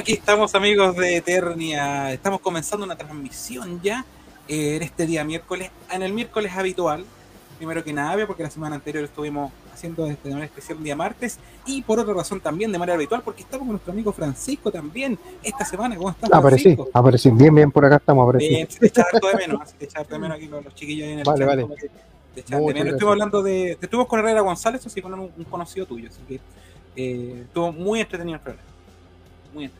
Aquí estamos amigos de Eternia, estamos comenzando una transmisión ya eh, en este día miércoles, en el miércoles habitual, primero que nada, porque la semana anterior estuvimos haciendo este manera especial un día martes y por otra razón también de manera habitual porque estamos con nuestro amigo Francisco también esta semana. ¿Cómo estás? Aparecí, aparecí, bien, bien por acá estamos apareciendo. Bien, te echaba de menos, te echaba de menos aquí con los chiquillos en el Vale, vale. Te echaba de menos. Estuvimos hablando de, te estuvimos con Herrera González, así con un, un conocido tuyo, así que eh, estuvo muy entretenido el programa. Muy entretenido.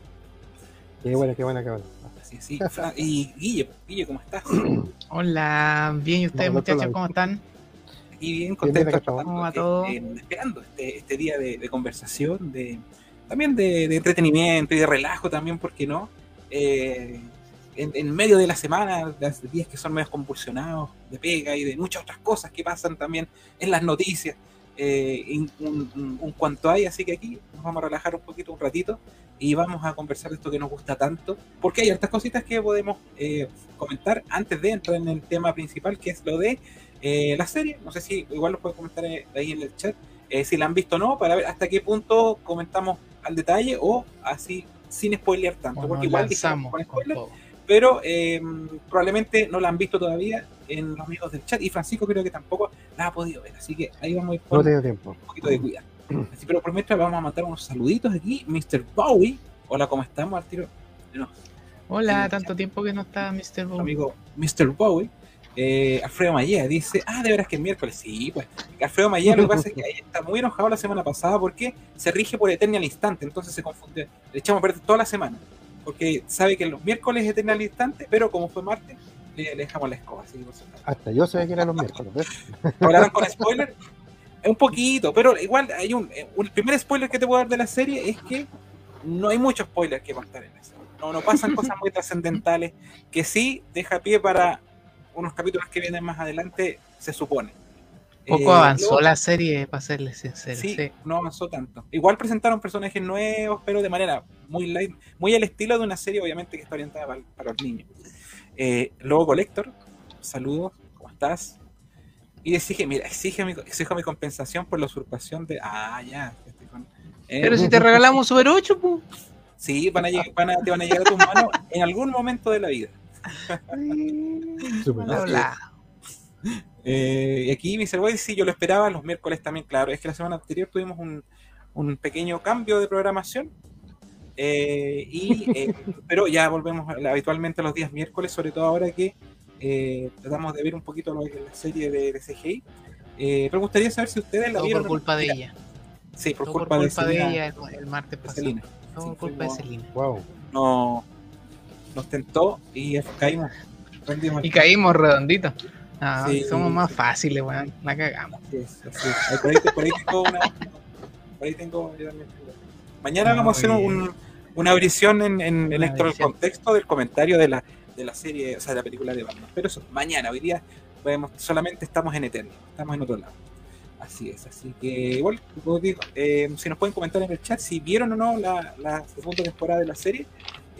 Qué buena, qué buena, qué buena. Así, sí. Y Guille, Guille, ¿cómo estás? Hola, bien, ¿y ustedes, muchachos, cómo están? y bien contento estamos a todos. Eh, esperando este, este día de, de, conversación, de también de, de, entretenimiento y de relajo también, ¿por qué no? Eh, en, en, medio de la semana, los días que son medio convulsionados, de pega y de muchas otras cosas que pasan también en las noticias, eh, un, un, un, cuanto hay, así que aquí nos vamos a relajar un poquito, un ratito, y vamos a conversar de esto que nos gusta tanto, porque hay otras cositas que podemos eh, comentar antes de entrar en el tema principal, que es lo de eh, la serie. No sé si igual lo pueden comentar ahí en el chat, eh, si la han visto o no, para ver hasta qué punto comentamos al detalle o así sin spoilear tanto, porque igual lanzamos con spoiler, pero eh, probablemente no la han visto todavía en los amigos del chat y Francisco creo que tampoco la ha podido ver, así que ahí vamos a ir con no tiempo. un poquito de cuidado. Así, pero por mientras vamos a mandar unos saluditos aquí, Mr. Bowie. Hola, ¿cómo estamos? Al tiro. No. Hola, tanto tiempo que no está Mr. Bowie. Amigo Mr. Bowie. Eh, Alfredo Mayea dice, ah, de veras que es miércoles. Sí, pues. Alfredo Mayea lo que pasa es que ahí está muy enojado la semana pasada porque se rige por Eternia al instante, entonces se confunde. Le echamos a perder toda la semana. Porque sabe que los miércoles es Eternia al instante, pero como fue martes, le, le dejamos la escoba. Así, Hasta yo sabía que eran los miércoles. ¿ves? ¿Hablaron con spoiler? Un poquito, pero igual hay un, un, El primer spoiler que te puedo dar de la serie es que no hay muchos spoilers que contar en la serie. No, no pasan cosas muy trascendentales que sí deja pie para unos capítulos que vienen más adelante, se supone. Poco eh, avanzó luego, la serie, para serles sincero. Sí, sí, no avanzó tanto. Igual presentaron personajes nuevos, pero de manera muy light, muy al estilo de una serie, obviamente, que está orientada para, para los niños. Eh, luego Collector, saludos, ¿cómo estás? Y exige, mira, exige mi, exijo mi compensación por la usurpación de. Ah, ya. Con, eh, pero si te regalamos Super 8, pues. Sí, van a, llegar, van a, te van a llegar a tus manos en algún momento de la vida. Hola. Eh, y aquí Mr. White, sí, yo lo esperaba los miércoles también, claro. Es que la semana anterior tuvimos un, un pequeño cambio de programación. Eh, y, eh, pero ya volvemos habitualmente los días miércoles, sobre todo ahora que tratamos de ver un poquito lo, la serie de, de CGI. Pero me gustaría saber si ustedes la Todo vieron. por culpa de ella. Sí, por Todo culpa, por culpa de, de, ella el, el martes pasado. Selena. Todo por culpa de Selena. Wow. no, nos tentó y caímos. rendimos. Y caímos redonditos. Ah, Sí. somos más fáciles, weón. La cagamos. Por, ahí, por ahí tengo una. Por ahí tengo. yo también tengo. Mañana Ah, vamos a hacer un, una audición en, en, en esto, el contexto del comentario de la, de la serie, o sea, de la película de Batman. Pero eso, mañana, hoy día, podemos, solamente estamos en Eterno, estamos en otro lado. Así es, así que igual, como digo, eh, si nos pueden comentar en el chat si vieron o no la, la segunda temporada de la serie,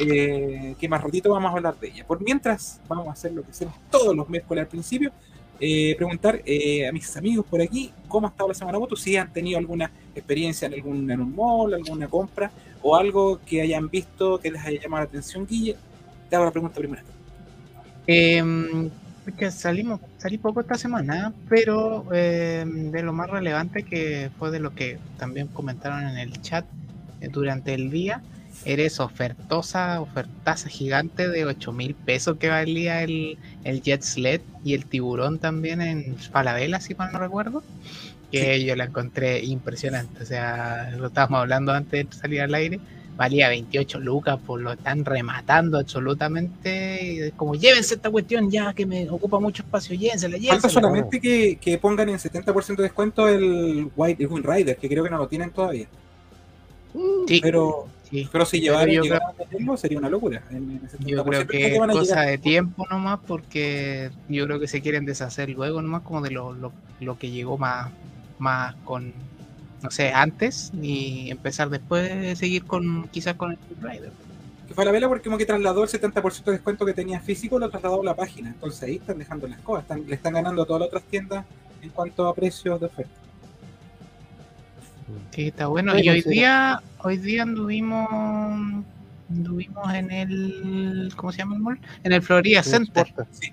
eh, que más ratito vamos a hablar de ella. Por mientras, vamos a hacer lo que hacemos todos los miércoles al principio, eh, preguntar eh, a mis amigos por aquí cómo ha estado la semana moto, si han tenido alguna experiencia en algún en un mall, alguna compra o algo que hayan visto que les haya llamado la atención, Guille. Te hago la pregunta primero. Eh, que salimos, salí poco esta semana, pero eh, de lo más relevante que fue de lo que también comentaron en el chat durante el día, eres ofertosa, ofertaza gigante de 8 mil pesos que valía el, el Jet Sled y el tiburón también en Falabella, si mal no recuerdo. Que yo la encontré impresionante. O sea, lo estábamos hablando antes de salir al aire. Valía 28 lucas, pues lo están rematando absolutamente. Y como, llévense esta cuestión ya que me ocupa mucho espacio, llévensela, Falta llévensela. solamente que, que pongan en 70% de descuento el White Rider, que creo que no lo tienen todavía. Sí, Pero, sí. pero si llevaran, yo llegaran a tenerlo, sería una locura. En, Yo 70%, creo que es cosa de tiempo nomás, porque yo creo que se quieren deshacer luego nomás como de lo, lo, lo que llegó más, más con, no sé, antes y empezar después, seguir con quizás con el Tomb Raider. que fue la vela porque como que trasladó el 70% de descuento que tenía físico, lo trasladó a la página. Entonces ahí están dejando las cosas, están, le están ganando a todas las otras tiendas en cuanto a precios de oferta. Sí, está bueno. Y hoy día, hoy día anduvimos vimos en el. ¿Cómo se llama el mall? En el Florida Center. Sí.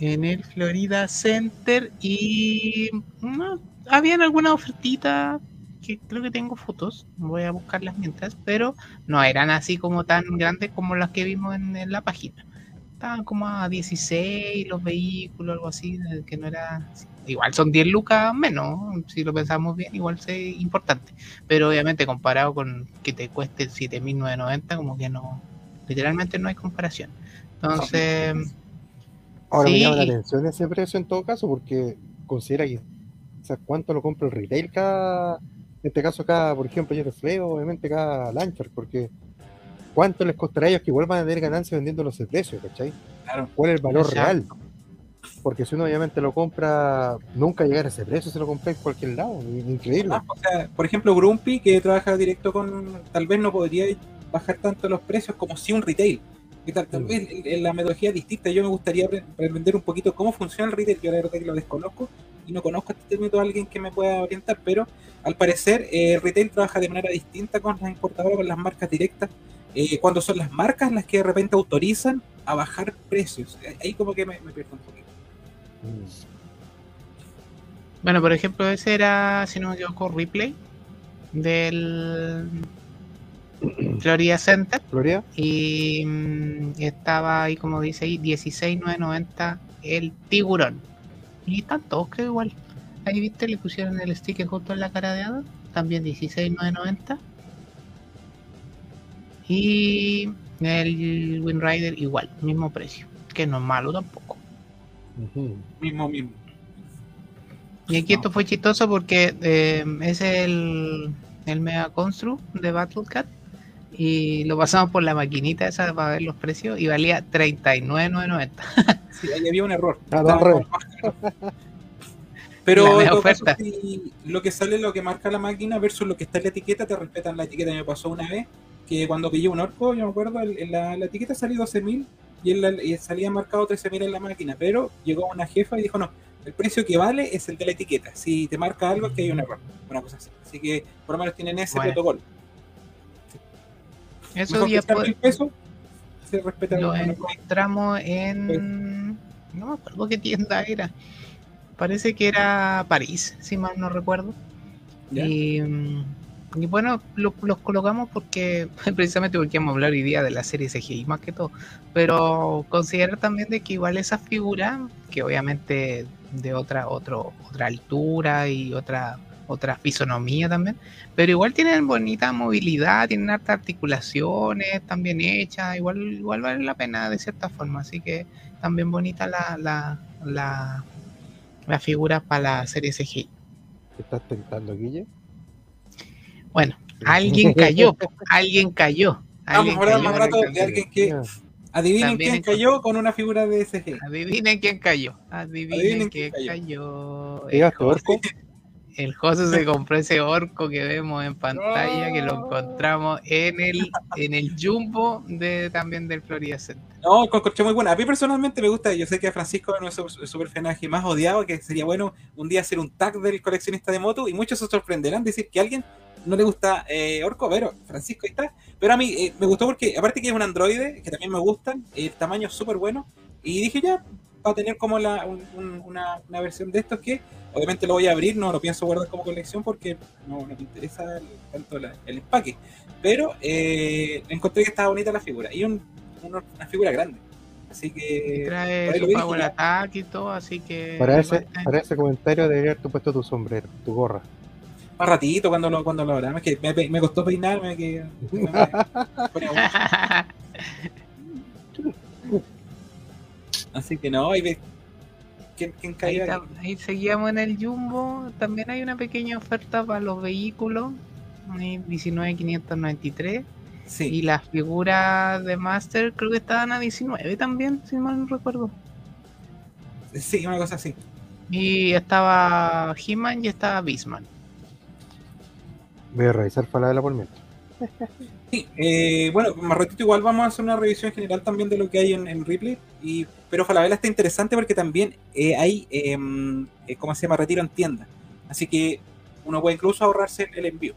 En el Florida Center y. No, habían alguna ofertita que creo que tengo fotos, voy a buscarlas mientras, pero no eran así como tan grandes como las que vimos en, en la página. Estaban como a 16 los vehículos, algo así, que no era igual son 10 lucas menos, si lo pensamos bien, igual es importante. Pero obviamente comparado con que te cueste 7.990, como que no, literalmente no hay comparación. Entonces... Ahora me sí, llama la atención ese precio en todo caso, porque considera que o sea, cuánto lo compra el retail cada, en este caso cada, por ejemplo, yo reflejo, obviamente cada Lanchar, porque cuánto les costará a ellos que igual van a tener ganancias vendiéndolo ese precio, ¿cachai? Claro. ¿Cuál es el valor Exacto. real? Porque si uno obviamente lo compra, nunca llegar a ese precio, se lo compré en cualquier lado, increíble. Ah, o sea, por ejemplo, Grumpy, que trabaja directo con. Tal vez no podría bajar tanto los precios como si un retail. Que tal, tal Mm. vez en- la metodología es distinta. Yo me gustaría apre- aprender un poquito cómo funciona el retail. Yo la verdad que lo desconozco y no conozco este método a alguien que me pueda orientar, pero al parecer eh, el retail trabaja de manera distinta con las importadoras, con las marcas directas. eh, cuando son las marcas las que de repente autorizan a bajar precios. Eh, Ahí como que me, me pierdo un poquito. Mm. Bueno, por ejemplo, ese era, si no me equivoco, replay del Florida Center. Y mm, estaba ahí, como dice ahí, 16,990 el tiburón. Y están todos, creo igual. Ahí viste, le pusieron el sticker justo en la cara de Adam. También 16,990. Y el Windrider igual, mismo precio. Que no es malo tampoco. Mismo, mismo. Y aquí esto fue chistoso porque eh, es el, el Mega Construct de Battlecat. Y lo pasamos por la maquinita esa para ver los precios y valía 39,990. Sí, ahí había un error. Ah, Pero en caso, si lo que sale, lo que marca la máquina versus lo que está en la etiqueta, te respetan la etiqueta. Me pasó una vez que cuando pillé un orco, yo me acuerdo, el- en la, la etiqueta salía 12.000 y, en la- y salía marcado 13.000 en la máquina. Pero llegó una jefa y dijo, no, el precio que vale es el de la etiqueta. Si te marca algo es que hay un error. Una cosa así. Así que por lo menos tienen ese Bueno. protocolo. Eso Mejor ya que estar po- mil pesos, se respeta lo encontramos en. No me acuerdo qué tienda era. Parece que era París, si mal no recuerdo. ¿Ya? Y, mm, y bueno, lo- los colocamos porque, precisamente porque vamos a hablar hoy día de la serie CGI más que todo. Pero considerar también de que igual esas figuras, que obviamente de otra, otro, otra altura y otra, otra fisonomía también, pero igual tienen bonita movilidad, tienen hartas articulaciones, también hechas, igual, igual vale la pena de cierta forma, así que también bonita la, la, la, la figura para la serie CGI. ¿te estás tentando, Guille? Bueno, alguien cayó, alguien cayó. Vamos a hablar más rato de alguien que adivinen También quién cayó con una figura de SG. Adivinen quién cayó. Adivinen, Adivinen quién quién cayó. El ¿Llegaste, José, orco? el José se compró ese orco que vemos en pantalla, que lo encontramos en el, en el jumbo de también del Florida Center. No, encontré muy buena. A mí personalmente me gusta. Yo sé que a Francisco es nuestro super personaje más odiado, que sería bueno un día hacer un tag del coleccionista de moto y muchos se sorprenderán decir que alguien no le gusta eh, Orco, pero Francisco ahí está. Pero a mí eh, me gustó porque, aparte que es un androide, que también me gustan, el tamaño es súper bueno. Y dije ya, va a tener como la, un- un- una, una versión de estos que obviamente lo voy a abrir, no lo pienso guardar como colección porque no, no me interesa el- tanto la- el empaque. Pero eh, encontré que estaba bonita la figura y un- un- una figura grande. Así que trae su power attack y todo, así que. Para ese, para ese comentario debería haber puesto tu sombrero, tu gorra. Más ratito cuando lo, cuando lo hablamos, que me, me costó peinarme, que me- Así que no, ahí ve quién, quién Ahí, ahí seguíamos en el Jumbo. También hay una pequeña oferta para los vehículos. ahí 19.593. Y Sí, las figuras de Master creo que estaban a 19 también, si mal no recuerdo. sí, una cosa así. Y estaba He-Man y estaba Beastman. Voy a revisar Falabella por mientras. Sí, eh, bueno, más ratito igual vamos a hacer una revisión general también de lo que hay en, en Ripley. Y, pero Falabella está interesante porque también eh, hay, eh, eh, ¿cómo se llama? Retiro en tienda. Así que uno puede incluso ahorrarse el envío.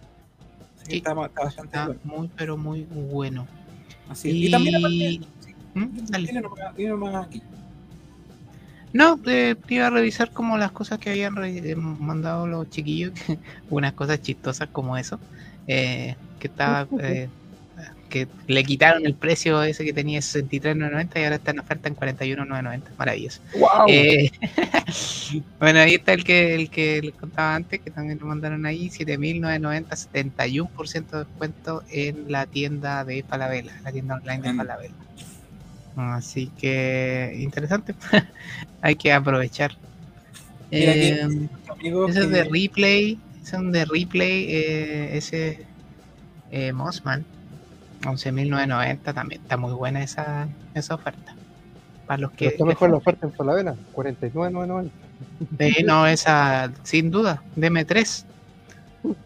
Así que Sí. está, está bastante Está bueno. muy, pero muy bueno. Así es. Y, también aparte, sí, ¿Mm? Dale. tiene nomás- tiene nomás aquí. No, eh, iba a revisar como las cosas que habían eh, mandado los chiquillos, que- unas cosas chistosas como eso, eh, que estaba, eh, que le quitaron el precio ese que tenía 63.990 y ahora está en oferta en 41.990, maravilloso. ¡Wow! Eh, bueno, ahí está el que el que les contaba antes, que también lo mandaron ahí, 7.990, 71% de descuento en la tienda de Falabella, la tienda online de. Falabella. Así que interesante, hay que aprovechar. Eh, es de replay, ese es de replay, eh, ese eh, Mossman, 11.990 también, está muy buena esa, esa oferta. Para los que está mejor la oferta en Falabella, 49.990. Sí, no, esa, sin duda, deme tres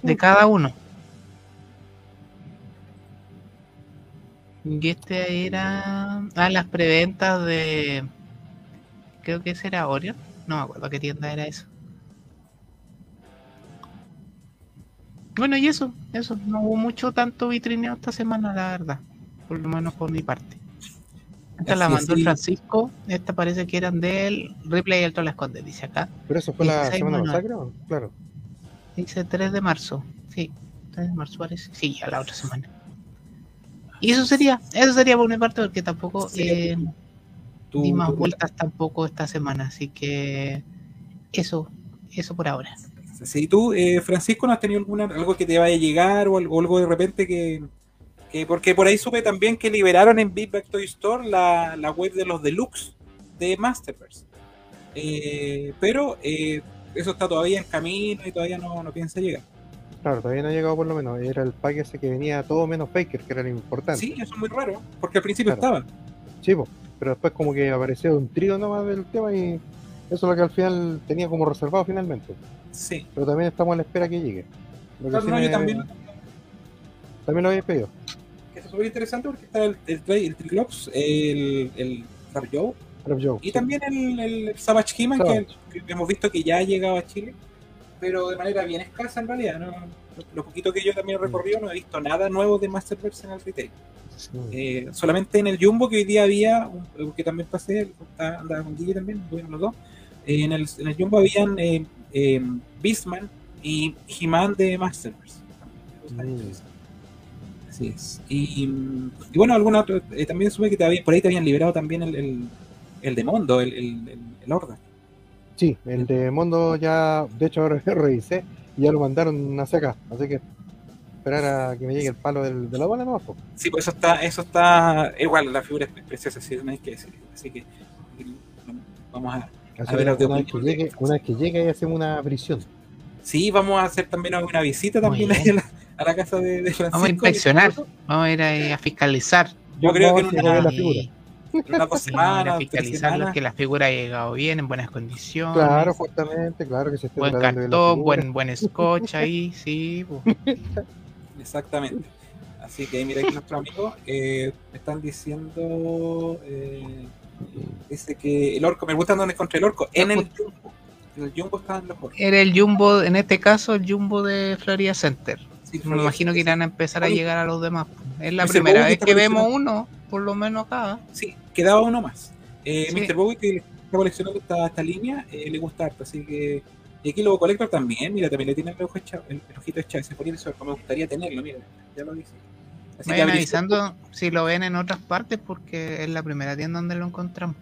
de cada uno. Y este era. Ah, las preventas de. Creo que ese era Orion. No me acuerdo qué tienda era eso. Bueno, y eso, eso. No hubo mucho tanto vitrineo esta semana, la verdad. Por lo menos por mi parte. Esta la Así mandó el. Francisco. Esta parece que eran del Replay Alto la Esconde, dice acá. Pero eso fue la 16, semana creo. Claro. Dice 3 de marzo. Sí, 3 de marzo parece. Sí, a la otra semana. Y eso sería, eso sería por mi parte, porque tampoco Sí. eh, tú- di más tú- vueltas tampoco esta semana. Así que eso, eso por ahora. Si tú, eh, Francisco, ¿no has tenido alguna, algo que te vaya a llegar o algo, algo de repente que, que- Porque por ahí supe también que liberaron en Big Back Toy Store la, la web de los deluxe de Masterverse. Eh, pero eh, eso está todavía en camino y todavía no, no piensa llegar. Claro, todavía no ha llegado por lo menos. Era el pack ese que venía todo menos Faker, que era lo importante. Sí, eso es muy raro, porque al principio Claro. estaba. Sí, po. pero después como que apareció un trío nomás del tema y eso es lo que al final tenía como reservado finalmente. Sí. Pero también estamos a la espera que llegue. Lo que Claro, sí no, me- yo también. también lo había pedido. que Está súper interesante porque está el, el, el Triclops, el, el Trap Joe y sí. también el, el Savage He-Man, que, que hemos visto que ya ha llegado a Chile, pero de manera bien escasa en realidad. ¿no? Lo, poquito que yo también he recorrido, no he visto nada nuevo de Masterverse en el retail. Sí. Eh, solamente en el Jumbo, que hoy día había, que también pasé, está- andaba con Guille también, los dos. eh, en, el, en el Jumbo habían eh, eh, Beastman y He-Man de Masterverse. Mm. Así es. Y, y bueno, alguna otra, eh, también supe que te había- por ahí te habían liberado también el, el, el de Mondo, el, el, el, Horda. Sí, el de Mondo ya, de hecho ahora revisé y ya lo mandaron hacia acá. Así que esperar a que me llegue el palo del, de la bola no po. Sí, pues eso está, eso está igual, la figura es preciosa, sí, no hay que decir. Así que vamos a, Así A ver, una, vez que llegue, una vez que llegue ahí hacemos una prisión. Sí, vamos a hacer también una visita también a la, a la casa de, de Francisco. Vamos a inspeccionar, vamos a ir a fiscalizar. Yo creo que en una, ver la y- figura. En unas dos semanas, fiscalizar que la figura haya llegado bien, en buenas condiciones. Claro, justamente, claro que se esté Buen cartón, buen, buen scotch ahí, sí. pues. Exactamente. Así que mira aquí nuestros amigos eh, me están diciendo eh, dice que el orco, me gusta dónde encontré el orco, en el jumbo. En el jumbo estaban los orcos. Era el jumbo, en este caso, el jumbo de Florida Center. Sí, Me imagino que irán a empezar a llegar a los demás. Es la primera vez que vemos uno, por lo menos acá. Sí, quedaba uno más. Eh, Sí. Mr. Bowie, que está coleccionando esta, esta línea, eh, le gusta harto, así que. Y aquí Lobo Collector también, mira, también le tiene el, ojo echado- el, el ojito echado. Ese ponía orco, me gustaría tenerlo, mira, ya lo dice. Así Vayan abrí- avisando si lo ven en otras partes porque es la primera tienda donde lo encontramos.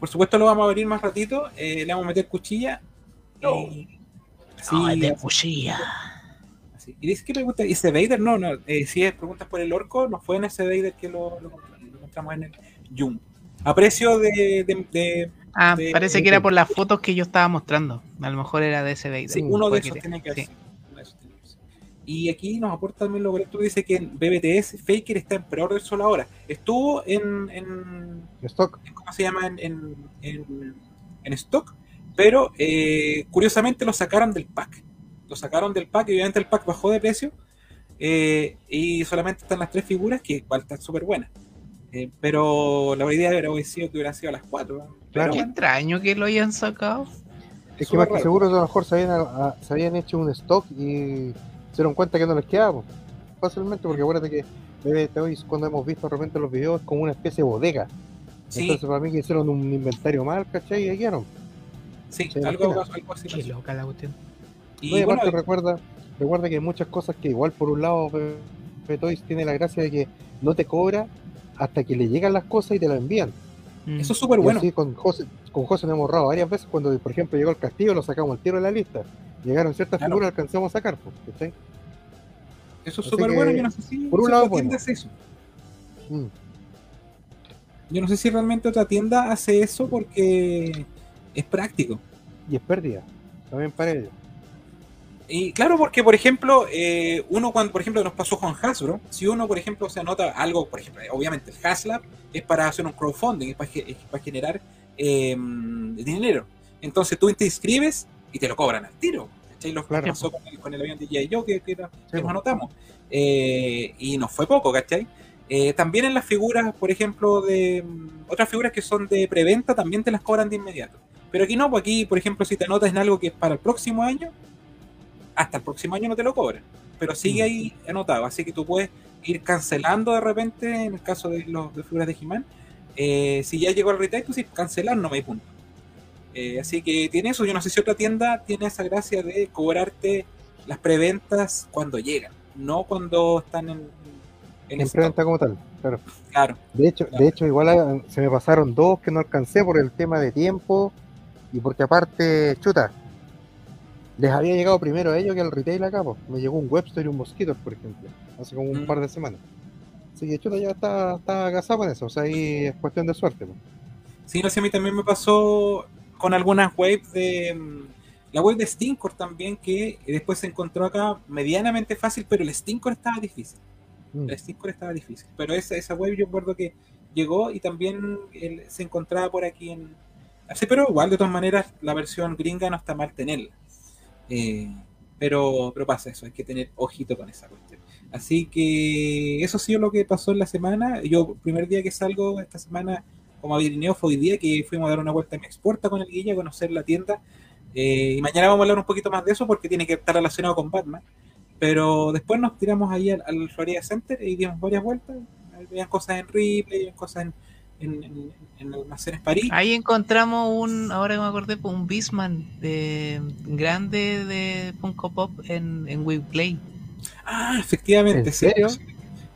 Por supuesto, lo vamos a abrir más ratito, eh, le vamos a meter cuchilla. y- así, Ay, de así, cuchilla. así. Y dice que pregunta, ¿y ese Vader? No, no, eh, si es preguntas por el orco, no fue en ese Vader que lo, lo lo encontramos en el Jumbo. A precio de, de- de- Ah, de- parece que era por las fotos que yo estaba mostrando. A lo mejor era de ese Vader. Sí, uno de esos que- tiene que sí. hacer. Que ser. Y aquí nos aporta también lo correcto. Dice que en BBTS Faker está en pre-order solo ahora. Estuvo en, en, Stock. en- ¿cómo se llama? En, en, en- en stock, pero eh, curiosamente lo sacaron del pack. Lo sacaron del pack y obviamente el pack bajó de precio. eh, y solamente están las tres figuras que igual están súper buenas. Eh, pero la idea era hubiera sido que hubieran sido a las cuatro. ¿no? Pero Claro. Qué bueno, extraño que lo hayan sacado. Es que más que seguro a lo mejor se habían, a- se habían hecho un stock y se dieron cuenta que no les quedaba. Fácilmente, porque acuérdate que de Toys, cuando hemos visto de repente los videos, es como una especie de bodega. Sí, Entonces, para mí que hicieron un inventario mal, ¿cachai? Y ahí quedaron. sí, algo, algo así. Qué loca la cuestión. Y No, y bueno, aparte recuerda, recuerda que hay muchas cosas que igual por un lado Toys tiene la gracia de que no te cobra hasta que le llegan las cosas y te las envían. Mm. eso es súper bueno. así con José, con José nos hemos ahorrado varias veces cuando, por ejemplo, llegó el castillo, lo sacamos al tiro de la lista. Llegaron ciertas Claro. figuras, alcanzamos a sacar, pues, ¿cachai? Eso es súper bueno. Yo no sé si por un lado, otra tienda bueno. hace eso. Mm. Yo no sé si realmente otra tienda hace eso porque es práctico. Y es pérdida, también para ellos. Y claro, porque por ejemplo, eh, uno cuando, por ejemplo, nos pasó con Hasbro, si uno, por ejemplo, se anota algo, por ejemplo, obviamente el Haslab es para hacer un crowdfunding, es para, ge- es para generar eh, dinero. Entonces tú te inscribes y te lo cobran al tiro. ¿cachai? Lo Claro. pasó con el, con el avión de G.I. Joe que, que, era- que Sí, nos anotamos. Eh, y nos fue poco, ¿cachai? Eh, también en las figuras, por ejemplo, de mm, otras figuras que son de preventa, también te las cobran de inmediato. Pero aquí no, pues aquí, por ejemplo, si te anotas en algo que es para el próximo año, hasta el próximo año no te lo cobran. Pero sigue Mm. ahí anotado. Así que tú puedes ir cancelando de repente, en el caso de los de figuras de He-Man. eh, si ya llegó al retail, pues sí, cancelar no me hay punto. Eh, así que tiene eso. Yo no sé si otra tienda tiene esa gracia de cobrarte las preventas cuando llegan, no cuando están en, en En preventa como tal, claro. Claro, De hecho, Claro. de hecho igual ah, se me pasaron dos que no alcancé por el tema de tiempo y porque aparte, chuta, les había llegado primero a ellos que al retail acá, pues. Me llegó un Webster y un Mosquito, por ejemplo, hace como un Mm. par de semanas. Así que chuta ya está, está agasado en eso, o sea, ahí es cuestión de suerte, pues. Sí, no sé, a mí también me pasó con algunas webs de. mm, La web de Stinkor también, que después se encontró acá medianamente fácil, pero el Stinkor estaba difícil. Mm. El Stinkor estaba difícil. Pero esa, esa web yo recuerdo que llegó y también él se encontraba por aquí en. Así, pero igual, de todas maneras, la versión gringa no está mal tenerla. Eh, pero, pero pasa eso, hay que tener ojito con esa cuestión. Así que eso ha sido lo que pasó en la semana. Yo, primer día que salgo esta semana como Avirineo fue hoy día que fuimos a dar una vuelta en exporta con el Guilla, a conocer la tienda. Eh, y mañana vamos a hablar un poquito más de eso porque tiene que estar relacionado con Batman. Pero después nos tiramos ahí al, al Florida Center y dimos varias vueltas. Habían cosas en Ripley, habían cosas en, en, en, en almacenes París. Ahí encontramos un, ahora que me acordé, un Bisman de, grande de Funko Pop en, en WePlay. Ah, efectivamente, ¿En sí. serio?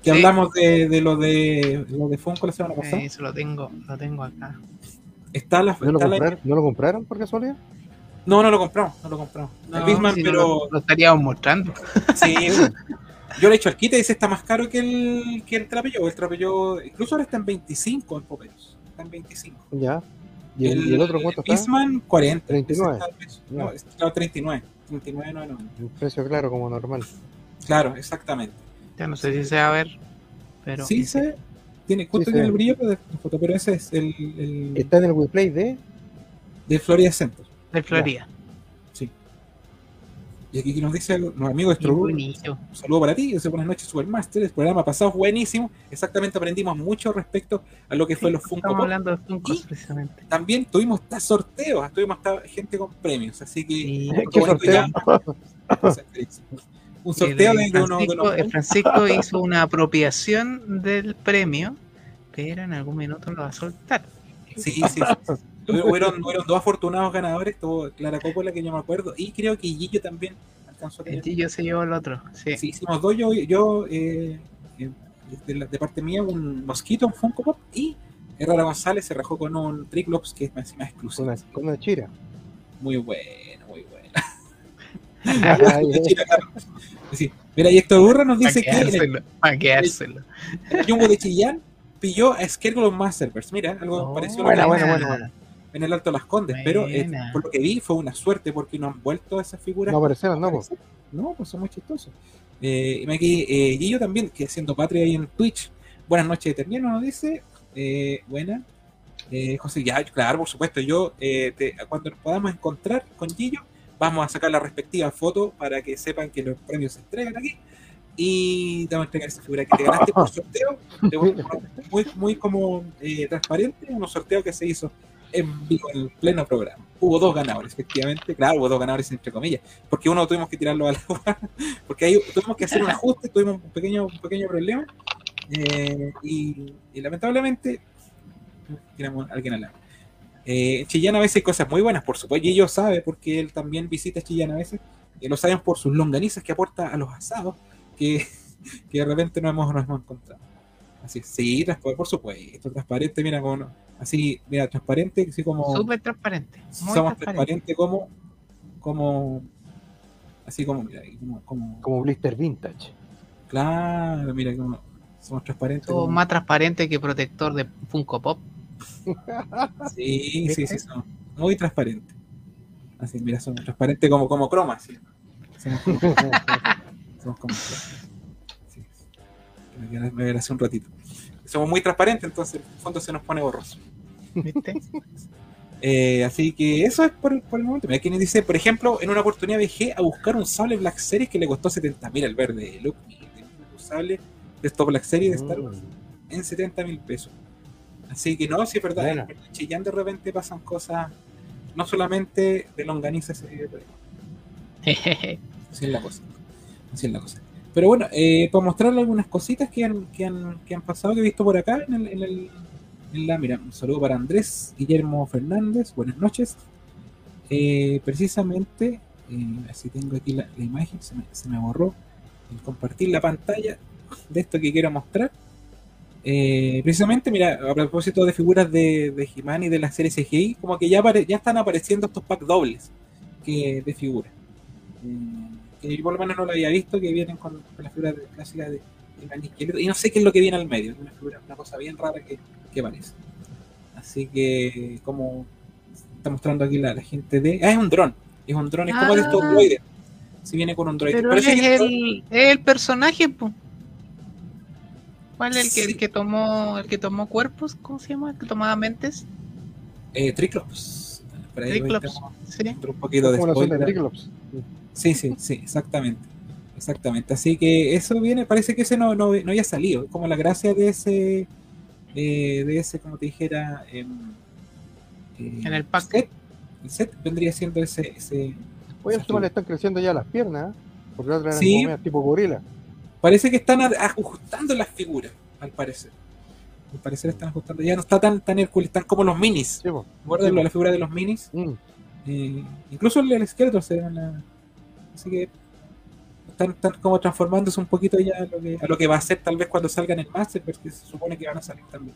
Que Sí. hablamos de, de lo de lo de Funko la semana pasada. Eh, Eso lo tengo, lo tengo acá. Está la, ¿No lo, está la- compraron, ¿No lo compraron por casualidad? No, no lo compramos, no lo compramos. el No, Bisman, si no pero lo, lo estaríamos mostrando. sí, yo le he hecho al quite y dice está más caro que el que el trapello. El trapello, incluso ahora está en 25 en Poperos. Está en 25. Ya. ¿Y el, y el otro cuánto está? Bisman 40. 39. Ese está el precio. Ya. No, es- claro, 39. 39, no, no. Un precio claro, como normal. Claro, exactamente. Ya no sé si se va a ver, pero sí, se tiene, justo Sí, tiene el brillo de foto, pero ese es el, el Está en el WePlay de. de Florida Center. de Florida. Y aquí nos dice los amigos de Strobur, un saludo para ti, dice buenas noches Supermaster, el programa pasado buenísimo, exactamente aprendimos mucho respecto a lo que fue los Funko Estamos hablando de Funko precisamente. También tuvimos hasta sorteos, tuvimos hasta gente con premios, así que Sí. Un sorteo el, de, de uno de los el Francisco hizo una apropiación del premio, pero en algún minuto lo va a soltar. Sí, sí, sí. Hubieron, hubieron dos afortunados ganadores, tuvo Clara Coppola, que yo me acuerdo, y creo que Gillo también alcanzó a tener. Gillo se llevó el otro. Sí. Sí, hicimos dos, yo, yo eh, eh, de, la- de parte mía, un mosquito, un Funko Pop, y Herrera González se rajó con un Triclops que es más, más Con exclusivo. una, con una chira. Muy bueno, muy bueno. Chira, claro. Sí. Mira, y Héctor Urra nos dice que en el, el Jumbo de Chillán pilló a Scarecrow Masterverse. Mira, algo Oh, parecido a lo buena, que en el Alto Las Condes, pero eh, por lo que vi fue una suerte porque no han vuelto a esas figuras. No aparecieron, no, pues. No, pues son muy chistosos. Eh, y aquí, eh, Guillo también, que haciendo patria ahí en Twitch. Buenas noches, Eterniano, nos dice. Eh, buena. Eh, José, ya, claro, por supuesto. Yo, eh, te- cuando nos podamos encontrar con Guillo, vamos a sacar la respectiva foto para que sepan que los premios se entregan aquí. Y te vamos a entregar esa figura que te ganaste por sorteo. muy, muy como eh, transparente, un sorteo que se hizo en vivo, en pleno programa. Hubo dos ganadores, efectivamente. Claro, hubo dos ganadores entre comillas, porque uno tuvimos que tirarlo al agua, porque ahí tuvimos que hacer un ajuste, tuvimos un pequeño, un pequeño problema. Eh, y, y lamentablemente, tenemos a alguien al lado. Eh, Chillán a veces hay cosas muy buenas, por supuesto, y ellos saben, porque él también visita Chillán a veces, y lo saben por sus longanizas que aporta a los asados, que, que de repente no hemos, no hemos encontrado. Así, sí, por supuesto, transparente, mira, como, no- así, mira, transparente, así como Súper transparente. Muy somos transparente. transparentes como, como, así como, mira, como, como- Como Blister Vintage. claro, mira, como somos transparentes. Somos como- más transparente que protector de Funko Pop. Sí, sí, sí, son muy transparentes. Así, mira, somos transparentes como, como croma, así. Somos como, somos como croma. Me a hacer un ratito. Somos muy transparentes, entonces el fondo se nos pone borroso. ¿Viste? Eh, así que eso es por, por el momento. Mira, quien dice, por ejemplo, en una oportunidad viajé a buscar un sable Black Series que le costó 70 mil el verde. Look, un sable de estos Black Series de Star Wars Mm. en 70 mil pesos. Así que no, sí es verdad. En Chillán de repente pasan cosas, no solamente de longaniza, así es la cosa. Así es la cosa. Pero bueno, eh, para mostrarle algunas cositas que han, que han, que han pasado, que he visto por acá en, el, en, el- en la. Mira, un saludo para Andrés Guillermo Fernández, buenas noches. Eh, precisamente, eh, así tengo aquí la, la imagen, se me, se me borró el compartir la pantalla de esto que quiero mostrar. Eh, precisamente, mira, a propósito de figuras de, de He-Man y de la serie CGI, como que ya, apare- ya están apareciendo estos packs dobles que, de figuras. Que yo por lo menos no lo había visto, que vienen con, con las figuras de- clásicas de He-Man y no sé qué es lo que viene al medio, una, figura, una cosa bien rara que, que parece. Así que, como está mostrando aquí la, la gente de. Ah, es un dron, es un dron, es como de estos Ah. droides. Si viene con un droide. Pero es que es el, es el personaje, po. ¿Cuál es el que, Sí. el que tomó el que tomó cuerpos? ¿Cómo se llama? ¿El que tomaba mentes? eh, Triclops. Triclops. Sí. un poquito de de spoiler. Triclops. Sí, sí, sí, exactamente. Exactamente. Así que eso viene, parece que ese no, no, no había salido. Como la gracia de ese, eh, de ese, como te dijera, em, eh, En el pack. set. El set vendría siendo ese, ese. Oye, encima le están creciendo ya las piernas, ¿eh? porque la otra eran Sí. como medias tipo gorila. Parece que están ajustando las figuras, al parecer. Al parecer están ajustando. Ya no está tan, tan Hércules, están como los minis. Sí, po. ¿Recuerdan Sí, lo de la figura de los minis? Mm. Eh, incluso el, el esqueleto se ve en la- Así que están, están como transformándose un poquito ya a lo, que, a lo que va a ser tal vez cuando salgan en Master, porque se supone que van a salir también.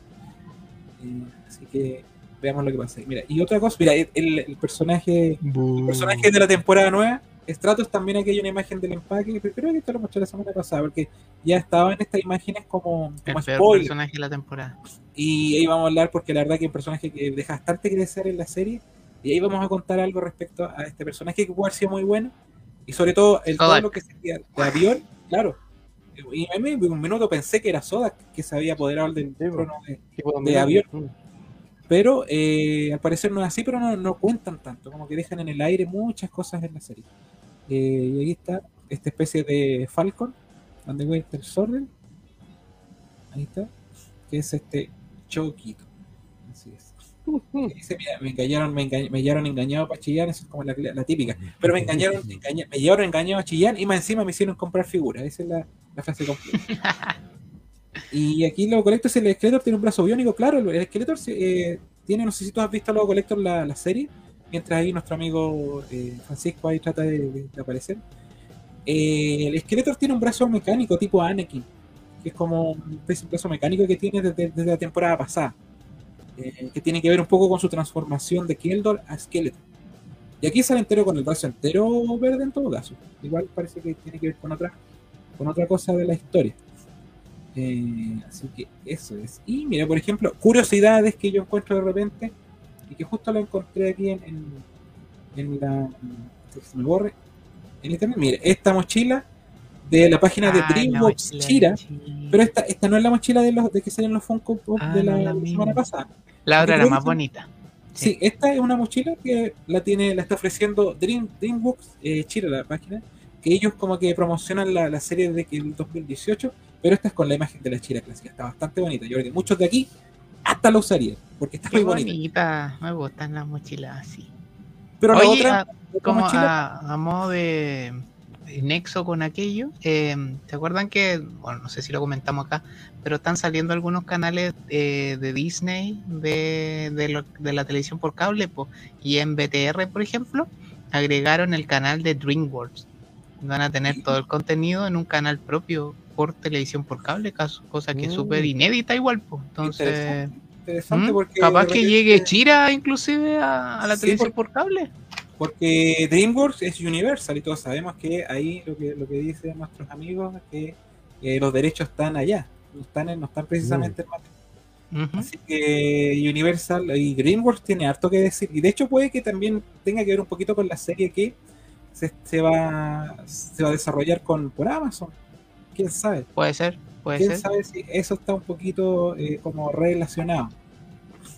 Eh, así que veamos lo que pasa. Mira, y otra cosa, mira, el, el personaje el personaje de la temporada nueva, Stratos también aquí hay una imagen del empaque, pero creo que esto lo mostré la semana pasada, porque ya estaba en estas imágenes como, El como peor spoiler. personaje de la temporada. Y ahí vamos a hablar porque la verdad que es un personaje que deja bastante crecer en la serie. Y ahí vamos a contar algo respecto a este personaje que puede haber sido muy bueno. Y sobre todo el todo lo que sería de avión, claro. Y a mí un minuto pensé que era Soda que se había apoderado del Sí, trono de- dominante. avión. Pero eh, al parecer no es así, pero no, no cuentan tanto. Como que dejan en el aire muchas cosas en la serie. Eh, y ahí está esta especie de Falcon, donde Winter Soldier. Ahí está. Que es este Choquito. Así es. Y dice, mira, me engañaron, me, me llevaron engañado para Chillán, eso es como la, la típica. Pero me engañaron, engaña- me llevaron engañado a Chillán y más encima me hicieron comprar figuras. Esa es la, la frase completa. Y aquí Lobo Collector, el Skeletor tiene un brazo biónico, claro, el Skeletor eh, tiene, no sé si tú has visto Lobo Collector la, la serie, mientras ahí nuestro amigo eh, Francisco ahí trata de, de- de aparecer. Eh, el Skeletor tiene un brazo mecánico tipo Anakin, que es como un brazo mecánico que tiene desde, desde la temporada pasada, eh, que tiene que ver un poco con su transformación de Keldor a Skeletor. Y aquí sale entero con el brazo entero verde en todo caso. Igual parece que tiene que ver con otra, con otra cosa de la historia. Eh, así que eso es. Y mira, por ejemplo, curiosidades que yo encuentro de repente y que justo lo encontré aquí en, en, en la. se me borre. En internet. Mira, esta mochila de la página de DreamWorks mochila Chira. Pero esta, esta no es la mochila de los de que salen los Funko Pop Ah, de la, no, la de la misma. semana pasada. La otra era más bonita. Sí, esta es una mochila que la tiene, la está ofreciendo Dream, DreamWorks eh, Chile, la página, que ellos como que promocionan la, la serie de que el 2018, pero esta es con la imagen de la Chira clásica, está bastante bonita. Yo creo que muchos de aquí hasta la usarían, porque está Qué muy bonita. bonita. Me gustan las mochilas así. Pero la otra, a- como mochila, a, a modo de nexo con aquello, eh, ¿se acuerdan que, bueno, no sé si lo comentamos acá, pero están saliendo algunos canales eh, de Disney de, de, lo- de la televisión por cable? po, y en BTR, por ejemplo, agregaron el canal de DreamWorks. Van a tener todo el contenido en un canal propio por televisión por cable, cosa que es Mm. súper inédita igual. Pues. Entonces, Interesante, interesante ¿Mm? porque capaz que llegue Chira inclusive a, a la Sí, televisión por- por cable. Porque DreamWorks es Universal y todos sabemos que ahí lo que, lo que dicen nuestros amigos es que eh, los derechos están allá, no están, en- no están precisamente en. Ujú. Así que Universal y DreamWorks tiene harto que decir. Y de hecho puede que también tenga que ver un poquito con la serie que se, se va, se va a desarrollar con, por Amazon. ¿Quién sabe? Puede ser, puede ¿Quién ser. sabe si eso está un poquito eh, como relacionado?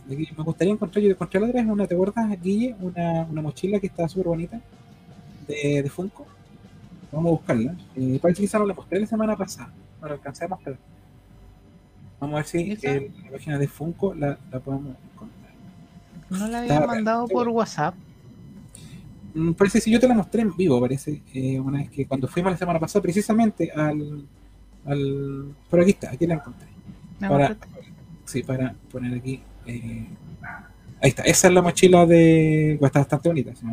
Aquí Me gustaría encontrar, yo encontré la otra vez una, ¿te acuerdas, Guille? Una, una mochila que está súper bonita de, de Funko. Vamos a buscarla. Eh, parece que no la mostré la semana pasada. No la alcancé a mostrar. Vamos a ver si eh, la página de Funko la, la podemos encontrar. No la había mandado por. WhatsApp. Mm, Parece que yo te la mostré en vivo, parece. eh, una vez que cuando fuimos la semana pasada, precisamente al. al por aquí está, aquí la encontré. ¿Me Para-? Sí, para poner aquí. Eh, ahí está, esa es la mochila de. Está bastante bonita, se me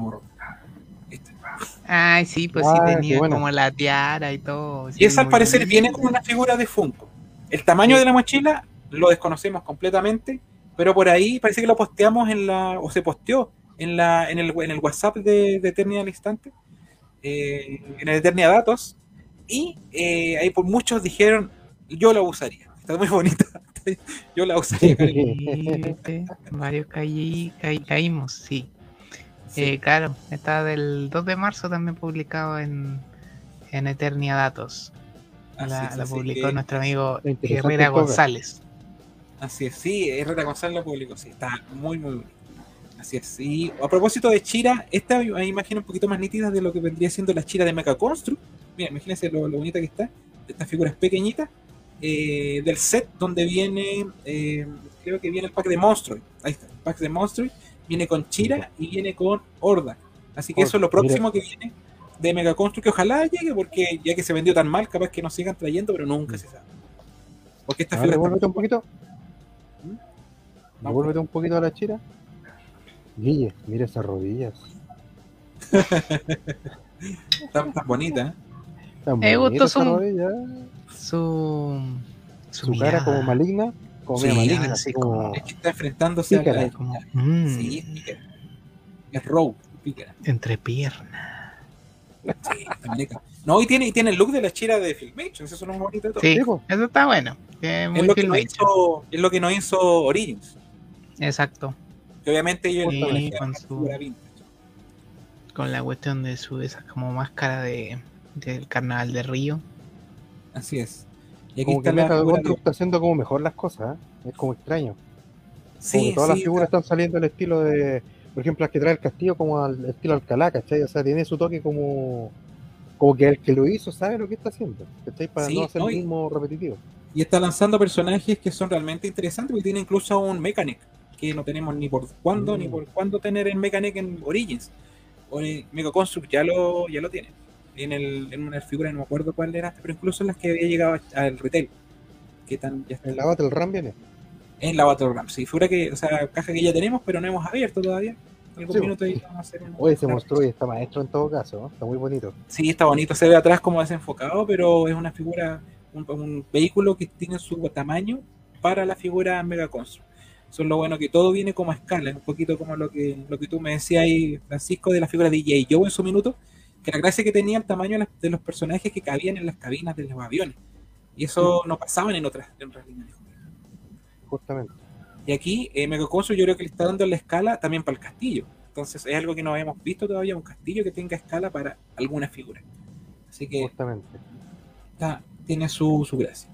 está. Ay, sí, pues Ah, sí tenía como la tiara y todo. Y sí, esa al parecer viene con una figura de Funko. El tamaño Sí. de la mochila lo desconocemos completamente, pero por ahí parece que lo posteamos en la. o se posteó en la en el, en el WhatsApp de, de Eternia al instante, eh, en el Eternia Datos, y eh, ahí por muchos dijeron, yo la usaría. Está muy bonita. Yo la usaría. Varios caí, caí- caímos, sí. Sí. Eh, claro, está del 2 de marzo también publicado en, en Eternia Datos. Así La, es, la así publicó que- nuestro amigo Interesante Herrera. González. Así es, sí, R. González lo publicó, sí, está muy, muy bonito. Así es, y a propósito de Chira, esta imagen un poquito más nítida de lo que vendría siendo la Chira de Mecha Construct. Mira, imagínense lo, lo bonita que está, estas figuras pequeñitas, eh, del set donde viene, eh, creo que viene el pack de Monstroid. Ahí está, el pack de Monstroid, viene con Chira y viene con Horda. Así que eso es lo próximo que viene de Mega Construct, que ojalá llegue, porque ya que se vendió tan mal, capaz que nos sigan trayendo, pero nunca se sabe. Porque esta A figura ver, está devuélvete un poquito. ¿Mm? Devuélvete un poquito a la chira. Guille, mira esas rodillas. tan, tan bonita, ¿eh? Tan Me. Su, su, Su cara como maligna. Como Sí, media maligna, así como. Es que está enfrentándose a Pícara. la- como, mm, Sí, es pícara. Es Rogue, pícara. entre piernas. Sí, está. No, y tiene, y tiene el look de la chira de Filmation, eso es lo más bonito de todo. Sí, eso está bueno. es lo que no hizo, es lo que no hizo Origins. Exacto. Que obviamente ellos Sí, con la su-. Con la cuestión de su esa como máscara de del carnaval de Río. Así es. Y aquí Como que está la figura Construct está haciendo como mejor las cosas. ¿eh? Es como extraño. Como Sí, que todas las figuras están saliendo al estilo de. Por ejemplo, las que trae el castillo como al estilo Alcalá, ¿cachai? O sea, tiene su toque como. Como que el que lo hizo sabe lo que está haciendo, ¿cachai? Para Sí, no hacer no, el mismo repetitivo. Y está lanzando personajes que son realmente interesantes, porque tiene incluso un Mechanic, que no tenemos ni por cuándo, Mm. ni por cuándo tener el Mechanic en Origins. O Mega Construct ya lo, ya lo tiene. En, el, en una figura, no me acuerdo cuál era, pero incluso en las que había llegado al retail. Que tan, ya está. En la Battle Ram viene. En la Battleground, sí, figura que, o sea, caja que ya tenemos, pero no hemos abierto todavía. Algún Sí, minuto vamos a hacer un- Oye, se mostró y está maestro en todo caso, ¿no? Está muy bonito. Sí, está bonito, se ve atrás como desenfocado, pero es una figura, un, un vehículo que tiene su tamaño para la figura Mega Construct. Eso es lo bueno que todo viene como a escala, un poquito como lo que, lo que tú me decías ahí, Francisco, de la figura de J. Joe en su minuto, que la gracia que tenía el tamaño de, los personajes que cabían en las cabinas de los aviones. Y eso no pasaban en otras, en otras líneas de juego. Justamente. Y aquí, eh, Mega Construct yo creo que le está dando la escala también para el castillo. Entonces es algo que no habíamos visto todavía, un castillo que tenga escala para alguna figura. Así que Justamente. está- tiene su, su gracia.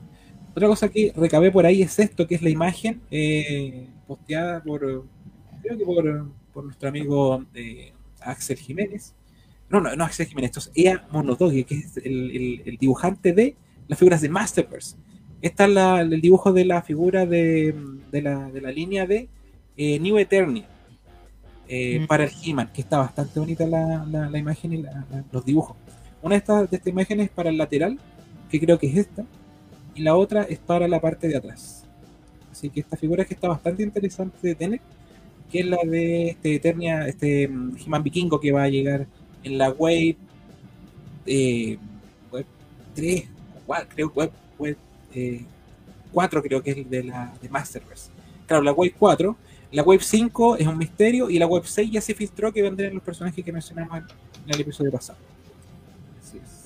Otra cosa que recabé por ahí es esto, que es la imagen eh, posteada por, creo que por, por nuestro amigo eh, Axel Jiménez. No, no, no Axel Jiménez, esto es Ea Monodogi, que es el, el- el dibujante de las figuras de Masterverse. Esta es el dibujo de la figura de, de la, de la línea de eh, New Eternia eh, Mm. para el He-Man, que está bastante bonita la, la- la imagen y los dibujos. Una de estas, de imágenes es para el lateral, que creo que es esta, y la otra es para la parte de atrás. Así que esta figura que está bastante interesante de tener, que es la de este Eternia, este mm, He-Man Vikingo que va a llegar en la wave, eh, web 3, creo web, web eh, 4 creo que es de la de Masterverse. Claro, la wave 4, la wave 5 es un misterio y la wave 6 ya se filtró que vendrían los personajes que mencionamos en, el episodio pasado.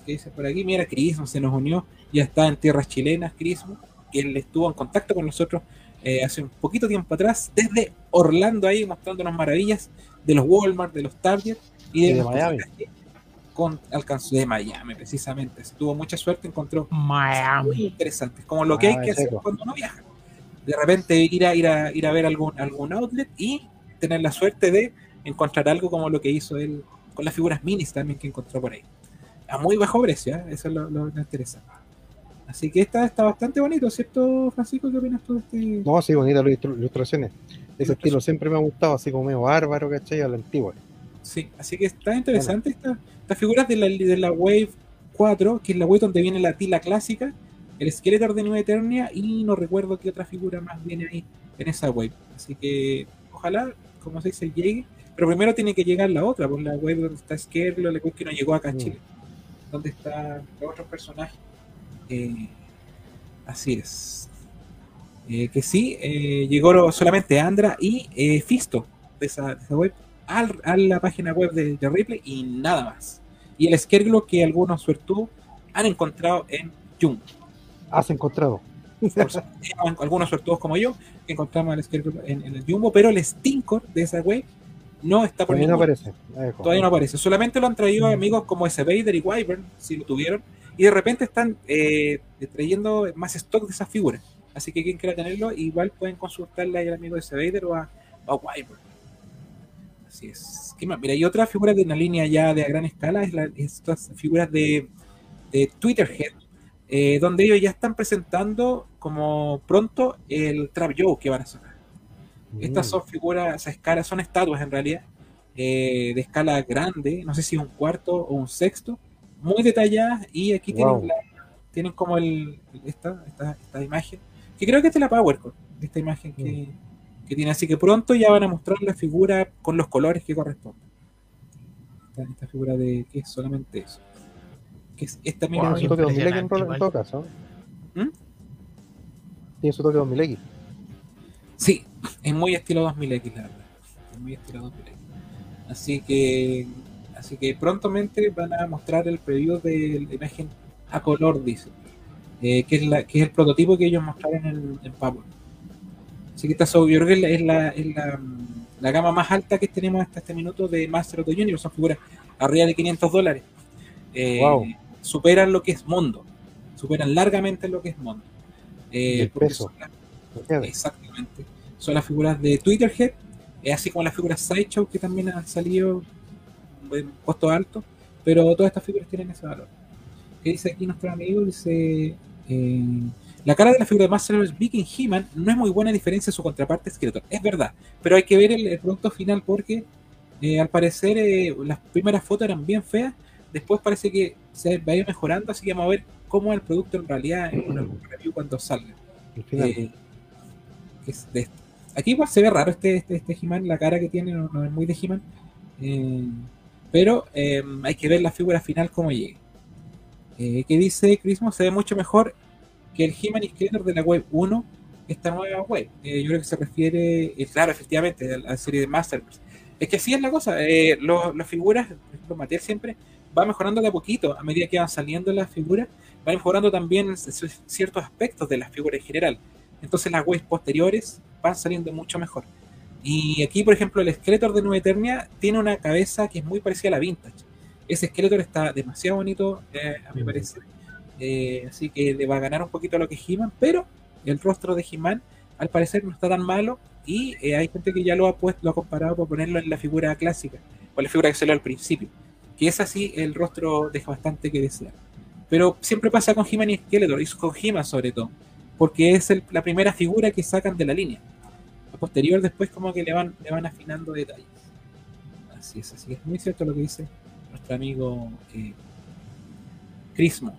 ¿Qué dice por aquí? Mira, Crismo se nos unió, ya está en tierras chilenas, Crismo, él estuvo en contacto con nosotros eh, hace un poquito tiempo atrás, desde Orlando ahí, mostrándonos maravillas de los Walmart, de los Target y de, Y de los Miami. Con, alcanzó de Miami, precisamente. Se tuvo mucha suerte, encontró muy Miami. interesantes, como lo que hay Ah, que hacer cuando uno viaja. De repente ir a, ir a, ir a ver algún, algún outlet y tener la suerte de encontrar algo como lo que hizo él con las figuras minis también que encontró por ahí. A muy bajo precio, ¿eh? eso es lo, lo interesante. Así que esta está bastante bonito, ¿cierto, Francisco? ¿Qué opinas tú de este? No, sí, bonitas las ilustraciones. Ese estilo siempre me ha gustado, así como medio bárbaro, ¿cachai? A la antigua. Sí, así que está interesante esta- estas figuras de la, de la Wave 4, que es la Wave donde viene la tila clásica, el Skeletor de Nueva Eternia y no recuerdo qué otra figura más viene ahí en esa Wave. Así que ojalá, como se dice, llegue. Pero primero tiene que llegar la otra, por la Wave donde está Skerlo, la Wave que no llegó acá a Mm. Chile. Donde están los otros personajes. Eh, así es. Eh, que sí, eh, llegó solamente Andra y eh, Fisto de esa, de esa web al- a la página web de, de Ripley y nada más. Y el Skerglo que algunos suertudos han encontrado en Jung. Has encontrado. Por algunos suertudos como yo, que encontramos el Skerglo en, en el Jumbo, pero el Stinkor de esa web no está por Todavía no aparece. Dejo. Todavía no aparece. Solamente lo han traído Mm. amigos como S. Vader y Wyvern, si lo tuvieron. Y de repente están eh, trayendo más stock de esas figuras. Así que quien quiera tenerlo, igual pueden consultarle al amigo de S. Vader o a, o a Wyvern. Así es. ¿Qué más? Mira, y otra figura de una línea ya de a gran escala es la, estas figuras de, de Twitterhead, eh, donde ellos ya están presentando como pronto el Trap Joe que van a sacar. Estas Mm. son figuras a escala, son estatuas en realidad, eh, de escala grande, no sé si un cuarto o un sexto, muy detalladas y aquí Wow. tienen, la- tienen como el, esta, esta, esta imagen, que creo que es de la PowerCore, de esta imagen que, que tiene, así que pronto ya van a mostrar la figura con los colores que corresponden. Esta, esta figura de que es solamente eso. Que es esta misma Tiene su toque 2000X en, en todo caso. ¿Mm? Tiene su toque 2000X. Sí, es muy estilo 2000X, la verdad. Es muy estilo 2000X. Así que, así que prontamente van a mostrar el preview de la imagen a color, dice. Eh, que, es la, que es el prototipo que ellos mostraron en, en Power. Así que esta so- yo creo que es la, es la, la, gama más alta que tenemos hasta este minuto de Master of the Universe. Son figuras arriba de 500 dólares. Eh, Wow. Superan lo que es Mondo. Superan largamente lo que es Mondo. Eh, peso. son las- ¿entiendes? Exactamente. Son las figuras de Twitterhead, eh, así como las figuras Sideshow que también han salido en costo alto, pero todas estas figuras tienen ese valor. ¿Qué dice aquí nuestro amigo? Dice: eh, La cara de la figura de Master of Viking He-Man no es muy buena a diferencia de su contraparte Skeletor. Es verdad, pero hay que ver el, el producto final porque eh, al parecer eh, las primeras fotos eran bien feas, después parece que se va a ir mejorando, así que vamos a ver cómo es el producto en realidad en una review cuando salga. Eh, que es de esto. Aquí igual se ve raro este, este, este He-Man, la cara que tiene no, no es muy de He-Man. Pero hay que ver la figura final cómo llegue. Que dice Crismo se ve mucho mejor que el He-Man y Skeletor de la web 1, esta nueva web. Eh, yo creo que se refiere, eh, claro, efectivamente, a la serie de Masterverse. Es que así es la cosa, eh, lo- las figuras, por ejemplo, Mattel siempre va mejorando de a poquito, a medida que van saliendo las figuras, van mejorando también ciertos aspectos de las figuras en general. Entonces las webs posteriores van saliendo mucho mejor. Y aquí, por ejemplo, el Skeletor de Nueva Eternia tiene una cabeza que es muy parecida a la Vintage. Ese Skeletor está demasiado bonito, eh, a mi parecer. Eh, así que le va a ganar un poquito a lo que He-Man, pero el rostro de He-Man al parecer no está tan malo y eh, hay gente que ya lo ha puesto, lo ha comparado para ponerlo en la figura clásica, o la figura que salió al principio. Que es así, el rostro deja bastante que desear. Pero siempre pasa con He-Man y Skeletor, y con He-Man sobre todo, porque es el- la primera figura que sacan de la línea. A posterior después como que le van, le van afinando detalles. Así es, así es muy cierto lo que dice nuestro amigo eh, Crismo.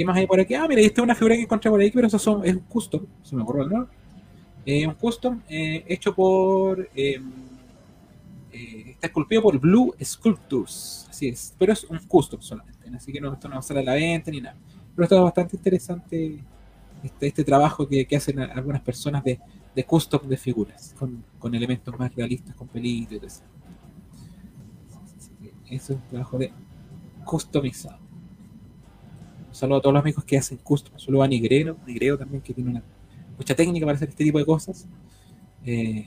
¿Qué más hay por aquí? Ah, mira, esta es una figura que encontré por ahí, pero eso son, es un custom. Se me ocurrió ¿no? Eh, un custom eh, hecho por. Eh, eh, está esculpido por Blue Sculptures. Así es. Pero es un custom solamente. Así que no, esto no va a salir a la venta ni nada. Pero está bastante interesante este, este trabajo que, que hacen algunas personas de, de custom de figuras. Con, con elementos más realistas, con pelitos y todo eso. Eso es un trabajo de customizado. Saludo a todos los amigos que hacen custom. Saludo a Nigrero, Nigrero también que tiene mucha técnica para hacer este tipo de cosas. Eh,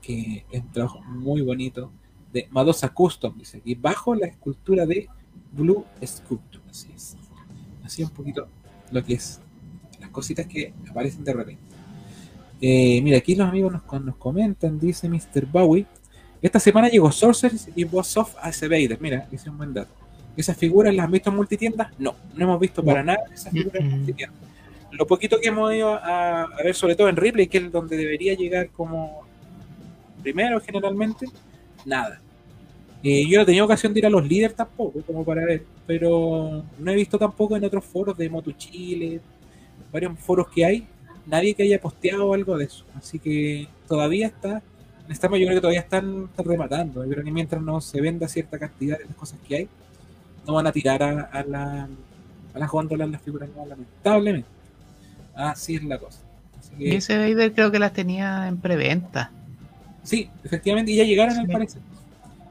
que es un trabajo muy bonito de Madosa Custom, dice aquí, bajo la escultura de Blue Sculpture. Así es. Así un poquito lo que es las cositas que aparecen de repente. Eh, mira, aquí los amigos nos, comentan, dice Mr. Bowie. Esta semana llegó Sorcerers y Boss of Ace Vader. Mira, es un buen dato. ¿Esas figuras las han visto en multitiendas? No, no hemos visto para nada esas figuras en multitiendas. Lo poquito que hemos ido a, a, ver, sobre todo en Ripley, que es donde debería llegar como primero generalmente, nada. Eh, yo no he tenido ocasión de ir a los líderes tampoco, como para ver, pero no he visto tampoco en otros foros de Moto Chile, varios foros que hay, nadie que haya posteado algo de eso. Así que todavía está, en esta yo creo que todavía están, están rematando. Yo creo que mientras no se venda cierta cantidad de las cosas que hay, no van a tirar a, a, la, a las góndolas las figuras nuevas, lamentablemente. Así es la cosa. Que, Y ese Vader creo que las tenía en preventa. sí, efectivamente, y ya llegaron Sí. al parecer.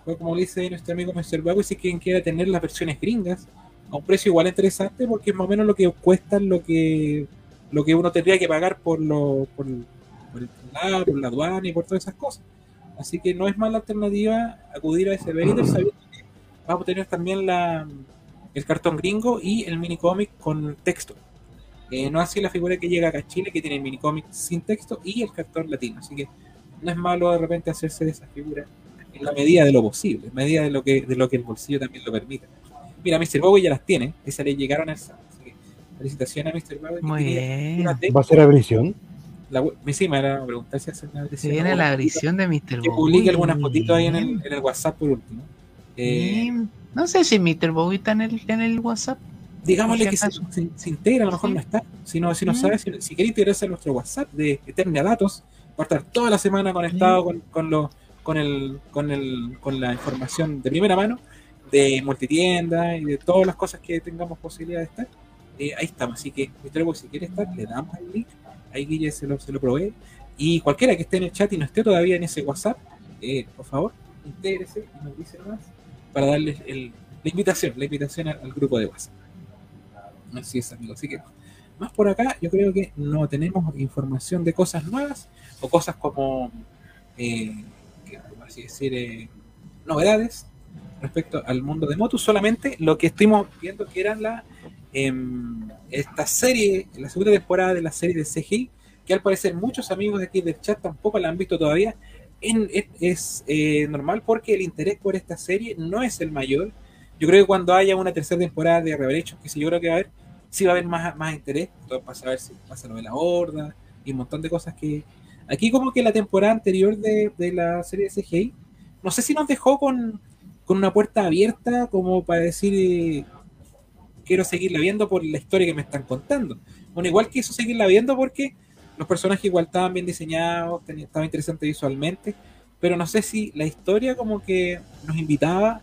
Fue como dice nuestro amigo Mr. Bago, si quien quiera tener las versiones gringas a un precio igual interesante, porque es más o menos lo que cuesta lo que lo que uno tendría que pagar por lo por, por el por la aduana y por todas esas cosas. Así que no es mala alternativa acudir a ese Vader sabiendo vamos a tener también la, el cartón gringo y el mini cómic con texto. Eh, no así la figura que llega acá a Chile, que tiene el mini cómic sin texto y el cartón latino. Así que no es malo de repente hacerse de esa figura en la medida de lo posible, en medida de lo que, de lo que el bolsillo también lo permita. Mira, Mr. Bowie ya las tiene, esas le llegaron al sábado. Así que felicitaciones a Mr. Bowie. que Muy bien. una ¿Va a ser abrición? La, sí, me van a preguntar si hacen la Se agresión. viene la agresión de Mr. Que Bowie. publique algunas fotitos ahí en el, en el WhatsApp por último. Eh. No sé si Mr. Bowie está en el, en el WhatsApp. digámosle que se, se- se integra, a lo mejor Sí. no está. Si no, si no Mm. sabe, si, si quiere integrarse a nuestro WhatsApp de Eternia Datos, va a estar toda la semana conectado con, con, lo- con, el, con, el, con la información de primera mano de multitienda y de todas las cosas que tengamos posibilidad de estar. Eh, ahí estamos. Así que, Mr. Boy, si quiere estar, le damos el link. Ahí Guille se lo, se lo provee. Y cualquiera que esté en el chat y no esté todavía en ese WhatsApp, eh, por favor, intégrese y nos dice más para darles el, la invitación, la invitación al, al grupo de WhatsApp. Así es, amigo. Así que más por acá, yo creo que no tenemos información de cosas nuevas o cosas como, eh, así decir, eh, novedades respecto al mundo de Motu. Solamente lo que estuvimos viendo que era la em, esta serie, la segunda temporada de la serie de CGI, que al parecer muchos amigos de aquí del chat tampoco la han visto todavía. Es eh, normal porque el interés por esta serie no es el mayor. Yo creo que cuando haya una tercera temporada de Revelation, que sí, yo creo que va a haber, sí va a haber más, más interés, todo para saber si pasa lo de la horda y un montón de cosas que... Aquí como que la temporada anterior de, de la serie de CGI, no sé si nos dejó con, con una puerta abierta como para decir, quiero seguirla viendo por la historia que me están contando. Bueno, igual quiso seguirla viendo porque los personajes igual estaban bien diseñados, estaba interesante visualmente, pero no sé si la historia como que nos invitaba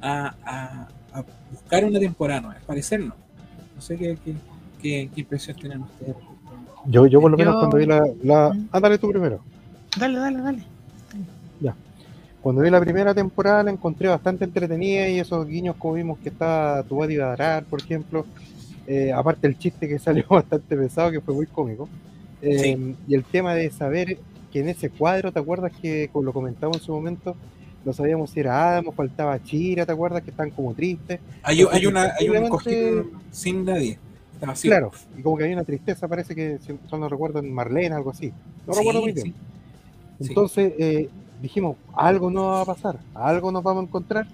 a, a- a buscar una temporada, al parecer no. No sé qué, qué, qué- qué impresión tienen ustedes. Yo, yo por lo menos Yo- cuando vi la... la... Mm. Ándale tú primero. Dale, dale, dale. Cuando vi la primera temporada la encontré bastante entretenida y esos guiños como vimos que está tu Badrar, por ejemplo. Eh, aparte el chiste que salió bastante pesado, que fue muy cómico. Eh, Y el tema de saber que en ese cuadro, ¿te acuerdas que lo comentamos en su momento? No sabíamos si era Adam o faltaba Chira, ¿te acuerdas que están como tristes? Hay, hay, una, hay un cojín sin nadie. Claro, y como que hay una tristeza, parece que, si no recuerdo, en Marlene, algo así. No Sí, recuerdo muy bien. Sí. Entonces eh, dijimos, algo no va a pasar, algo nos vamos a encontrar.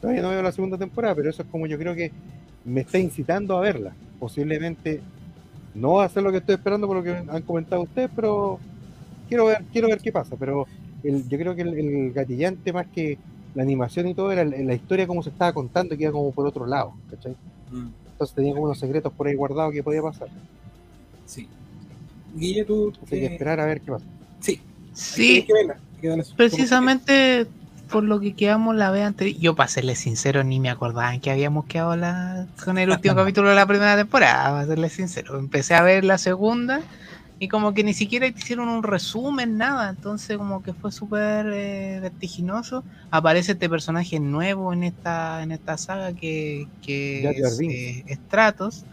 Todavía no veo la segunda temporada, pero eso es como yo creo que me está incitando a verla. Posiblemente no va a ser lo que estoy esperando por lo que han comentado ustedes, pero quiero ver, quiero ver qué pasa. Pero el- yo creo que el, el gatillante más que la animación y todo era la historia como se estaba contando que iba como por otro lado, ¿cachai? Mm. Entonces tenía como unos secretos por ahí guardados que podía pasar. Sí. Guille, tú. Así que eh, esperar a ver qué pasa. Sí. Sí, Hay que verla, hay que precisamente por lo que quedamos la vez anterior. Yo, para serles sincero, ni me acordaba en que habíamos quedado la... con el último capítulo de la primera temporada, para serles sincero. Empecé a ver la segunda y como que ni siquiera hicieron un resumen, nada. Entonces, como que fue súper eh, vertiginoso. Aparece este personaje nuevo en esta, en esta saga que, que es eh, Stratos.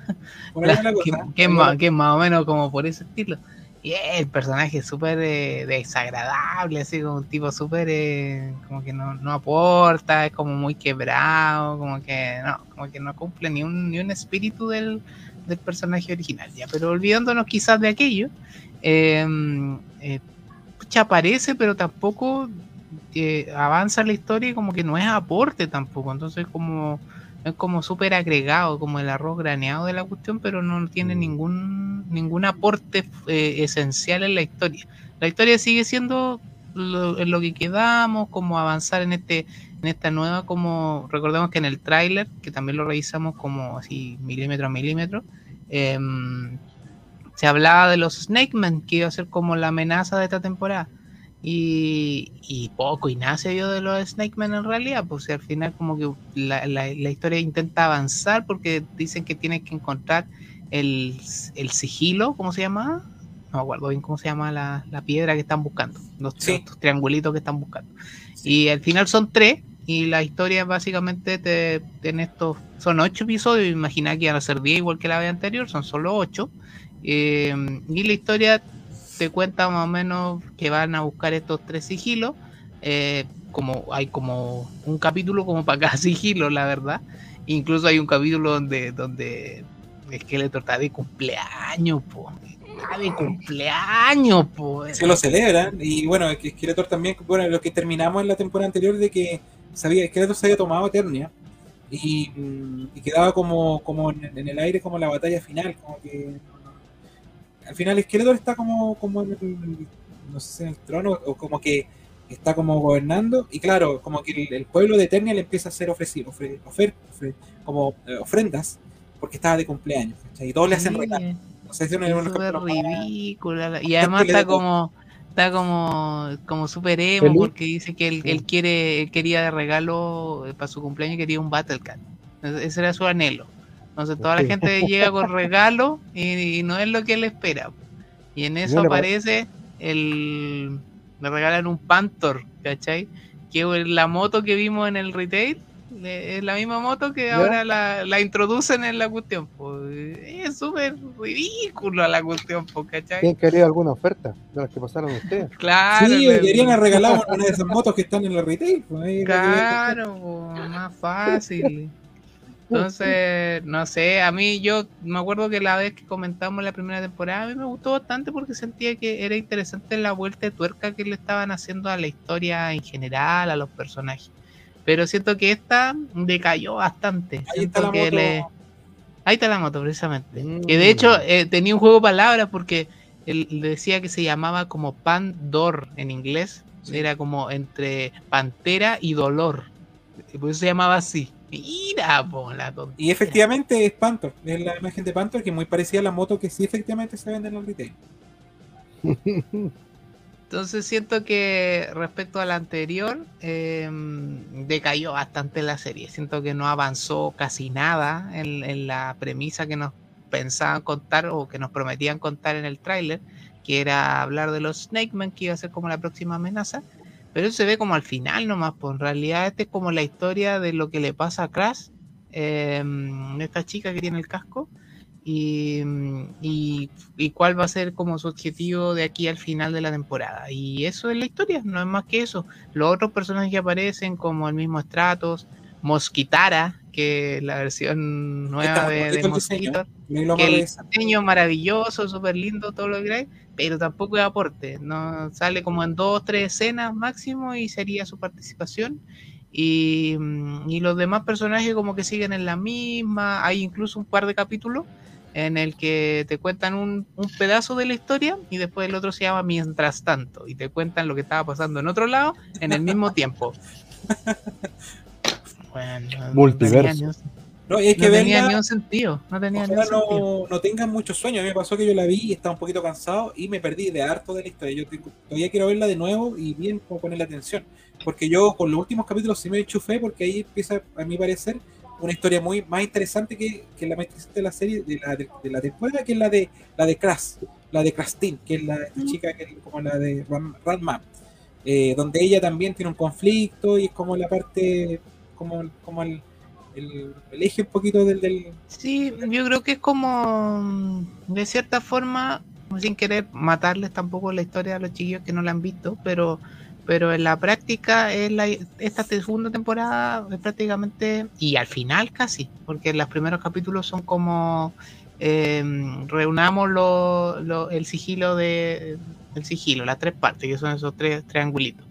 La- que, es más, que es más o menos como por ese estilo. Y el personaje es súper eh, desagradable, así como un tipo súper, eh, como que no, no aporta, es como muy quebrado, como que no, como que no cumple ni un, ni un espíritu del, del personaje original. ya Pero olvidándonos quizás de aquello, eh, eh, aparece, pero tampoco eh, avanza la historia y como que no es aporte tampoco. Entonces como es como súper agregado, como el arroz graneado de la cuestión, pero no tiene Mm. ningún, ningún aporte eh, esencial en la historia. La historia sigue siendo lo, en lo que quedamos, como avanzar en este en esta nueva, como recordemos que en el tráiler, que también lo revisamos como así milímetro a milímetro, em, se hablaba de los Snake Men, que iba a ser como la amenaza de esta temporada. Y, y poco y nada se vio de los Snake Men en realidad, pues al final como que la, la- la historia intenta avanzar porque dicen que tienen que encontrar el, el sigilo, ¿cómo se llama? No me acuerdo bien cómo se llama la, la piedra que están buscando, los, Sí. triangulitos que están buscando. Y al final son tres, y la historia básicamente te, en estos son ocho episodios, imagina que iban a ser diez igual que la vez anterior, son solo ocho. Eh, y la historia te cuenta más o menos que van a buscar estos tres sigilos. eh, como hay como un capítulo como para cada sigilo, la verdad. Incluso hay un capítulo donde, donde Skeletor está de cumpleaños, po. Está de cumpleaños, po. se lo celebran y bueno Skeletor también bueno lo que terminamos en la temporada anterior de que sabía Skeletor se había tomado Eternia y, y quedaba como como en, en el aire como la batalla final como que al final Skeletor está como como en el, no sé si en el trono o como que está como gobernando y claro como que el, el pueblo de Eternia le empieza a hacer ofrecer ofre- ofer- ofre- como eh, ofrendas porque estaba de cumpleaños ¿cachai? y todos le hacen regalos no sé si uno es ridícula. Y además está como está como como super emo Feliz. porque dice que él, Sí. él quiere él quería de regalo eh, para su cumpleaños quería un Battle Cat. Ese ese era su anhelo. Entonces toda la gente llega con regalo y, y no es lo que él espera. Y en eso aparece el le regalan un Panther, ¿cachai? Que la moto que vimos en el retail es la misma moto que ¿Ya? ahora la, la introducen en la cuestión. pues. Es súper ridículo la cuestión, pues, ¿cachai? ¿Quién quería alguna oferta de las que pasaron ustedes? Claro, Sí, le- deberían haber regalado una de esas motos que están en la retail. pues, que- Claro, pues, más fácil. Entonces, no sé, a mí yo me acuerdo que la vez que comentamos la primera temporada, a mí me gustó bastante porque sentía que era interesante la vuelta de tuerca que le estaban haciendo a la historia en general, a los personajes. Pero siento que esta decayó bastante. Ahí Siento está la que moto. le- Ahí está la moto, precisamente. Mm. Que de hecho eh, tenía un juego de palabras porque él decía que se llamaba como Pandor en inglés. Sí. Era como entre pantera y dolor. Por eso se llamaba así. Mira, po, la tontera. Y efectivamente es Panther, es la imagen de Panther que es muy parecida a la moto que sí efectivamente se vende en el retail. Entonces siento que respecto a la anterior, eh, decayó bastante la serie. Siento que no avanzó casi nada en, en la premisa que nos pensaban contar o que nos prometían contar en el tráiler, que era hablar de los Snake Man, que iba a ser como la próxima amenaza. Pero eso se ve como al final nomás, pues en realidad este es como la historia de lo que le pasa a Crash, eh, esta chica que tiene el casco, y, y, y cuál va a ser como su objetivo de aquí al final de la temporada. Y eso es la historia, no es más que eso. Los otros personajes que aparecen, como el mismo Stratos, Mosquitara, que es la versión nueva Está de, de bonito el diseño, Mosquito, que el diseño maravilloso, súper lindo, todo lo que queráis, pero tampoco es aporte. No sale como en dos, tres escenas máximo y sería su participación. Y, mm, y los demás personajes como que siguen en la misma. Hay incluso un par de capítulos en el que te cuentan un, un pedazo de la historia y después el otro se llama Mientras tanto y te cuentan lo que estaba pasando en otro lado en el mismo tiempo. Bueno, Multiverso. No, y hay que no tenía verla- ni un sentido. No tenía un sentido. no, no tengan mucho sueño. A mí me pasó que yo la vi y estaba un poquito cansado y me perdí de harto de la historia. Yo tengo- todavía quiero verla de nuevo y bien como ponerle atención. Porque yo con los últimos capítulos sí me enchufé porque ahí empieza, a mi parecer, una historia muy más interesante que, que la más interesante de la serie, de la, de, de la temporada, que es la de la de Crash, la de Krastin, que es la esta chica que es como la de Ram- eh, donde ella también tiene un conflicto y es como la parte, como, como el, el, eje un poquito del, Sí, yo creo que es como, mm, de cierta forma, sin querer matarles tampoco la historia a los chiquillos que no la han visto, pero, pero en la práctica es la, esta segunda temporada es prácticamente, y al final casi, porque los primeros capítulos son como eh, reunamos lo, lo- el sigilo de el sigilo, las tres partes, que son esos tres triangulitos.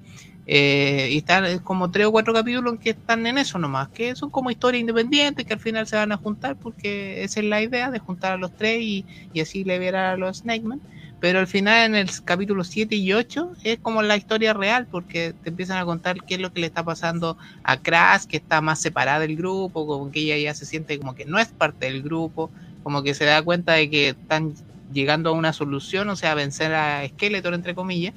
Eh, y están eh, como tres o cuatro capítulos que están en eso nomás, que son como historias independientes que al final se van a juntar porque esa es la idea de juntar a los tres y, y así liberar a los Snakemen. Pero al final en el capítulo 7 y 8 es como la historia real porque te empiezan a contar qué es lo que le está pasando a Crash, que está más separada del grupo, como que ella ya se siente como que no es parte del grupo, como que se da cuenta de que están llegando a una solución, o sea, vencer a Skeletor entre comillas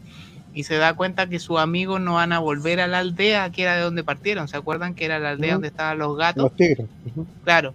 y se da cuenta que sus amigos no van a volver a la aldea que era de donde partieron. ¿Se acuerdan que era la aldea Ujú. donde estaban los gatos? Los tigres. ujú. Claro.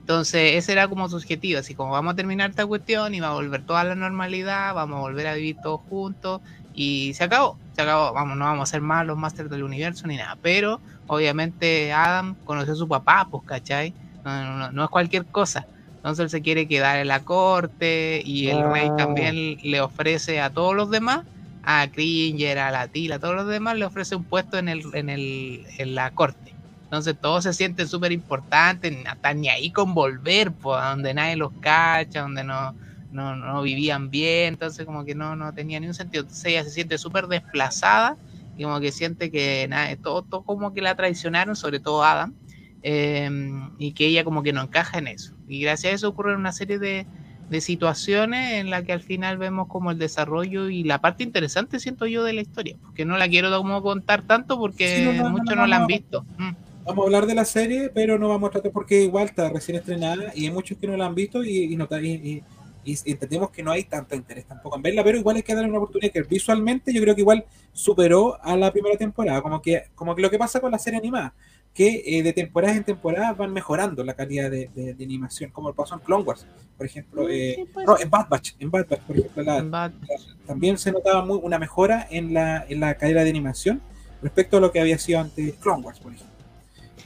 Entonces, ese era como su objetivo, así como vamos a terminar esta cuestión y va a volver toda la normalidad, vamos a volver a vivir todos juntos y se acabó, se acabó, vamos, no vamos a ser más los Masters del Universo ni nada, pero obviamente Adam conoció a su papá, pues, ¿cachai? No, no- no- no es cualquier cosa. Entonces él se quiere quedar en la corte y el rey Ah. también le ofrece a todos los demás, a Cringer, a la Tila, a todos los demás le ofrece un puesto en, el, en, el, en la corte. Entonces todos se sienten súper importantes, están ni ahí con volver, pues, a donde nadie los cacha, donde no, no, no vivían bien, entonces como que no, no tenía ni un sentido. Entonces ella se siente súper desplazada y como que siente que nada, todo, todo como que la traicionaron, sobre todo Adam, eh, y que ella como que no encaja en eso. Y gracias a eso ocurren una serie de, de situaciones en las que al final vemos como el desarrollo y la parte interesante siento yo de la historia, porque no la quiero como contar tanto porque Sí, no, no, no, muchos no, no, la han visto. Mm. Vamos a hablar de la serie, pero no vamos a tratar porque igual está recién estrenada y hay muchos que no la han visto y, y- y- y entendemos que no hay tanto interés tampoco en verla, pero igual hay que darle una oportunidad que visualmente yo creo que igual superó a la primera temporada, como que, como que lo que pasa con la serie animada, que eh, de temporada en temporada van mejorando la calidad de, de- de animación, como pasó en Clone Wars, por ejemplo, eh, Sí, pues. no, en Bad Batch, en Bad Batch, por ejemplo, la- también se notaba muy, una mejora en la, en la calidad de animación respecto a lo que había sido antes Clone Wars, por ejemplo.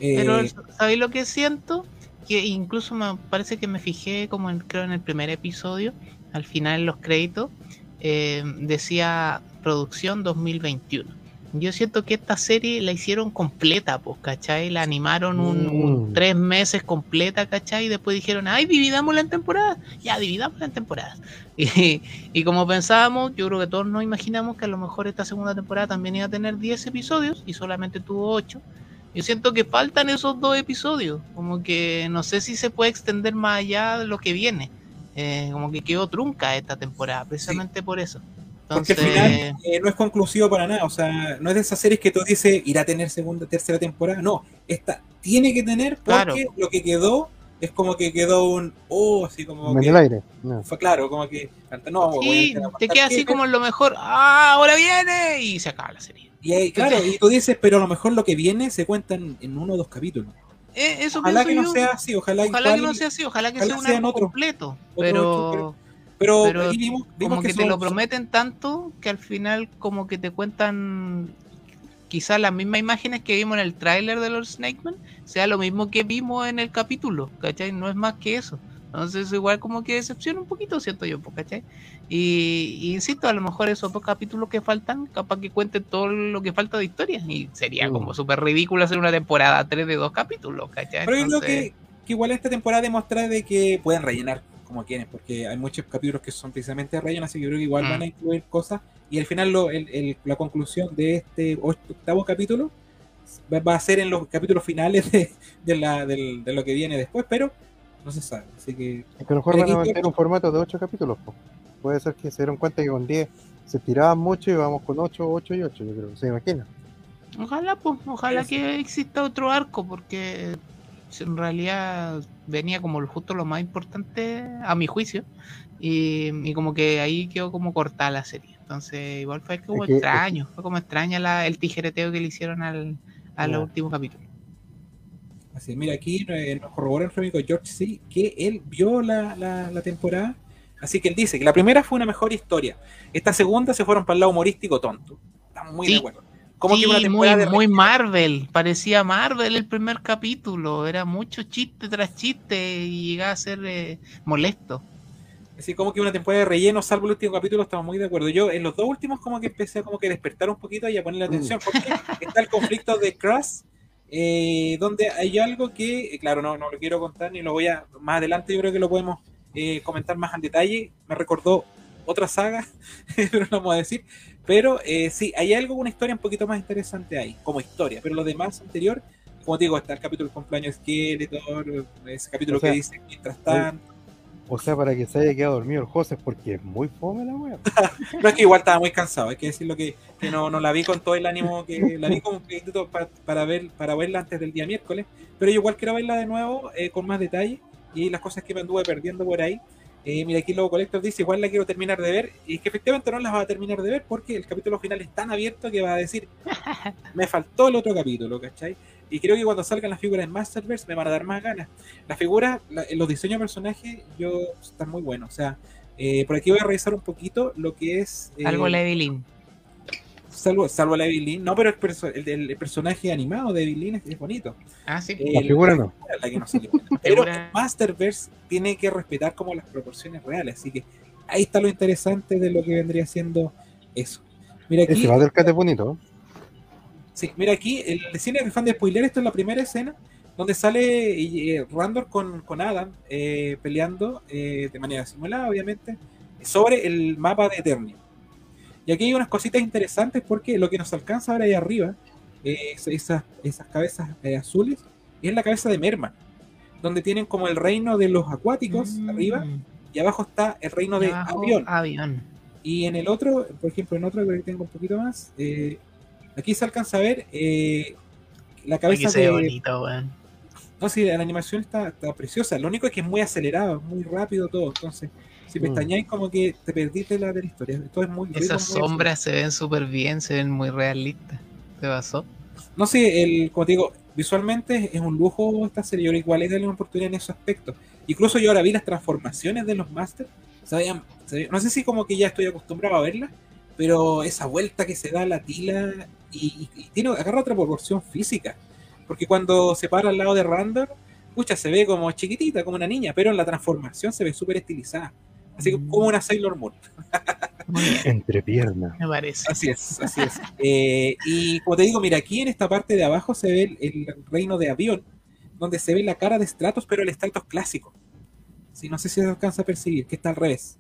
Eh, Pero, ¿sabéis lo que siento? Que incluso me parece que me fijé, como en, creo en el primer episodio, al final en los créditos, eh, decía producción 2021. Yo siento que esta serie la hicieron completa, pues, ¿cachai? La animaron un, un Mm. tres meses completa, ¿cachai? Y después dijeron, ay, dividámosla en temporadas. Ya, dividámosla en temporadas. Y, y como pensábamos, yo creo que todos nos imaginamos que a lo mejor esta segunda temporada también iba a tener 10 episodios y solamente tuvo 8. Yo siento que faltan esos dos episodios, como que no sé si se puede extender más allá de lo que viene. Eh, como que quedó trunca esta temporada, precisamente por eso. Porque al final eh, no es conclusivo para nada, o sea, no es de esas series que tú dices irá a tener segunda, tercera temporada, no, esta tiene que tener porque Claro. lo que quedó es como que quedó un, oh, así como En que el aire. No. fue claro, como que, no, sí, te queda así como en lo mejor, ¡ah, ahora viene! Y se acaba la serie. Y ahí, claro, y tú dices, pero a lo mejor lo que viene se cuenta en, en uno o dos capítulos. Eh, eso Ojalá que no sea así, ojalá, Ojalá que no sea así, ojalá que ojalá sea un arco completo. otro pero, ocho, pero, pero ahí vimos, vimos como que, te son- lo prometen tanto que al final como que te cuentan quizás las mismas imágenes que vimos en el tráiler de los Snakeman sea lo mismo que vimos en el capítulo, ¿cachai? No es más que eso. Entonces igual como que decepciona un poquito, siento yo, ¿cachai? Y, y insisto, a lo mejor esos dos capítulos que faltan, capaz que cuenten todo lo que falta de historia. Y sería Mm. como súper ridículo hacer una temporada 3 de dos capítulos, ¿cachai? Pero yo creo Entonces- que, que igual esta temporada demuestra de que pueden rellenar como quieren, porque hay muchos capítulos que son precisamente relleno, así que yo creo que igual Mm. van a incluir cosas. Y al final lo- el- el- la conclusión de este octavo capítulo va, va a ser en los capítulos finales de, de la, del- de lo que viene después, pero no se sabe. Así que Es que a lo mejor van a mantener un formato de 8 capítulos. po. Puede ser que se dieron cuenta que con 10 se tiraban mucho y vamos con 8, 8 y 8, yo creo. ¿Se imagina? Ojalá, pues, ojalá que exista otro arco, porque en realidad venía como justo lo más importante a mi juicio. Y, y como que ahí quedó como cortada la serie. Entonces, igual fue como Es que- extraño, fue como extraña la, el tijereteo que le hicieron al, al último capítulo. Así mira, aquí eh, nos corrobora nuestro amigo George C. que él vio la, la- la temporada. Así que él dice que la primera fue una mejor historia. Esta segunda se fueron para el lado humorístico tonto. Estamos muy Sí. de acuerdo. Como Sí, que una muy, temporada de muy Marvel, parecía Marvel el primer capítulo, era mucho chiste tras chiste y llegaba a ser eh, molesto. Así como que una temporada de relleno, salvo el último capítulo, estamos muy de acuerdo. Yo en los dos últimos como que empecé a como que despertar un poquito y a ponerle atención, porque está el conflicto de Cross, eh, donde hay algo que, eh, claro, no, no lo quiero contar ni lo voy a, más adelante yo creo que lo podemos eh, comentar más en detalle. Me recordó otra saga, pero no vamos a decir. Pero eh, sí, hay algo, una historia un poquito más interesante ahí, como historia, pero lo demás anterior, como te digo, está el capítulo del cumpleaños Skeletor, ese capítulo O sea, que dice mientras tanto. O sea, para que se haya quedado dormido el José, porque es muy fome la wea. No es que igual estaba muy cansado, hay que decirlo que, que no, no la vi con todo el ánimo que la vi como un poquito pa- para ver para verla antes del día miércoles, pero yo igual quiero verla de nuevo eh, con más detalle y las cosas que me anduve perdiendo por ahí. Eh, mira, aquí Lobo Collector dice, igual la quiero terminar de ver, y es que efectivamente no las va a terminar de ver porque el capítulo final es tan abierto que va a decir, me faltó el otro capítulo, ¿cachai? Y creo que cuando salgan las figuras en Masterverse me van a dar más ganas. Las figuras, la- los diseños de personajes, yo están muy buenos. O sea, eh, por aquí voy a revisar un poquito lo que es. eh, Algo Levelin. Salvo, salvo la Evelyn. No, pero el, perso- el, el- el personaje animado de Evelyn es, es bonito. Ah, sí. Eh, La figura no. la que no salió. Pero Masterverse tiene que respetar como las proporciones reales. Así que ahí está lo interesante de lo que vendría siendo eso. Mira aquí. Del cate bonito. Sí, mira aquí, el cine de fan de spoiler, esto es la primera escena donde sale eh, Randor con, con Adam eh, peleando eh, de manera simulada, obviamente, sobre el mapa de Eternia. Y aquí hay unas cositas interesantes porque lo que nos alcanza ahora ahí arriba, eh, es- esas, esas cabezas eh, azules, es la cabeza de Merman, donde tienen como el reino de los acuáticos Mm. arriba y abajo está el reino de Abajo, avión. avión. Y en el otro, por ejemplo, en otro que tengo un poquito más, eh, aquí se alcanza a ver la cabeza de. bonito, weón. No, sí, la animación está, está preciosa. Lo único es que es muy acelerado, muy rápido todo. Entonces, si Mm. pestañáis, como que te perdiste la de la historia. Esto es muy. Esas sombras se ven súper bien, se ven muy realistas. ¿Te pasó? No sé, el, como te digo, visualmente es un lujo esta serie. Yo igual es darle una oportunidad en ese aspecto. Incluso yo ahora vi las transformaciones de los Masters. Veían- no sé si como que ya estoy acostumbrado a verlas, pero esa vuelta que se da la tila y, y- y tiene agarra otra proporción física. Porque cuando se para al lado de Randor, pucha, se ve como chiquitita, como una niña, pero en la transformación se ve súper estilizada. Así que como una Sailor Moon. Entre piernas. me parece. Así es, así es. Eh, y como te digo, mira, aquí en esta parte de abajo se ve el, el reino de avión, donde se ve la cara de Stratos, pero el Stratos clásico. Sí, no sé si se alcanza a percibir, que está al revés.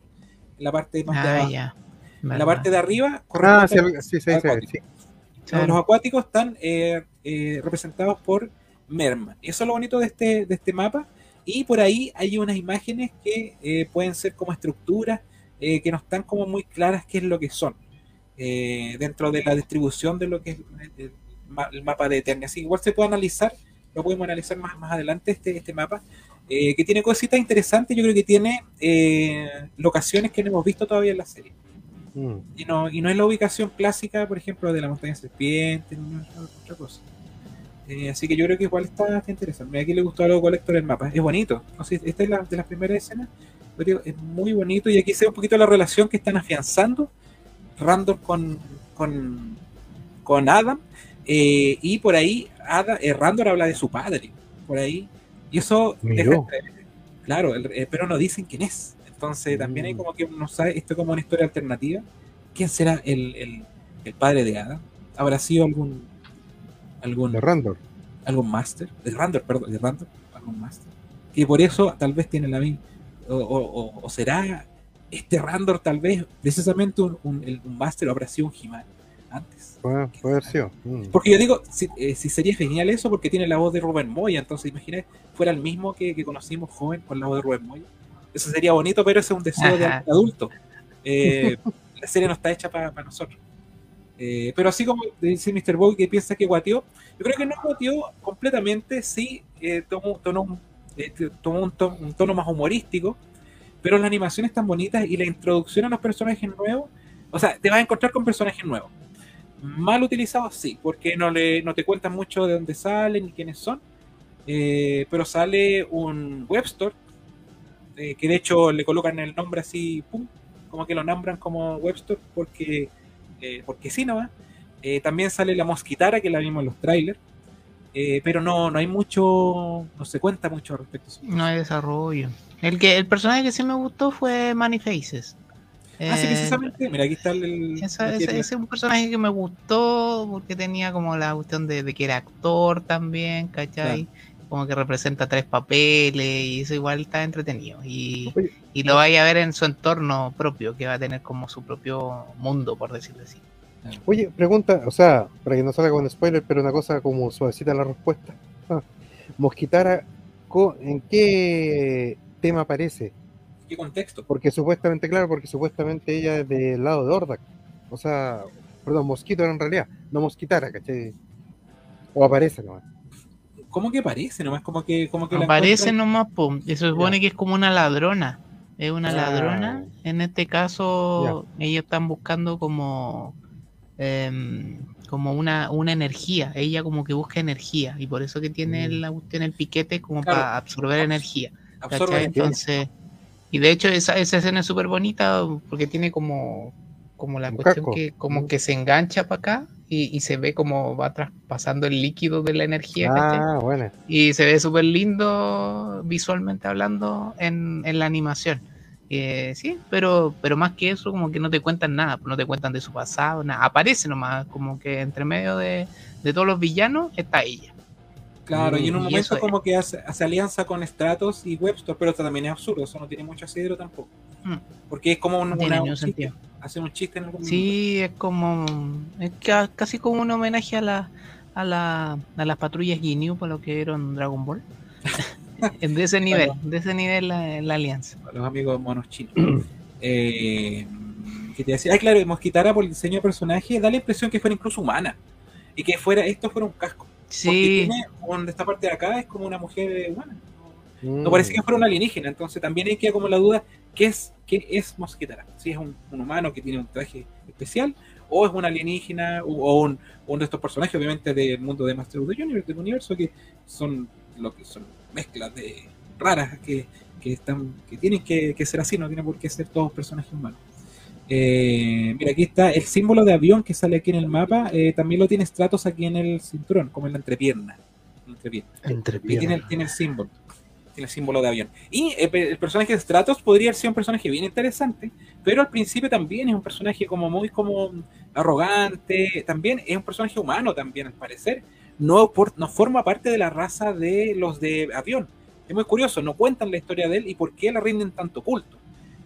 En la parte más de Ah, abajo. ya. En la parte de arriba, Ah, sí, sí, sí, acuático. Los- Los acuáticos están eh, eh, representados por Merman. Y eso es lo bonito de este, de este mapa. Y por ahí hay unas imágenes que eh, pueden ser como estructuras eh, que no están como muy claras qué es lo que son. eh, dentro de la distribución de lo que es el, ma- el mapa de Eternia. Así que igual se puede analizar, lo podemos analizar más, más adelante este, este mapa, que tiene cositas interesantes. Yo creo que tiene locaciones que no hemos visto todavía en la serie. Mm. Y no, y no es la ubicación clásica, por ejemplo, de la montaña serpiente, ni otra cosa. Eh, así que yo creo que igual está, está interesante. Aquí le gustó a los colector el mapa. Es bonito. No sé, esta es la, de las primeras escenas. pero digo, es muy bonito. Y aquí se ve un poquito la relación que están afianzando Random con, con, con Adam. eh, y por ahí Ada, eh, habla de su padre. Por ahí. Y eso deja. Claro, el- eh, pero no dicen quién es. Entonces también hay Mm. como que uno sabe, esto es como una historia alternativa. ¿Quién será el, el, el padre de Ada? ¿Habrá sido algún algún De Randor. algún máster? De Randor, perdón, de Randor, algún máster. Que por eso tal vez tiene la misma. O, o- o- o será este Randor tal vez precisamente un, un, un máster o habrá sido un He-Man antes. Puede, puede haber sido. Mm. Porque yo digo, si, eh, si sería genial eso, porque tiene la voz de Rubén Moya, entonces imagina fuera el mismo que, que conocimos joven con la voz de Rubén Moya. Eso sería bonito, pero ese es un deseo de adulto. Eh, la serie no está hecha para nosotros. Eh, pero así como dice Mr. Boy que piensa que guateó, yo creo que no guateó completamente, sí eh, tomó, un, eh, tomó un to- un tono más humorístico, pero la animación es tan bonita y la introducción a los personajes nuevos, o sea, te vas a encontrar con personajes nuevos. Mal utilizados, sí, porque no, le, no te cuentan mucho de dónde salen ni quiénes son, eh, pero sale un Webstore, eh, que de hecho le colocan el nombre así, pum, como que lo nombran como Webstore porque, eh, porque sí, ¿no? Eh, también sale la mosquitara, que la vimos en los trailers, eh, pero no, no hay mucho, no se cuenta mucho al respecto. No hay desarrollo. El que el personaje que sí me gustó fue Manifaces. Ah, sí, Eh, precisamente, mira, aquí está el... Esa- ese, es un personaje que me gustó porque tenía como la cuestión de, de que era actor también, ¿cachai? Como que representa tres papeles y eso igual está entretenido. Y, Oye. y lo vaya a ver en su entorno propio, que va a tener como su propio mundo, por decirlo así. Oye, pregunta, o sea, para que no salga con spoiler, pero una cosa como suavecita la respuesta. Ah, Mosquitara, ¿en qué tema aparece? ¿Qué contexto? Porque supuestamente, claro, porque supuestamente ella es del lado de Ordak. O sea, perdón, Mosquito era en realidad, no Mosquitara, ¿cachai? O aparece nomás. ¿Cómo que parece? Nomás como que, como que Aparece encuentran- nomás, po. se supone que es como una ladrona. Es una Ah. ladrona. En este caso, ellos están buscando como em, como una, una energía. Ella como que busca energía. Y por eso que tiene Mm. la cuestión el piquete como Claro. para absorber Abs- energía. absorbe. Entonces, y de hecho esa, esa escena es súper bonita porque tiene como, como la Un cuestión casco. que como Mm. que se engancha para acá y, y se ve como va traspasando el líquido de la energía. Ah, bueno. Y se ve súper lindo visualmente hablando en, en la animación. Eh, sí, pero, pero más que eso, como que no te cuentan nada, pues no te cuentan de su pasado, nada. Aparece nomás, como que entre medio de, de todos los villanos está ella. Claro, y en un momento como que hace, hace alianza con Stratos y Webstore, pero esto también es absurdo, eso no tiene mucho asidero tampoco. Mm. Porque es como un, No una- un chiste, hacer un chiste en algún. Sí, es como. Es ca- casi como un homenaje a la, a la, a las patrullas Ginyu por lo que vieron Dragon Ball. De ese nivel, de ese nivel la, la alianza. los amigos monos chinos. eh, ¿Qué te decía? Ah, claro, Mosquitara por el diseño de personaje da la impresión que fuera incluso humana. Y que fuera esto fuera un casco. Porque Sí, tiene, un- esta parte de acá es como una mujer eh, humana. No, Mm. no parece que fuera un alienígena, entonces también hay que como la duda, ¿qué es, qué es Mosquitara? Si es un, un humano que tiene un traje especial, o es un alienígena, o, o un, uno de estos personajes, obviamente, del mundo de Master of the Universe, del universo, que son lo que son mezclas de raras que, que están, que tienen que, que ser así, no tienen por qué ser todos personajes humanos. Eh, mira, aquí está el símbolo de avión que sale aquí en el mapa, eh, también lo tiene Stratos aquí en el cinturón, como en la entrepierna. En la entrepierna. Entre Y tiene, el- tiene el símbolo. Tiene el símbolo de avión. Y el, pe- el personaje de Stratos podría ser un personaje bien interesante, pero al principio también es un personaje como muy como arrogante. También es un personaje humano también, al parecer. No, por- no forma parte de la raza de los de avión. Es muy curioso, no cuentan la historia de él y por qué le rinden tanto culto.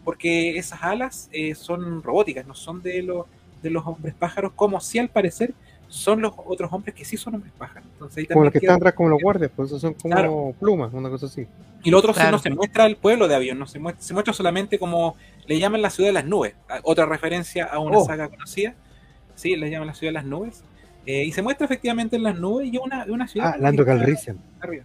Porque esas alas eh, son robóticas, no son de los, de los hombres pájaros, como si al parecer son los otros hombres que sí son hombres pájaros. Entonces, ahí Como los que queda- están atrás como los guardias, pues esos son como Claro. plumas, una cosa así. Y lo otro sí no se muestra el pueblo de avión, no se muestra, se muestra solamente como le llaman la ciudad de las nubes, a- otra referencia a una Oh. saga conocida. Sí, le llaman la ciudad de las nubes. Eh, y se muestra efectivamente en las nubes y una, una ciudad. Ah, Lando Calrissian. arriba.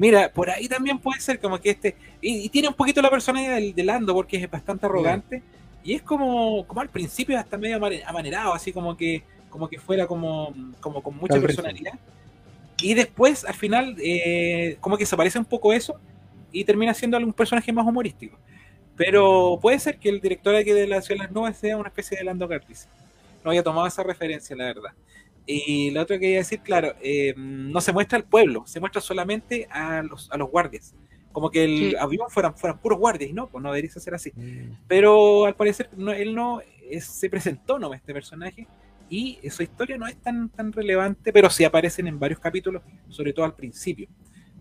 Mira, por ahí también puede ser como que este. Y, y tiene un poquito la personalidad del, de Lando porque es bastante arrogante. Y es como, como al principio hasta medio amane- amanerado, así como que, como que fuera como, como con mucha personalidad. Y después, al final, eh, como que desaparece un poco eso y termina siendo un personaje más humorístico. Pero puede ser que el director aquí de la Ciudad de las Nubes sea una especie de Lando Calrissian. No había tomado esa referencia, la verdad. Y lo otro que quería decir, claro, eh, no se muestra el pueblo, se muestra solamente a los, a los guardias. Como que el Sí. avión fueran, fueran puros guardias, y no, pues no debería ser así. Pero al parecer no, él no es- se presentó no este personaje y su historia no es tan, tan relevante, pero sí aparecen en varios capítulos, sobre todo al principio.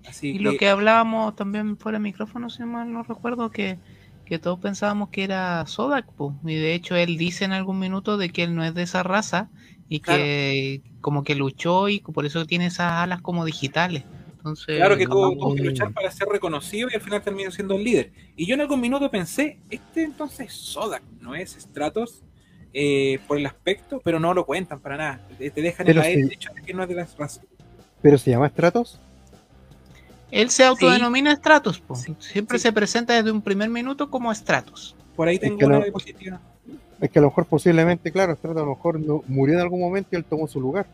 Así Y lo que hablábamos también fuera de micrófono, si mal no recuerdo, que, que todos pensábamos que era Sodak, po. y de hecho él dice en algún minuto de que él no es de esa raza y Claro. que como que luchó y por eso tiene esas alas como digitales. Entonces, Claro que tuvo, que luchar para ser reconocido y al final terminó siendo el líder. Y yo en algún minuto pensé, este entonces es Sodak, no es Stratos eh, por el aspecto, pero no lo cuentan para nada. Te dejan Pero en la sí. el hecho de que no es de las razas. Pero se llama Stratos. Él se autodenomina Stratos. Sí. siempre Sí. se presenta desde un primer minuto como Stratos. Por ahí tengo que una no- diapositiva. Es que a lo mejor posiblemente, claro, a lo mejor no- murió en algún momento y él tomó su lugar.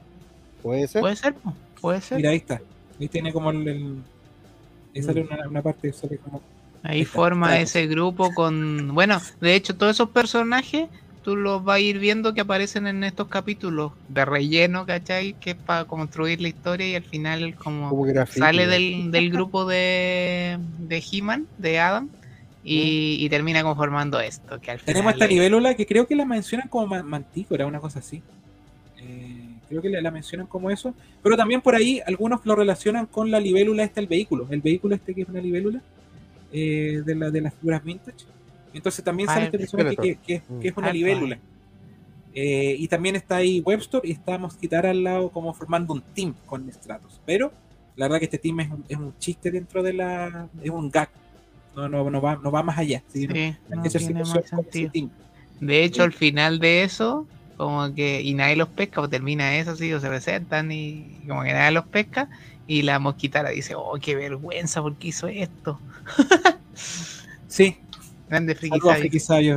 Puede ser. Puede ser, puede ser. Mira, ahí está. Ahí tiene como el. el- ahí sale una, una parte, sale como. Ahí forma ese grupo con. Bueno, de hecho, todos esos personajes tú los vas a ir viendo que aparecen en estos capítulos de relleno, ¿cachai? Que es para construir la historia y al final, como como sale del, del grupo de, de He-Man, de Adam, y, y termina conformando esto. Que al final Tenemos esta es- libélula que creo que la mencionan como ma- mantícora, una cosa así. Eh, creo que la, la mencionan como eso. Pero también por ahí algunos lo relacionan con la libélula esta, el vehículo. El vehículo este que es una libélula eh, de, la, de las figuras vintage. Entonces también Ah, sale este personaje que, que- Mm. que es una Ah, libélula. Eh, y también está ahí Webster y está Mosquitar al lado como formando un team con Stratos. Pero la verdad que este team es un, es un chiste dentro de la... es un gag. No, no, no, va, no va más allá. Sí, no tiene más sentido. De hecho, al final de eso, como que, y nadie los pesca, o termina eso, así, o se presentan y como que nadie los pesca, y la mosquitara dice, oh, qué vergüenza, ¿por qué hizo esto? Sí, Grande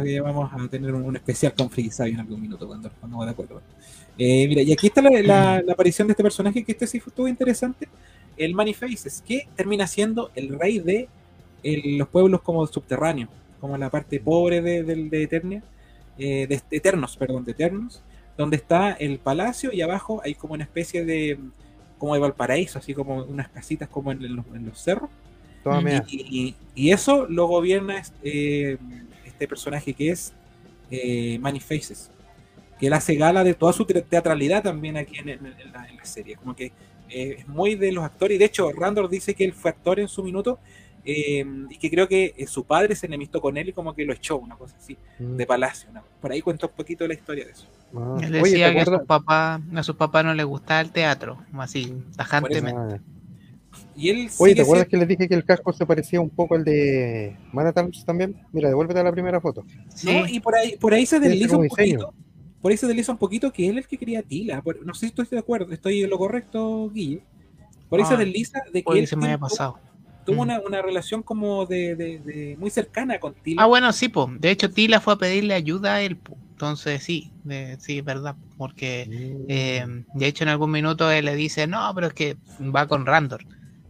que vamos a tener un, un especial con Friki Sabio en algún minuto cuando nos de acuerdo. Eh, mira, y aquí está la, la- la aparición de este personaje, que este sí fue- estuvo interesante, el Manifaces, que termina siendo el rey de el- los pueblos como subterráneos, como la parte pobre de, del- de Eternia, eh, de, de Eternos, perdón, de Eternos, donde está el palacio y abajo hay como una especie de como de Valparaíso, así como unas casitas como en los, en los cerros. Mm. Y, y- y eso lo gobierna este, este personaje que es eh, Manifaces, que él hace gala de toda su te- teatralidad también aquí en, en- en la, en la serie. Como que eh, es muy de los actores, y de hecho Randor dice que él fue actor en su minuto eh, y que creo que eh, su padre se enemistó con él y como que lo echó, una cosa así, Mm. de palacio. ¿no? Por ahí cuento un poquito la historia de eso. Ah. Él decía ¿te que a sus papás a sus papás no les gustaba el teatro, así, tajantemente. Y él Oye, ¿te acuerdas siendo- que les dije que el casco se parecía un poco al de Manhattan también? Mira, devuélvete a la primera foto. Sí, No, y por ahí, por ahí se desliza un diseño. poquito. Por ahí se desliza un poquito que él es el que quería a Tila. Por- no sé si estoy de acuerdo, estoy en lo correcto, Guille. Por ahí se Ah, desliza de que él se me haya tuvo- pasado. Tuvo Mm. una, una relación como de, de- de- muy cercana con Tila. Ah, bueno, sí, po. De hecho, Tila fue a pedirle ayuda a él, po. Entonces, sí, de- sí, es verdad. Porque, Mm. eh, de hecho, en algún minuto él le dice, no, pero es que va con Randor.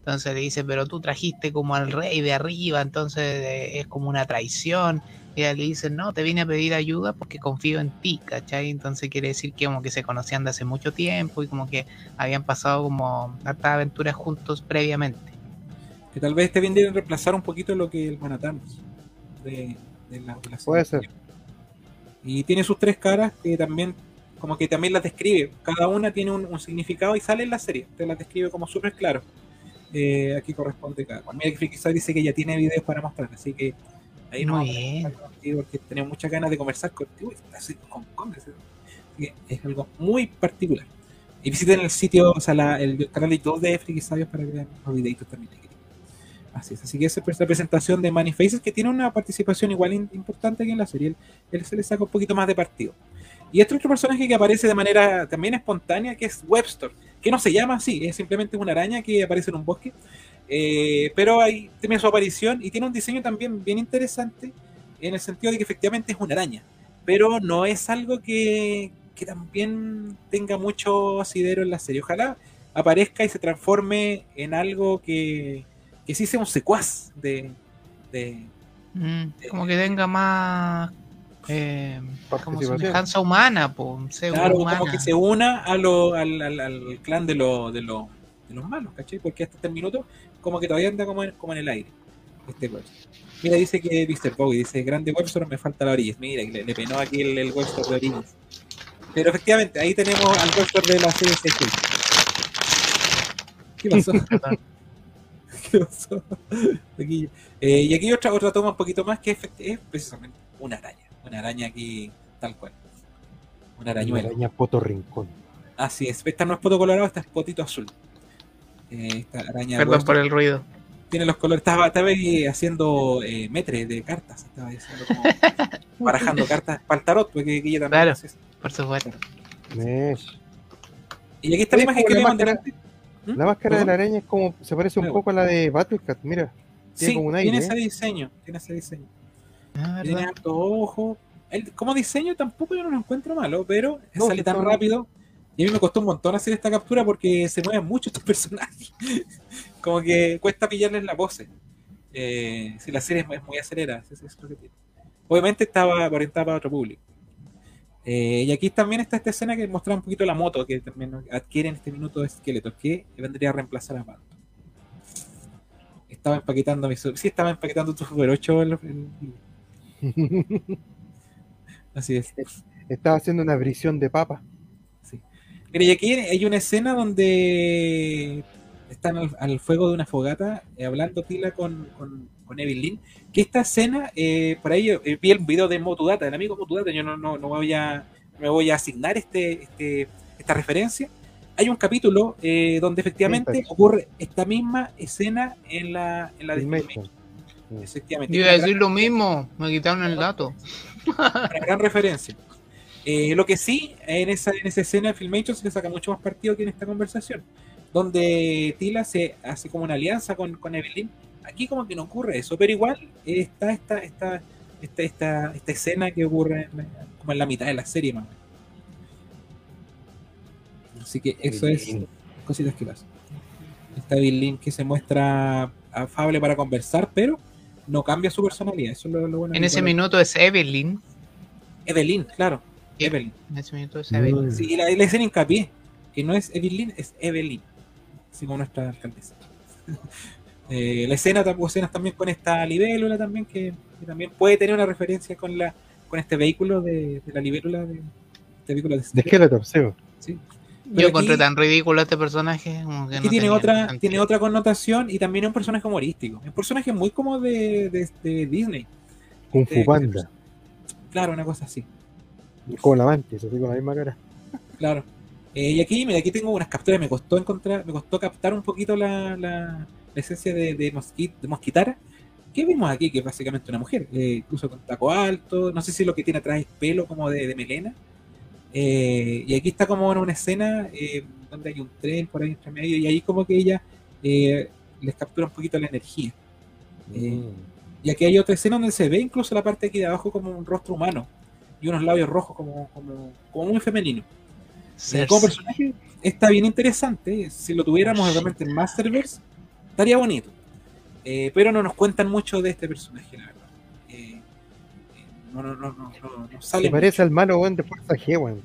Entonces le dice, pero tú trajiste como al rey de arriba, entonces eh, es como una traición. Y ella le dice, no, te vine a pedir ayuda porque confío en ti, ¿cachai? Entonces quiere decir que como que se conocían de hace mucho tiempo y como que habían pasado como hartas aventuras juntos previamente. Que tal vez esté bien de reemplazar un poquito lo que el Manhattan de, de la, de la Puede serie. ser. Y tiene sus tres caras que también, como que también las describe. Cada una tiene un, un significado y sale en la serie. Te las describe como súper claro. Eh, aquí corresponde cada cual. Mira que dice que ya tiene videos para mostrar, así que ahí no Muy vamos a contigo porque tenemos muchas ganas de conversar contigo y estás en Hong Kong. Así que es algo muy particular. Y visiten el sitio, o sea, la- el canal de YouTube de Friki Sabios para que vean los videitos también. Así que esa es la presentación de Manny Faces que tiene una participación igual importante que en la serie. Él, él se le saca un poquito más de partido. Y este otro personaje que aparece de manera también espontánea, que es Webster, que no se llama así, es simplemente una araña que aparece en un bosque. Eh, pero ahí tiene su aparición y tiene un diseño también bien interesante en el sentido de que efectivamente es una araña, pero no es algo que, que también tenga mucho asidero en la serie. Ojalá aparezca y se transforme en algo que, que sí sea un secuaz de, de, Mm, como que tenga más eh, como semejanza humana, po, Claro, humana. como que se una a lo, al, al- al clan de, lo- de, lo- de los malos, ¿cachai? Porque hasta este minuto como que todavía anda como en, como en el aire. Este. Mira, dice que Mr. Bowie dice, grande Webster, me falta la orilla. Mira, le, le penó aquí el, el Webster de orillas. Pero efectivamente, ahí tenemos al Webster de la serie. ¿Qué pasó? Aquí, eh, y aquí otra, otra toma un poquito más que es precisamente una araña. Una araña aquí tal cual. Una Una arañuela. araña poto rincón. Así es. Esta no es poto colorado, esta es potito azul. Eh, esta araña Perdón por el ruido. tiene los colores. Estaba, estaba ahí haciendo eh, metre de cartas. Estaba haciendo como barajando cartas para el tarot, porque ella también Claro. Por supuesto. Mesh. Y aquí está la imagen que delante. ¿Mm? La máscara de la araña es como, se parece un poco a la de Battlecat, mira. Tiene Sí, como un tiene ese ¿eh? diseño, tiene ese diseño. Ah, Tiene harto ojo. El- como diseño tampoco yo no lo encuentro malo, pero No, sale tan rápido. Y a mí me costó un montón hacer esta captura porque se mueven mucho estos personajes. como que cuesta pillarles la pose. Eh, si la serie es muy- es muy acelerada, eso es lo que tiene. Obviamente estaba orientada para otro público. Eh, y aquí también está esta escena que mostraba un poquito la moto que también adquiere en este minuto de esqueletos que vendría a reemplazar a Phantom. Estaba empaquetando mi sí estaba empaquetando tu Super 8 en en- así es Estaba haciendo una brisión de papa. Mira, y aquí hay una escena donde están al, al fuego de una fogata eh, hablando Tila con, con, con Evelyn Lynn. Que esta escena, eh, por ahí eh, vi el video de Motudata, el amigo Motudata, yo no, no, no voy a, me voy a asignar este, este, esta referencia. Hay un capítulo eh, donde efectivamente ocurre esta misma escena en la, en la de. Filmation. Efectivamente. Yo iba a decir lo mismo, me quitaron el dato. una gran referencia. Eh, lo que sí, en esa, en esa escena de Filmation se le saca mucho más partido que en esta conversación, donde Tila se hace como una alianza con, con Evelyn. Aquí como que no ocurre eso, pero igual eh, está esta, esta, esta, esta, esta escena que ocurre en como en la mitad de la serie más o menos. Así que eso es cositas que pasan. Esta Evelyn que se muestra afable para conversar, pero no cambia su personalidad. Eso es lo, lo bueno. En ese minuto es Evelyn. Evelyn, claro. Sí. Evelyn. En ese minuto es. Evelyn. Sí, y la, hacen hincapié, que no es Evelyn, es Evelyn, así como nuestra alcaldesa. Eh, la escena, tam- escenas también con esta libélula también, que, que también puede tener una referencia con la con este vehículo de, de la libélula de este vehículo de, De Skeletor, sí. sí. Yo Pero encontré aquí- tan ridículo este personaje. Como que Aquí no tiene otra, sentido. tiene otra connotación y también es un personaje humorístico. Es un personaje muy como de, de- de Disney. Kung Fu Eh, Panda. Claro, una cosa así. Como la mantis, así con la misma cara. Claro. Eh, y aquí, mira, aquí tengo unas capturas. Me costó encontrar, me costó captar un poquito la, la- la esencia de, de, mosqui- de Mosquitara. ¿Qué vimos aquí? Que es básicamente una mujer, eh, incluso con taco alto. No sé si lo que tiene atrás es pelo como de, de melena. Eh, y aquí está como en una escena eh, donde hay un tren por ahí entre medio. Y ahí como que ella eh, les captura un poquito la energía. Eh, Y aquí hay otra escena donde se ve incluso la parte aquí de abajo como un rostro humano y unos labios rojos como, como, como muy femenino. Como personaje está bien interesante. Si lo tuviéramos realmente en Masterverse, estaría bonito. Eh, pero no nos cuentan mucho de este personaje, la verdad. Eh, eh, no, no, no, no, no, no sale Se parece al malo weón de Fuerza G, weón.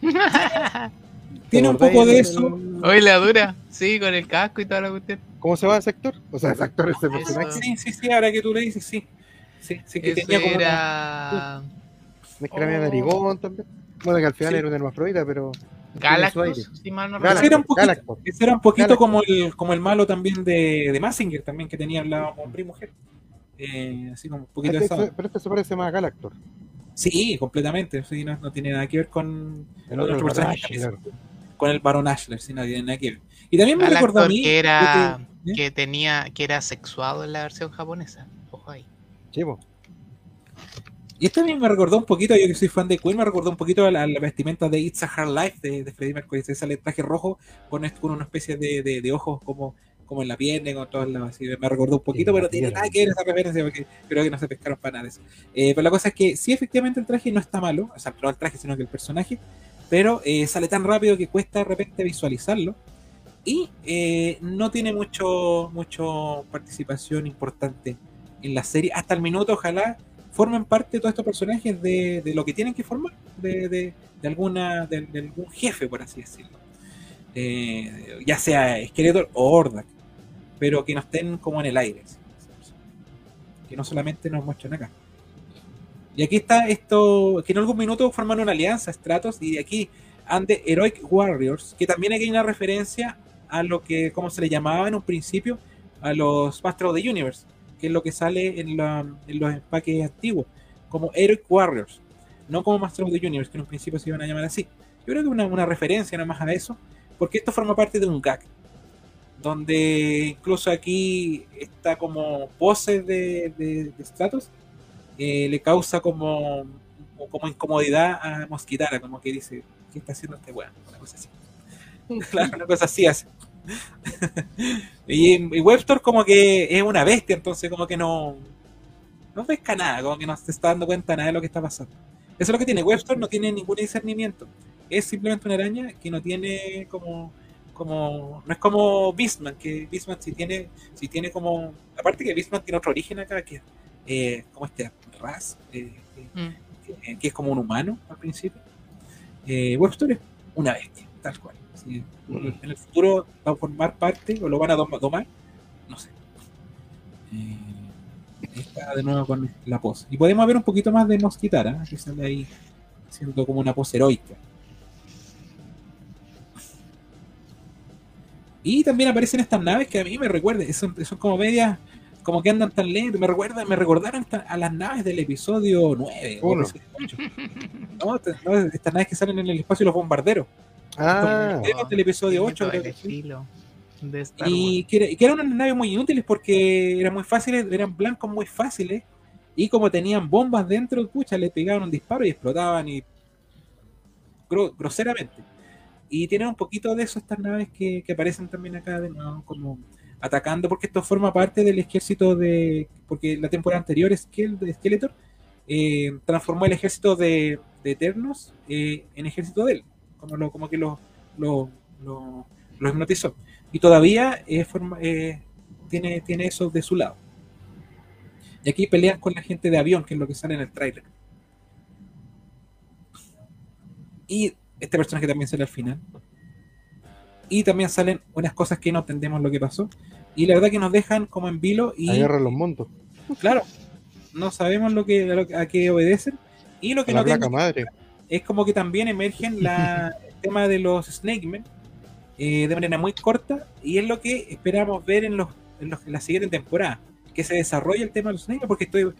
mucho. Tiene un ¿Te poco de eso. Hoy la dura. Sí, con el casco y toda la cuestión. ¿Cómo se llama ese actor? O sea, ese actor, ese personaje. Sí, sí, sí, ahora que tú le dices, sí. Sí, sí, que Eso tenía como una- era Es que era medio Oh. narigón también. Bueno, que al final Sí. era una hermafrodita, pero. Galactus, si mal no Galactus, Ese era un recuerdo. poquito, Galactus. ese era un poquito Galactus. como el, como el malo también de, de Massinger, también que tenía al lado hombre y mujer. Eh, así como un poquito Este pero este se parece más a Galactor. Sí, completamente. Sí, no, no tiene nada que ver con, El con otro otro personaje claro. con el Baron Ashler, sí, no tiene nada que ver. Y también me recordó a mí que era que- ¿eh? que tenía que era sexuado en la versión japonesa. Ojo ahí. Sí, po. Y este también me recordó un poquito, yo que soy fan de Queen, me recordó un poquito a la, a la vestimenta de It's a Hard Life de, de Freddie Mercury. Se sale el traje rojo con, est- con una especie de, de- de ojos como, como en la pierna con todos lados. Así, me recordó un poquito, la pero tiene nada que ver esa referencia porque creo que no se pescaron para nada de eso. Eh, pero la cosa es que sí, efectivamente el traje no está malo, o sea, no el traje, sino que el personaje, pero eh, sale tan rápido que cuesta de repente visualizarlo. Y eh, no tiene mucho, mucho participación importante en la serie. Hasta el minuto, ojalá formen parte todos estos personajes de, de lo que tienen que formar, de, de, de alguna, de, de algún jefe, por así decirlo. Eh, ya sea Skeletor o Ordak, pero que no estén como en el aire. Que no solamente nos muestren acá. Y aquí está esto, que en algún minuto forman una alianza, Stratos, y de aquí ande Heroic Warriors, que también aquí hay una referencia a lo que, como se le llamaba en un principio, a los Masters of the Universe, que es lo que sale en, los empaques antiguos, como Heroic Warriors, no como Masters of the Universe, que en un principio se iban a llamar así. Yo creo que una, una referencia nomás a eso, porque esto forma parte de un gag, donde incluso aquí está como pose de, Stratos, eh, le causa como, como incomodidad a Mosquitara, como que dice, ¿qué está haciendo este weón? Una cosa así. claro, una cosa así hace. y, y Webster como que es una bestia, entonces como que no, no pesca nada, como que no se está dando cuenta nada de lo que está pasando. Eso es lo que tiene. Webster no tiene ningún discernimiento. Es simplemente una araña que no tiene como como no es como Beastman que Beastman si tiene si tiene como aparte que Beastman tiene otro origen acá que eh, como este Raz eh, mm. que, es como un humano al principio eh, Webster es una bestia tal cual en el futuro va a formar parte o lo van a tomar no sé eh, está de nuevo con la pose. Y podemos ver un poquito más de Mosquitara, que sale ahí haciendo como una pose heroica. Y también aparecen estas naves que a mí me recuerdan, son, son como medias, como que andan tan lentos, me recuerdan, me recordaron a las naves del episodio 9. No, estas naves que salen en el espacio los bombarderos. Ah, del episodio 8, y que, eran unas naves muy útiles porque eran muy fáciles, eran blancos muy fáciles. Y como tenían bombas dentro, pucha, le pegaban un disparo y explotaban y groseramente. Y tienen un poquito de eso estas naves que, aparecen también acá de nuevo como atacando, porque esto forma parte del ejército de. Porque la temporada anterior, Skeletor eh, transformó el ejército de, Eternos eh, en ejército de él. Como, lo, como que lo, lo, lo, lo hipnotizó y todavía eh, eh, tiene, tiene eso de su lado. Y aquí pelean con la gente de avión, que es lo que sale en el tráiler. Y este personaje también sale al final. Y también salen unas cosas que no entendemos lo que pasó. Y la verdad que nos dejan como en vilo y... Agarran los montos. Claro. No sabemos lo que, a, qué obedecen. Y lo que la no madre. Es como que también emergen la, el tema de los Snake Men eh, de manera muy corta y es lo que esperamos ver en, los, en, la siguiente temporada, que se desarrolle el tema de los Snake porque estoy,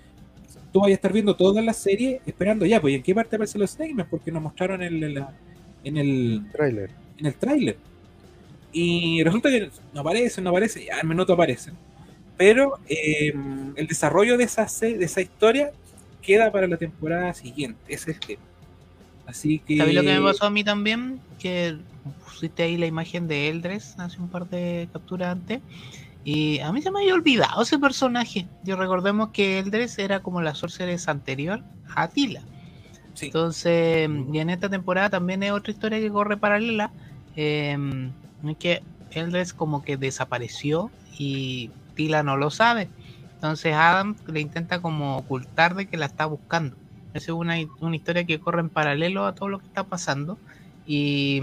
tú vas a estar viendo toda la serie esperando ya, pues en qué parte aparecen los Snake porque nos mostraron en, el, en el trailer. En el trailer. Y resulta que no aparecen, no aparecen, ya al minuto aparecen. Pero em, el desarrollo de esa, de esa historia queda para la temporada siguiente, ese es el tema. Así que. ¿Sabes lo que me pasó a mí también? Que pusiste ahí la imagen de Eldres hace un par de capturas antes. Y a mí se me había olvidado ese personaje. Yo recordemos que Eldres era como la Sorceress anterior a Tila. Entonces, y en esta temporada también es otra historia que corre paralela. Eh, es que Eldres como que desapareció y Tila no lo sabe. Entonces Adam le intenta como ocultar de que la está buscando. Es una, una historia que corre en paralelo a todo lo que está pasando. Y,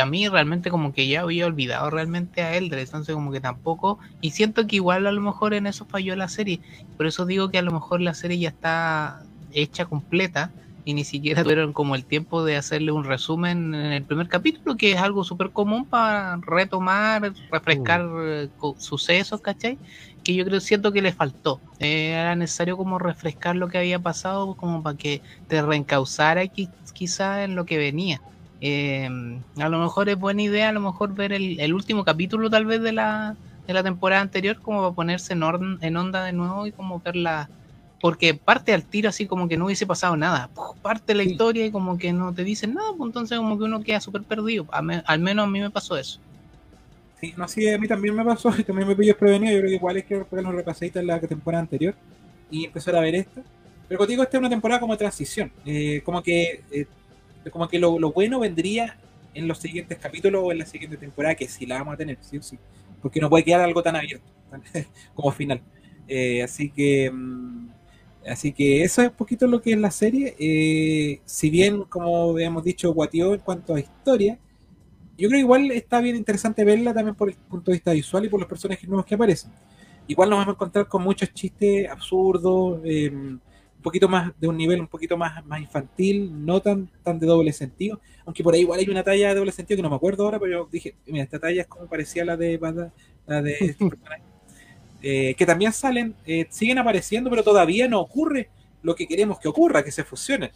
a mí realmente como que ya había olvidado realmente a Eldred, entonces como que tampoco, y siento que igual a lo mejor en eso falló la serie, por eso digo que a lo mejor la serie ya está hecha completa y ni siquiera tuvieron como el tiempo de hacerle un resumen en el primer capítulo, que es algo súper común para retomar, refrescar mm. eh, sucesos, ¿cachai? Que yo creo, siento que le faltó. Eh, era necesario como refrescar lo que había pasado, como para que te reencauzara quizá en lo que venía. Eh, a lo mejor es buena idea, a lo mejor ver el, último capítulo tal vez de la, de la temporada anterior como para ponerse en, en onda de nuevo y como verla, porque parte al tiro así como que no hubiese pasado nada, parte la historia y como que no te dicen nada, pues entonces como que uno queda súper perdido, al menos a mí me pasó eso. Sí, no, sí, a mí también me pasó, y también me pilló desprevenido, yo creo que igual es que pegar los en la temporada anterior y empezar a ver esta. Pero contigo esta es una temporada como de transición, eh, como que eh, como que lo, bueno vendría en los siguientes capítulos o en la siguiente temporada, que sí la vamos a tener, sí o sí, porque no puede quedar algo tan abierto como final. Eh, así que mm, así que eso es un poquito lo que es la serie. Eh, si bien, como habíamos dicho, guatió en cuanto a historia, yo creo que igual está bien interesante verla también por el punto de vista visual y por los personajes nuevos que aparecen. Igual nos vamos a encontrar con muchos chistes absurdos, eh, un poquito más de un nivel un poquito más, más infantil, no tan, tan de doble sentido, aunque por ahí igual hay una talla de doble sentido que no me acuerdo ahora, pero yo dije, mira, esta talla es como parecía la de la de este eh, que también salen, eh, siguen apareciendo, pero todavía no ocurre lo que queremos que ocurra, que se fusionen.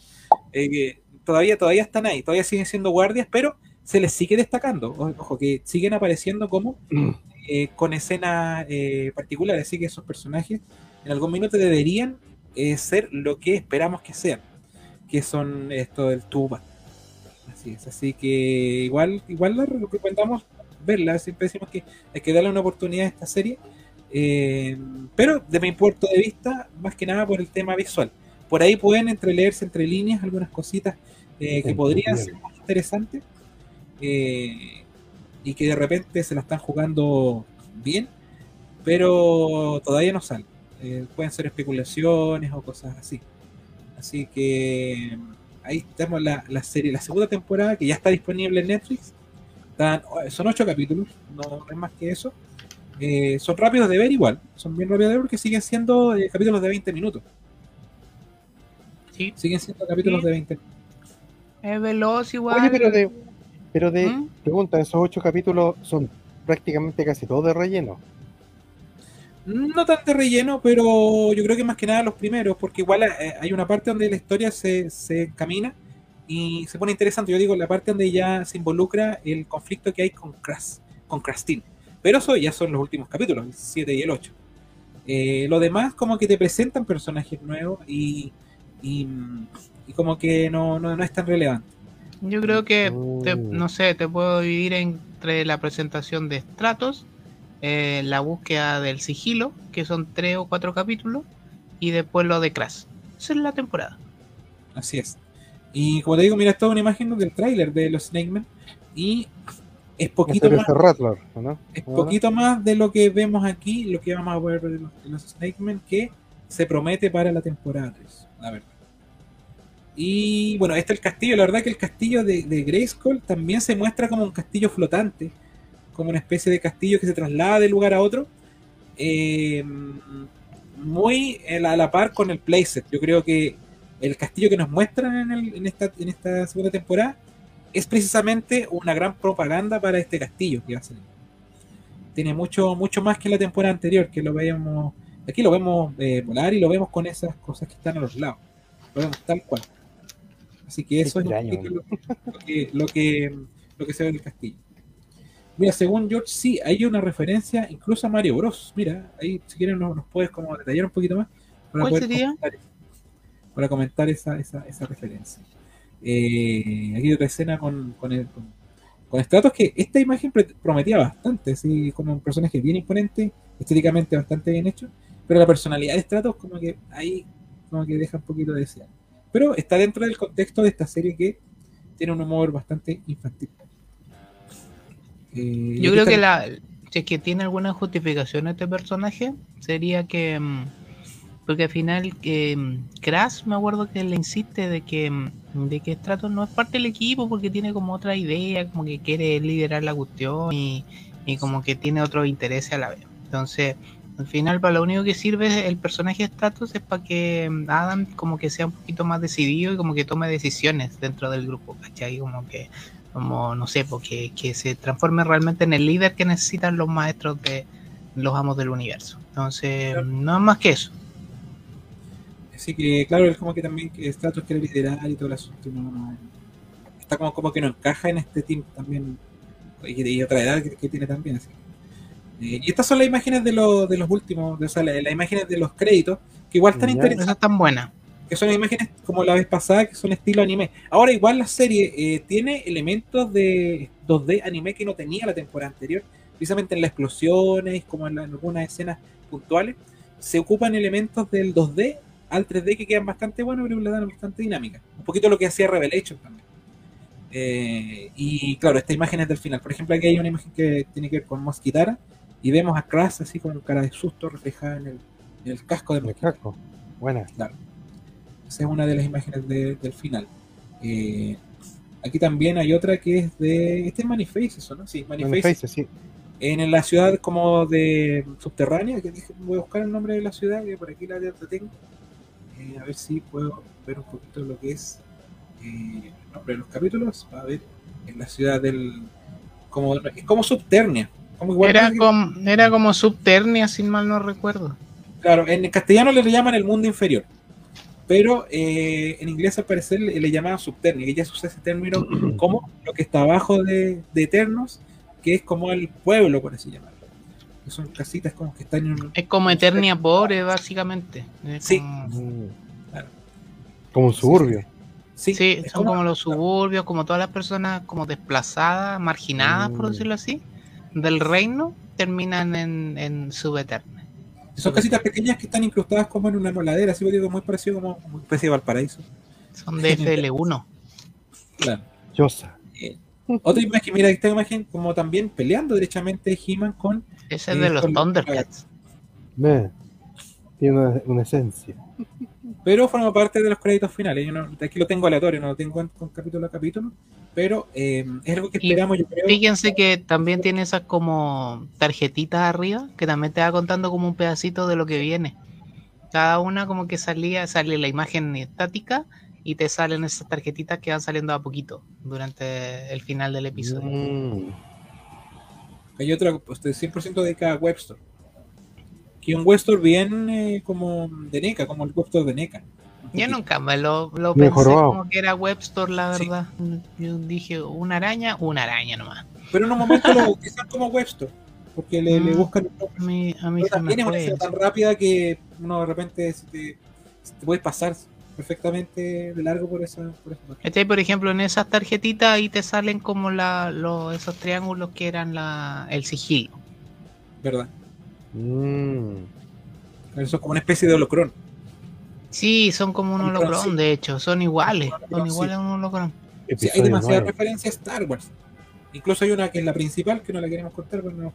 Eh, todavía, todavía están ahí, todavía siguen siendo guardias, pero se les sigue destacando. Ojo, que siguen apareciendo como mm. con escenas particulares, así que esos personajes en algún minuto deberían ser lo que esperamos que sean, que son esto del tuba. Así es, así que igual, igual lo recomendamos verla, siempre decimos que hay que darle una oportunidad a esta serie, eh, pero de mi punto de vista, más que nada por el tema visual. Por ahí pueden entreleerse entre líneas algunas cositas eh, que podrían ser más interesantes eh, y que de repente se la están jugando bien, pero todavía no salen. pueden ser especulaciones o cosas así. Así que ahí tenemos la, la, serie, la segunda temporada que ya está disponible en Netflix. son ocho capítulos, no es más que eso. Eh, son rápidos de ver igual, son bien rápidos de ver porque siguen siendo eh, capítulos de 20 minutos. Sí. Siguen siendo capítulos de 20 minutos. Es veloz igual. Oye, pero de, pero de ¿Mm? pregunta, esos ocho capítulos son prácticamente casi todos de relleno. No tan de relleno, pero yo creo que más que nada los primeros, porque igual eh, hay una parte donde la historia se, se camina y se pone interesante. Yo digo, la parte donde ya se involucra el conflicto que hay con Crash, con Crastin. Pero eso ya son los últimos capítulos, el 7 y el 8. Eh, lo demás, como que te presentan personajes nuevos y, y, y como que no, no, no, es tan relevante. Yo creo que, te, Mm. no sé, te puedo dividir entre la presentación de estratos, eh, la búsqueda del sigilo, que son tres o cuatro capítulos, y después lo de Crash. Esa es la temporada. Así es. Y como te digo, mira, es una imagen del tráiler de los Snake Men y es poquito Este más, Rattler, ¿no? es ¿No? poquito más de lo que vemos aquí, lo que vamos a ver de los, de los Snake Men que se promete para la temporada 3, la verdad. Y bueno, este es el castillo, la verdad que el castillo de, de Grayskull también se muestra como un castillo flotante, como una especie de castillo que se traslada de lugar a otro. Eh, muy a la, par con el playset. Yo creo que el castillo que nos muestran en, el- en esta, en esta segunda temporada es precisamente una gran propaganda para este castillo que va a salir. Tiene mucho, mucho más que la temporada anterior, que lo veíamos. Aquí lo vemos eh, volar y lo vemos con esas cosas que están a los lados. Lo vemos tal cual. Así que eso Extraño. es lo, que, lo, que, lo que se ve en el castillo. Mira, según George, sí, hay una referencia incluso a Mario Bros. Mira, ahí si quieren nos, nos puedes como detallar un poquito más. Para ¿Cuál sería? Comentar, para comentar esa, esa, esa referencia. Eh, aquí hay otra escena con, con, el, con, con Stratos que esta imagen pre- prometía bastante, así como un personaje bien imponente, estéticamente bastante bien hecho, pero la personalidad de Stratos como que ahí como que deja un poquito de desear. Pero está dentro del contexto de esta serie que tiene un humor bastante infantil. Eh, Yo creo que la, si es que tiene alguna justificación este personaje, sería que, mm, porque al final Crash me acuerdo que le insiste de que, mm, de que Stratos no es parte del equipo porque tiene como otra idea, como que quiere liderar la cuestión y, y como que tiene otros intereses a la vez. Entonces, al final para lo único que sirve el personaje de Stratos es para que mm, Adam como que sea un poquito más decidido y como que tome decisiones dentro del grupo, ¿cachai? Como que como no sé, porque que se transforme realmente en el líder que necesitan los maestros de los amos del universo. Entonces, Claro. no es más que eso. Así que, claro, es como que también que Stratos quiere liderar y todo el asunto. y no- no- está como, como que no encaja en este team también. Y, y otra edad que, que tiene también. así. Eh, y estas son las imágenes de, los de los últimos, de- o sea, la- las, imágenes de los créditos, que igual están interesantes, Esa es tan buena. que son imágenes como la vez pasada, que son estilo anime. Ahora, igual la serie eh, tiene elementos de 2D anime que no tenía la temporada anterior, precisamente en las explosiones, como en, la- en algunas escenas puntuales, se ocupan elementos del 2D al 3D que quedan bastante buenos, pero le dan bastante dinámica. Un poquito lo que hacía Revelation también. Eh, y claro, esta imagen es del final. Por ejemplo, aquí hay una imagen que tiene que ver con Mosquitara y vemos a Crash así con cara de susto reflejada en el, en el casco de Mosquitara. casco. Buena. Esa es una de las imágenes de- del final. Eh, aquí también hay otra que es de. Este es Maniface, eso, ¿no? Sí, Maniface. Maniface, sí. En la ciudad como de subterránea, que voy a buscar el nombre de la ciudad, que por aquí la, la tengo. Eh, a ver si puedo ver un poquito lo que es eh, el nombre de los capítulos. A ver, en la ciudad del. Como, es como subterránea. Como igual Era que- como, era como subternia, sin mal no recuerdo. Claro, en castellano le llaman el mundo inferior. Pero eh, en inglés al parecer le, le llamaban subternia, se usa ese término como lo que está abajo de, de Eternos, que es como el pueblo, por así llamarlo. Que son casitas como que están en un... Es como Eternia pobre, básicamente. Es Sí. como- Mm. Claro. Como un Sí, suburbio. Sí, son como los suburbios, como todas las personas como desplazadas, marginadas, por Mm. decirlo así, del reino, terminan en, en Subeterna. Son casitas pequeñas que están incrustadas como en una moladera, así digo, muy parecido como una especie de Valparaíso. Son de FL1. Claro. Yosa. Otra imagen, mira, esta imagen como también peleando derechamente He-Man con Ese es Sí, de los Thundercats. Me. Tiene una, una esencia. Pero forma parte de los créditos finales. Yo no, aquí lo tengo aleatorio, no lo tengo en- con capítulo a capítulo, pero eh, es algo que Y esperamos, yo creo. Fíjense que también tiene esas como tarjetitas arriba, que también te va contando como un pedacito de lo que viene. Cada una como que salía, sale la imagen estática y te salen esas tarjetitas que van saliendo a poquito durante el final del episodio. Mm. Hay otra pues, de 100% dedicada a Webstore. Que un Webstore bien eh, como de NECA, como el Webstore de NECA. Yo nunca me lo, pensé jorobado. como que era Webstore, la Sí. verdad. Yo dije, una araña, una araña nomás. Pero en un momento lo bautizan como Webstore, porque le, le Mm. buscan el nombre. A mí, a mí Pero también es una escena eso. tan rápida que uno de repente se te, se te puede pasar perfectamente de largo por esa, por esa parte. ¿Cachai? Por ejemplo, en esas tarjetitas ahí te salen como la, los, esos triángulos que eran la, el sigilo. ¿Verdad? Mm. Eso es como una especie de holocrón. Sí, son como un Holocron, holocron, sí. de hecho, son iguales, Holocron, son sí. iguales a un holocron. Sí, hay demasiadas referencias a Star Wars. Incluso hay una que es la principal, que no la queremos contar para no nos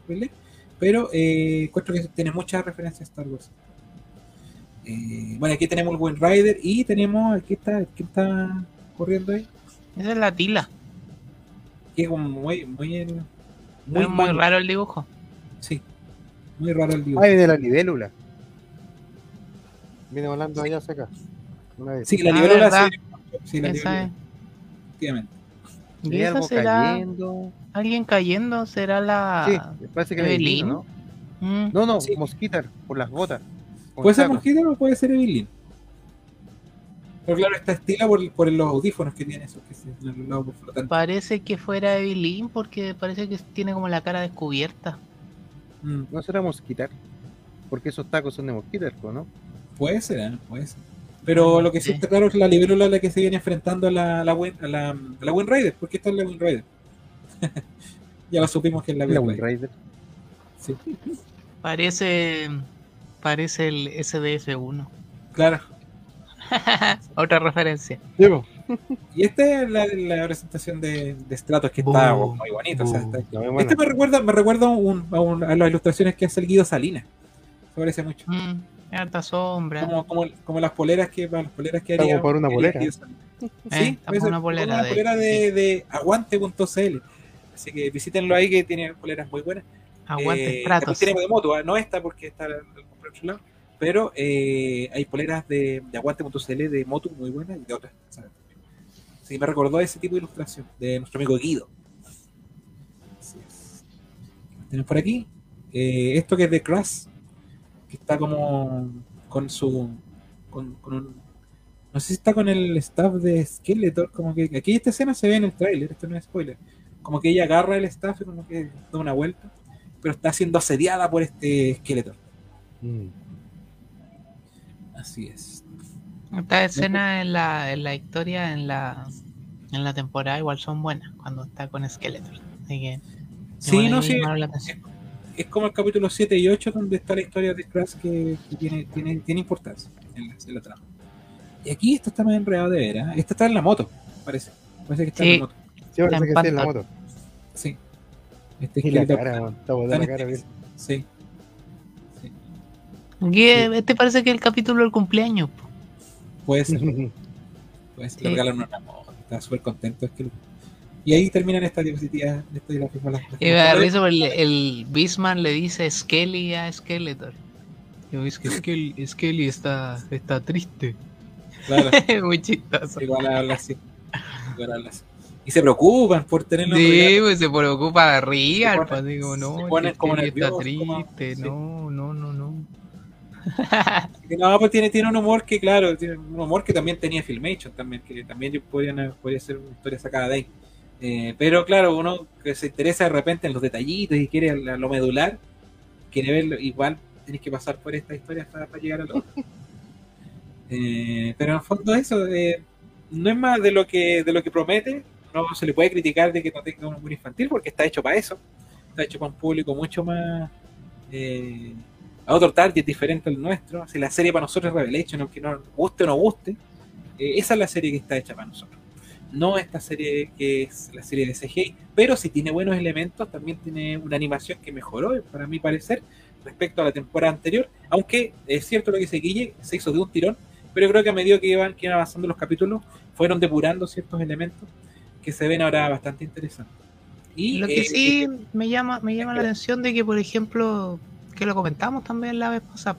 pero eh, encuentro que tiene muchas referencias a Star Wars. Eh, bueno, aquí tenemos el Wind Rider y tenemos, aquí está, ¿quién está corriendo ahí? Esa es la tila. Que es como muy, muy, muy, Muy, muy raro el dibujo. Sí, muy raro el dibujo. Ay, de la libélula. Viene volando allá hacia acá. Una vez. Sí, la Ah, libélula sí, sí, la Esa libélula, efectivamente. ¿Y esa será cayendo. alguien cayendo? ¿Será la Sí, parece que Evelyn? ¿no? Mm, No, no, Sí. Mosquitar, por las botas. Puede ser. Mosquito o puede ser Evelyn. Pero claro, está estila por, por los audífonos que tiene, esos que se los lados flotantes. Parece que fuera Evelyn porque parece que tiene como la cara descubierta. Mm, No será Mosquitar. Porque esos tacos son de Mosquitar, ¿no? puede ser, ¿eh? puede ser. Pero lo que sí Sí. está claro es la libélula la que se viene enfrentando a la, la, Win- a la, a la Wind Rider. ¿Por qué está en la Wind Rider? ya lo supimos que es la La Wind Rider. Sí, Parece parece el SDF1. claro. Otra referencia. Diego. Y esta es la, la presentación de, de Stratos que está muy bonito. o sea, bu. está- La muy buena. Este me recuerda, me recuerda un- a, un- a las ilustraciones que hace el Guido Salinas. Se parece mucho. Mm, harta sombra. Como, como, como las poleras que para las poleras que haría. como para una polera. Eh, Sí, una polera una de- polera de, de aguante.cl. Así que visítenlo ahí que tiene poleras muy buenas. Aguante Eh, Stratos. tenemos de moto, ¿ah? no esta porque está en otro lado, pero eh, hay poleras de, de aguante.cl de moto muy buenas y de otras. ¿sabes? Sí, me recordó ese tipo de ilustración de nuestro amigo Guido. Así es. Tenemos por aquí eh, esto que es de Crash, que está como con su. Con, con un, no sé si está con el staff de Skeletor, como que aquí esta escena se ve en el tráiler, esto no es spoiler. Como que ella agarra el staff y como que da una vuelta, pero está siendo asediada por este Skeletor. Mm. Así es. Estas escenas en la, en la historia, en la, en la temporada, igual son buenas cuando está con Skeletor. Así que. Sí, no, sí. Es como el capítulo 7 y 8 donde está la historia de Crash que, que tiene, tiene, tiene importancia en la, en la trama. Y aquí esto está más enredado de veras. Esta está en la moto, parece. Parece que está en la moto. Sí, parece que sí, en la moto. Sí. Este Y la cara. Está la cara, bien. Sí. Sí. Este parece que es el capítulo del cumpleaños. po. Puede ser. Pues le Sí. regalan una moto, está súper contento. Es que... Y ahí terminan estas diapositivas. Esto de la firma las- las- Y me da risa porque el, el Bisman le dice Skelly a Skeletor. Y es que Skelly, Skelly está, está triste. Claro, Muy chistoso. igual habla así. Igual habla así. Y se preocupan por tenerlo Sí, pues se preocupa de Se pues ponen- así como no, se ponen como triste, sí. no, no, no, no. Pues tiene, tiene un humor que, claro, tiene un humor que también tenía Filmation, también, que también podrían, podría ser una historia sacada de ahí. Eh, pero claro, uno que se interesa de repente en los detallitos y quiere la- lo medular, quiere verlo, igual tienes que pasar por esta historia para, para llegar a lo otro. Eh, pero en el fondo eso, eh, no es más de lo que de lo que promete. No se le puede criticar de que no tenga un humor infantil porque está hecho para eso. Está hecho para un público mucho más eh, a otro target diferente al nuestro. Si la serie para nosotros es Revelation, aunque no guste o no guste, eh, esa es la serie que está hecha para nosotros. No esta serie que es la serie de CGI, pero si tiene buenos elementos, también tiene una animación que mejoró, para mi parecer, respecto a la temporada anterior. Aunque es cierto lo que dice Guille, se hizo de un tirón, pero creo que a medida que iban, que iban avanzando los capítulos, fueron depurando ciertos elementos que se ven ahora bastante interesantes. Y, lo que eh, sí eh, me llama, me llama la atención de que, por ejemplo, que lo comentamos también la vez pasada,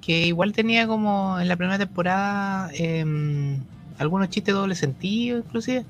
que igual tenía como en la primera temporada em, algunos chistes doble sentido, inclusive.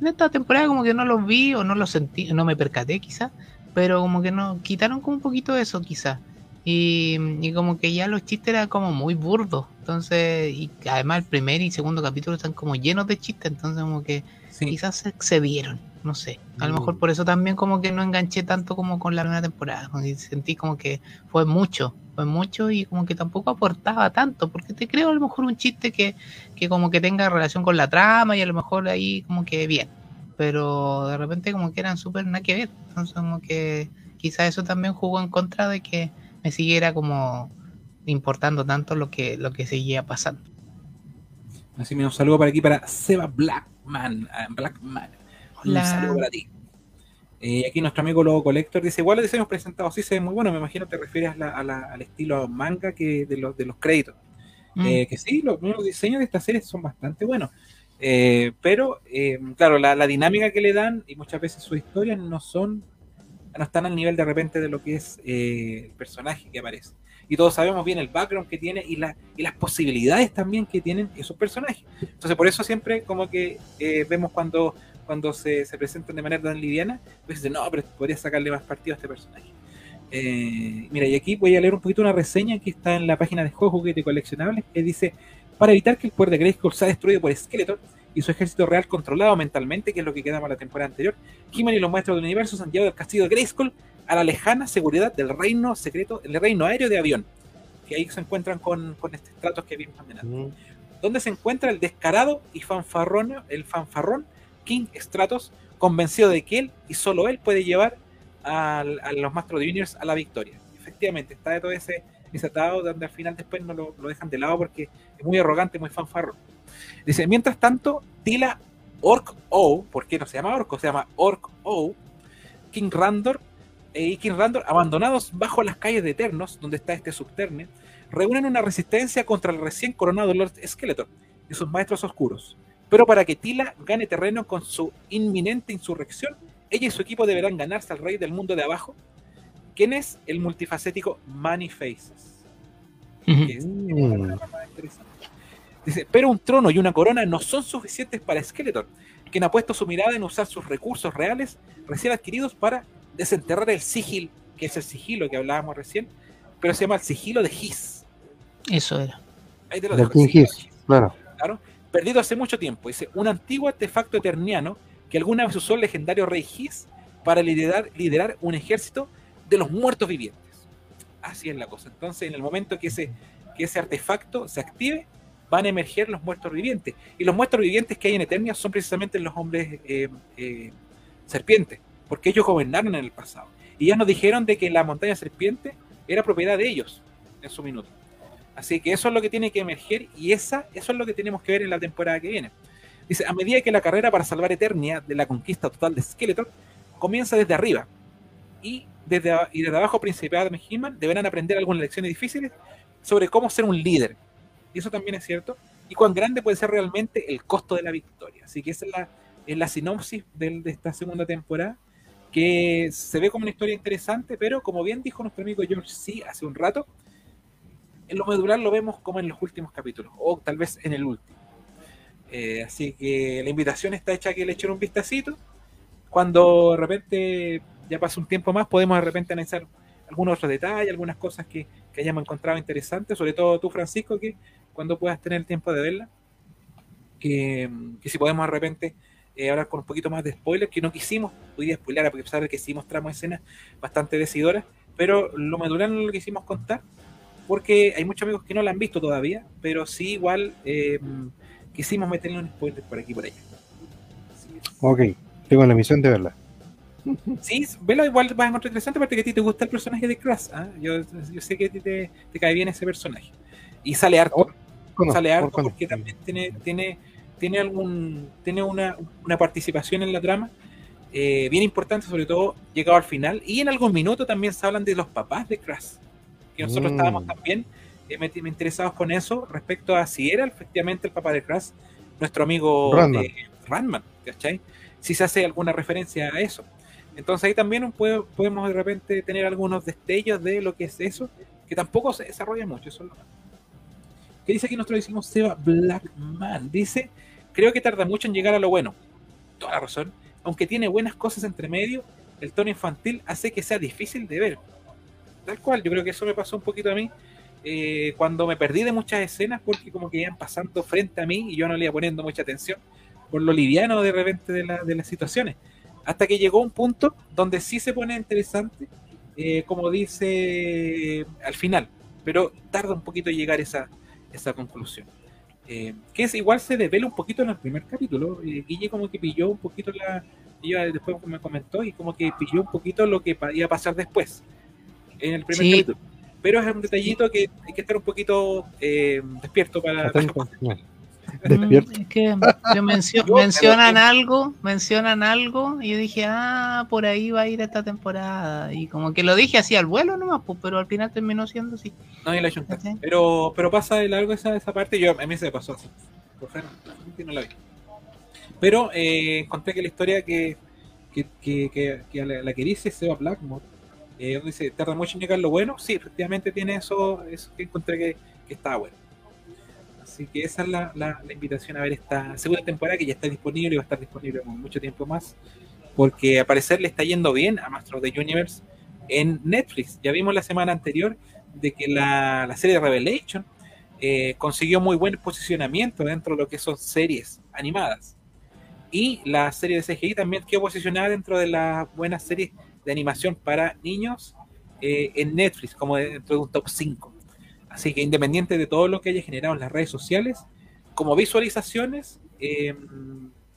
En esta temporada como que no los vi o no los sentí, no me percaté quizás, pero como que no, quitaron como un poquito eso quizás. Y, como que ya los chistes eran como muy burdos. Entonces, y además el primer y segundo capítulo están como llenos de chistes. Entonces, como que quizás se excedieron. No sé. A lo mejor por eso también como que no enganché tanto como con la primera temporada. Sentí como que fue mucho. Fue mucho y como que tampoco aportaba tanto. Porque te creo a lo mejor un chiste que, que como que tenga relación con la trama y a lo mejor ahí como que bien. Pero de repente como que eran súper nada que ver. Entonces como que quizás eso también jugó en contra de que me siguiera como importando tanto lo que, lo que seguía pasando. Así me un saludo para aquí para Seba Blackman. Ah, Blackman. Un saludo para ti. Eh, aquí nuestro amigo Lobo Collector dice, igual los diseños presentados sí se ven muy bueno, me imagino te refieres al estilo manga que de los, de los créditos. Mm. Eh, que sí, los, diseños de esta serie son bastante buenos. Eh, pero, claro, la, la, dinámica que le dan y muchas veces sus historias no son no están al nivel de repente de lo que es eh, el personaje que aparece. Y todos sabemos bien el background que tiene y, la, y las posibilidades también que tienen esos personajes. Entonces, por eso siempre como que eh, vemos cuando, cuando se, se, presentan de manera tan liviana, pues dicen, no, pero podría sacarle más partido a este personaje. Eh, mira, y aquí voy a leer un poquito una reseña que está en la página de Juego Juguete Coleccionables, que dice, para evitar que el poder de Grayskull sea destruido por Skeletor, y su ejército real controlado mentalmente, que es lo que queda para la temporada anterior, he y los maestros del universo se han llevado el castillo de Grayskull a la lejana seguridad del reino secreto, el reino aéreo de avión, que ahí se encuentran con, con estos tratos que vimos también mm. donde se encuentra el descarado y fanfarrón, el fanfarrón King Stratos, convencido de que él y solo él puede llevar a, los Maestros de Universe a la victoria. Efectivamente, está de todo ese, ese atado donde al final después no lo, dejan de lado porque es muy arrogante, muy fanfarrón. Dice, mientras tanto, Tila Orc O, ¿por qué no se llama Orco? Se llama Orc O, King Randor eh, y King Randor, abandonados bajo las calles de Eternos, donde está este subterne, reúnen una resistencia contra el recién coronado Lord Skeletor y sus maestros oscuros. Pero para que Tila gane terreno con su inminente insurrección, ella y su equipo deberán ganarse al rey del mundo de abajo, quien es el multifacético Many Faces. es Dice, pero un trono y una corona no son suficientes para Skeletor, quien ha puesto su mirada en usar sus recursos reales recién adquiridos para desenterrar el sigil, que es el sigilo que hablábamos recién, pero se llama el sigilo de His. Eso era. Ahí te lo dejo, His, claro. claro. Perdido hace mucho tiempo. Dice, un antiguo artefacto eterniano que alguna vez usó el legendario rey His para liderar, un ejército de los muertos vivientes. Así es la cosa. Entonces, en el momento que ese, que ese artefacto se active, van a emerger los muertos vivientes. Y los muertos vivientes que hay en Eternia son precisamente los hombres eh, eh, serpientes, porque ellos gobernaron en el pasado. Y ya nos dijeron de que la montaña serpiente era propiedad de ellos en su minuto. Así que eso es lo que tiene que emerger y esa, eso es lo que tenemos que ver en la temporada que viene. Dice, a medida que la carrera para salvar Eternia de la conquista total de Skeletor comienza desde arriba y desde, y desde abajo Principado de He-Man deberán aprender algunas lecciones difíciles sobre cómo ser un líder, y eso también es cierto, y cuán grande puede ser realmente el costo de la victoria. Así que esa es la, es la sinopsis de, esta segunda temporada, que se ve como una historia interesante, pero como bien dijo nuestro amigo George C. hace un rato, lo medular lo vemos como en los últimos capítulos, o tal vez en el último. Eh, así que la invitación está hecha a que le echen un vistacito. Cuando de repente ya pasa un tiempo más, podemos de repente analizar algunos otros detalles, algunas cosas que, que hayamos encontrado interesantes, sobre todo tú, Francisco, que cuando puedas tener el tiempo de verla, que, si podemos de repente eh, hablar con un poquito más de spoilers, que no quisimos, podía spoiler, porque saber que sí mostramos escenas bastante decidoras, pero lo medular no lo quisimos contar, porque hay muchos amigos que no la han visto todavía, pero sí igual eh, quisimos meterle un spoiler por aquí y por allá. Ok, tengo la misión de verla. Sí, velo igual vas a encontrar interesante porque a ti te gusta el personaje de Crash. ¿ah? Yo, yo, sé que a ti te, te, cae bien ese personaje. Y sale harto. Oh, sale harto porque también tiene, tiene, tiene algún tiene una, una participación en la trama eh, bien importante, sobre todo llegado al final. Y en algún minuto también se hablan de los papás de Crash. Que nosotros mm. estábamos también eh, interesados con eso respecto a si era efectivamente el papá de Crash, nuestro amigo Randman. Eh, Randman ¿cachai? Si se hace alguna referencia a eso. Entonces ahí también podemos de repente tener algunos destellos de lo que es eso, que tampoco se desarrolla mucho. Eso es lo ¿Qué dice aquí nuestro decimos Seba Blackman? Dice, creo que tarda mucho en llegar a lo bueno. Toda la razón. Aunque tiene buenas cosas entre medio, el tono infantil hace que sea difícil de ver. Tal cual, yo creo que eso me pasó un poquito a mí eh, cuando me perdí de muchas escenas porque como que iban pasando frente a mí y yo no le iba poniendo mucha atención por lo liviano de repente de, la, de las situaciones hasta que llegó un punto donde sí se pone interesante, eh, como dice al final, pero tarda un poquito en llegar esa, esa conclusión. Eh, que es igual se devela un poquito en el primer capítulo. Eh, Guille como que pilló un poquito la. Ella después me comentó y como que pilló un poquito lo que iba a pasar después. En el primer capítulo. Pero es un detallito que hay que estar un poquito despierto para. Despierto. Es que mencionan algo, mencionan algo, y yo dije, ah, por ahí va a ir esta temporada. Y como que lo dije así al vuelo nomás, pues, pero al final terminó siendo así. No, y la Pero, pero pasa de largo esa, esa parte, yo a mí se me pasó así. Por no la vi. Pero eh, encontré que la historia que, que, que, que la, la, que dice Seba Blackmore, eh, dice, tarda mucho en llegar lo bueno, sí, efectivamente tiene eso, eso que encontré que, que estaba bueno. Así que esa es la, la, invitación a ver esta segunda temporada que ya está disponible y va a estar disponible por mucho tiempo más. Porque a parecer le está yendo bien a Master of the Universe en Netflix. Ya vimos la semana anterior de que la, la serie Revelation eh, consiguió muy buen posicionamiento dentro de lo que son series animadas. Y la serie de CGI también quedó posicionada dentro de las buenas series de animación para niños eh, en Netflix, como dentro de un top 5. Así que independiente de todo lo que haya generado en las redes sociales, como visualizaciones, eh,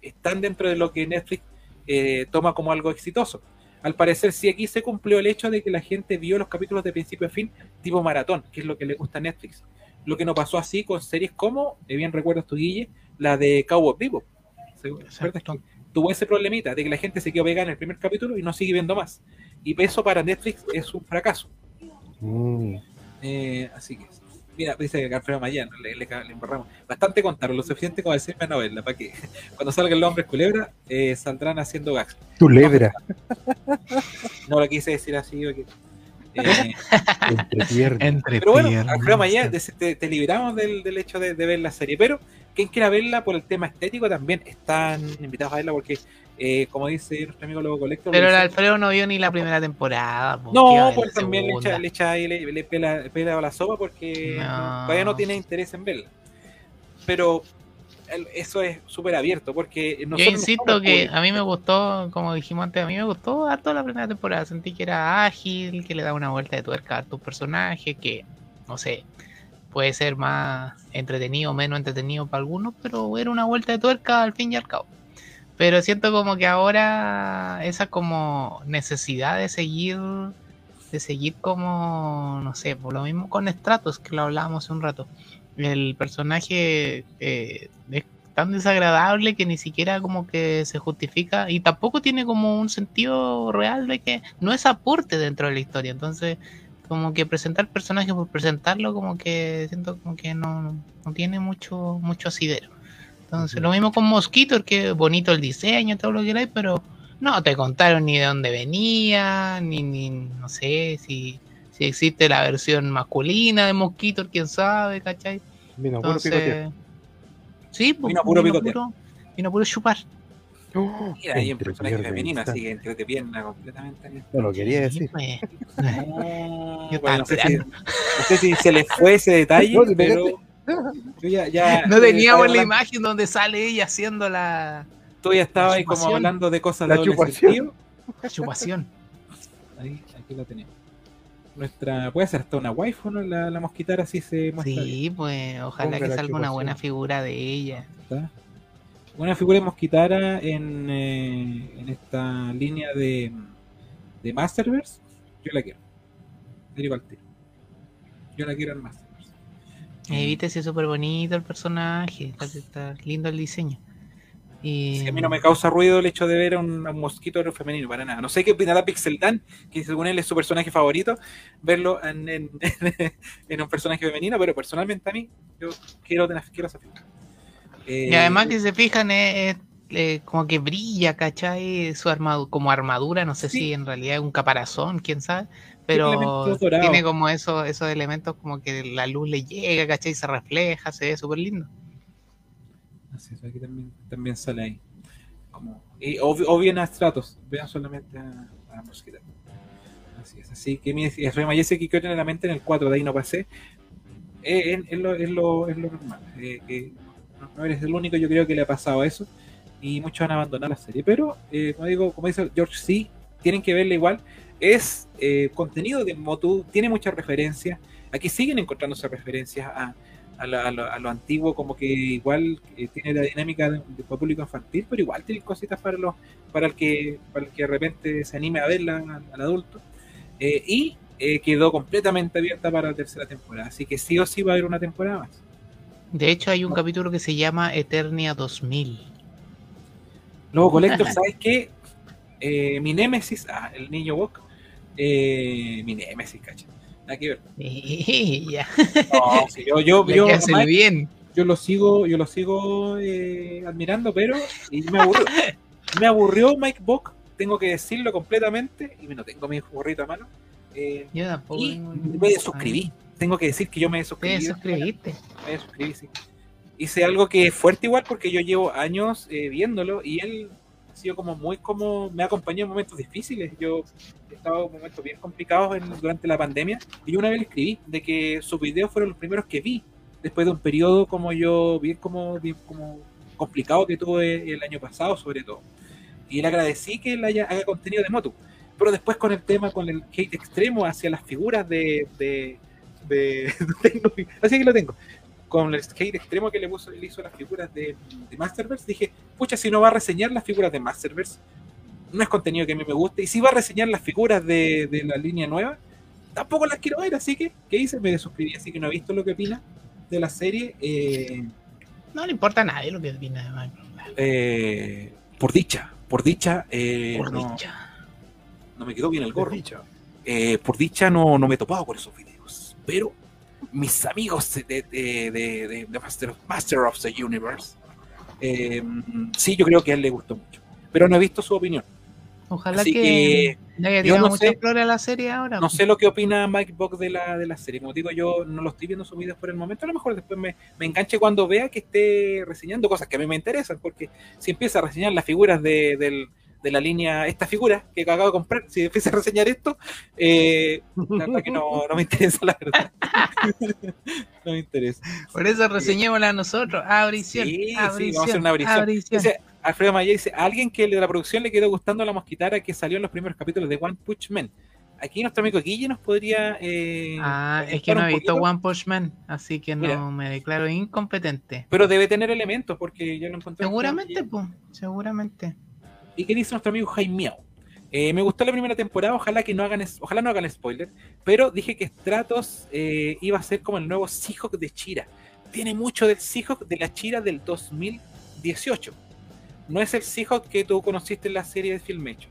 están dentro de lo que Netflix eh, toma como algo exitoso. Al parecer, sí aquí se cumplió el hecho de que la gente vio los capítulos de principio a fin tipo maratón, que es lo que le gusta a Netflix. Lo que no pasó así con series como, eh, bien recuerdas tu Guille, la de Cowboy Vivo. Tuvo ese problemita de que la gente se quedó pegada en el primer capítulo y no sigue viendo más. Y eso para Netflix es un fracaso. Mm. Eh, así que, mira, dice Alfredo Mayano, le, le, le, embarramos. Bastante contar, lo suficiente como decirme novela, para que cuando salga el hombre culebra, eh, saldrán haciendo gags. Tu lebra. No, lo quise decir así, porque, eh, Entre pero bueno, Alfredo Mayano, te, te, libramos del, del hecho de, de, ver la serie, pero quien quiera verla por el tema estético también están invitados a verla porque eh, como dice nuestro amigo Lobo Colector. Pero el Alfredo no vio ni la primera temporada. No, pues también le echa, le echa ahí, le, le pela, pela, la sopa porque no. todavía no tiene interés en verla. Pero eso es súper abierto porque yo insisto que a mí me gustó como dijimos antes a mí me gustó a toda la primera temporada sentí que era ágil que le daba una vuelta de tuerca a tus personajes que no sé puede ser más entretenido o menos entretenido para algunos pero era una vuelta de tuerca al fin y al cabo pero siento como que ahora esa como necesidad de seguir, de seguir como, no sé, por lo mismo con Stratos, que lo hablábamos hace un rato. El personaje eh, es tan desagradable que ni siquiera como que se justifica y tampoco tiene como un sentido real de que no es aporte dentro de la historia. Entonces, como que presentar personaje por presentarlo, como que siento como que no, no tiene mucho, mucho asidero. Entonces, lo mismo con Mosquito, que bonito el diseño, todo lo que hay, pero no te contaron ni de dónde venía, ni, ni no sé si, si existe la versión masculina de Mosquito, quién sabe, ¿cachai? Vino Entonces, puro Sí, pues, vino puro vino puro, vino puro chupar. Oh, Mira, hay un personaje femenino, así que entrete pierna completamente. No lo quería decir. Pues, no, bueno, no, sé si, no, sé si, se le fue ese detalle, pero ya, ya, no teníamos la imagen donde sale ella haciendo la. Tú ya estabas ahí como hablando de cosas la de chupación. La chupación. Ahí, aquí lo tenemos. nuestra puede ser hasta una waifu, ¿no? La, la mosquitara así se muestra. bien, Sí, pues ojalá que salga una buena figura de ella. ¿está? Una figura de mosquitara en, eh, en esta línea de, de Masterverse, yo la quiero. Digo al tiro. Yo la quiero en Masterverse. Eh, viste, sí, es súper bonito el personaje. Está, está lindo el diseño. Y, a mí no me causa ruido el hecho de ver a un, a un mosquito femenino, para nada. No sé qué opinará Pixel Dan, que según él es su personaje favorito, verlo en, en- en un personaje femenino, pero personalmente a mí, yo quiero, tener- quiero esa figura. Eh, y además que se fijan, es, es, eh, como que brilla, ¿cachai? Su armadura, como armadura, no sé Sí. si en realidad es un caparazón, quién sabe. Pero tiene como eso, esos elementos como que la luz le llega, ¿cachai? Se refleja, se ve súper lindo. Así es, aquí también, también sale ahí. Como, y, o, o bien a Stratos, vean solamente a, a Mosquita. Así es, así que mi Rema Jesse que quedó en la mente en el 4, de ahí no pasé. Eh, Es, es lo, es, lo, es lo normal. eh, no- no eres el único, yo creo que le ha pasado eso. Y muchos van a abandonar la serie. Pero, eh, como digo, como dice George C., tienen que verla igual. Es eh, contenido de Motu, tiene muchas referencias. Aquí siguen encontrándose referencias a, a, lo, antiguo, como que igual eh, tiene la dinámica de, de público infantil, pero igual tiene cositas para para el que para el que de repente se anime a verla al, adulto. Eh, y quedó completamente abierta para la tercera temporada, así que sí o sí va a haber una temporada más. De hecho, hay un capítulo que se llama Eternia 2000. Luego, Collector, ¿sabes qué? Eh, mi Némesis, ah, el niño Bok, eh, mi Némesis, cacha. Nada que ver. ya, No, yo, yo, yo, bien. yo lo sigo, yo lo sigo eh, admirando, pero y me aburrió. me aburrió Mike Bock, tengo que decirlo completamente, y no tengo mi gorrito a mano. eh, Yo tampoco y me desuscribí. Tengo que decir que yo me Te desuscribí. suscribiste. Me desuscribí, sí. Hice algo que es fuerte igual porque yo llevo años eh, viéndolo y él ha sido como muy como me ha acompañado en momentos difíciles. Yo he estado en momentos bien complicados en- durante la pandemia y yo una vez le escribí de que sus videos fueron los primeros que vi después de un periodo como yo bien como bien como complicado que tuve el año pasado sobre todo. Y le agradecí que él haya, haga contenido de moto. Pero después con el tema, con el hate extremo hacia las figuras de... de, de- tengo- así que lo tengo. Con el hate extremo que le, puso, le hizo las figuras de, de Masterverse, dije, pucha, si no va a reseñar las figuras de Masterverse, no es contenido que a mí me guste. Y si va a reseñar las figuras de, de la línea nueva, tampoco las quiero ver. Así que, ¿qué hice? Me desuscribí, así que no he visto lo que opina de la serie. Eh, No le importa a nadie lo que opina de Minecraft. eh, por dicha, por dicha, eh, Por no, dicha. no me quedó bien el gorro. Por dicha no, no me he topado con esos videos. Pero mis amigos de, de, de, de- Master, of, Master of the Universe, eh, sí, yo creo que a él le gustó mucho. Pero no he visto su opinión. Ojalá Así que, que yo no sé- a la serie ahora. No sé lo que opina Mike Bock de la, de la serie. Como digo, yo no lo estoy viendo sus videos por el momento. A lo mejor después me, me enganche cuando vea que esté reseñando cosas que a mí me interesan. Porque si empieza a reseñar las figuras de, del- de la línea, esta figura que acabo de comprar, si empieza a reseñar esto, eh, la verdad que no, no me interesa, la verdad. no me interesa. Por eso reseñémosla nosotros. Abrición. Sí, sí, vamos a hacer una abrición. abrición. Dice, Alfredo Maya dice, ¿a alguien que de la producción le quedó gustando la mosquitara que salió en los primeros capítulos de One Punch Man. Aquí nuestro amigo Guille nos podría... eh, Ah, es que no he visto One Punch Man, así que no Mira. me declaro incompetente. Pero debe tener elementos porque ya lo encontré. Seguramente, pues, seguramente. ¿Y qué dice nuestro amigo Jaime Miao? Eh, me gustó la primera temporada, ojalá que no hagan, ojalá no hagan spoiler, pero dije que Stratos eh, iba a ser como el nuevo Seahawk de Chira. Tiene mucho del Seahawk de la Chira del 2018. No es el Seahawk que tú conociste en la serie de Filmecho.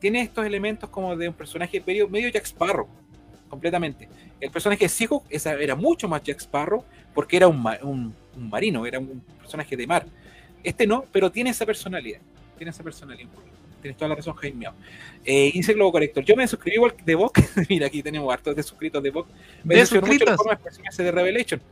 Tiene estos elementos como de un personaje medio, Jack Sparrow, completamente. El personaje de Seahawk era mucho más Jack Sparrow porque era un- un marino, era un personaje de mar. Este no, pero tiene esa personalidad. Tiene esa personalidad. Tienes toda la razón, Jaime. Miao. Eh, dice Globo Corrector. Yo me suscribí igual de Vox. Mira, aquí tenemos hartos de suscritos de Vox. Me De decepcionó mucho la suscritos. forma de Revelation.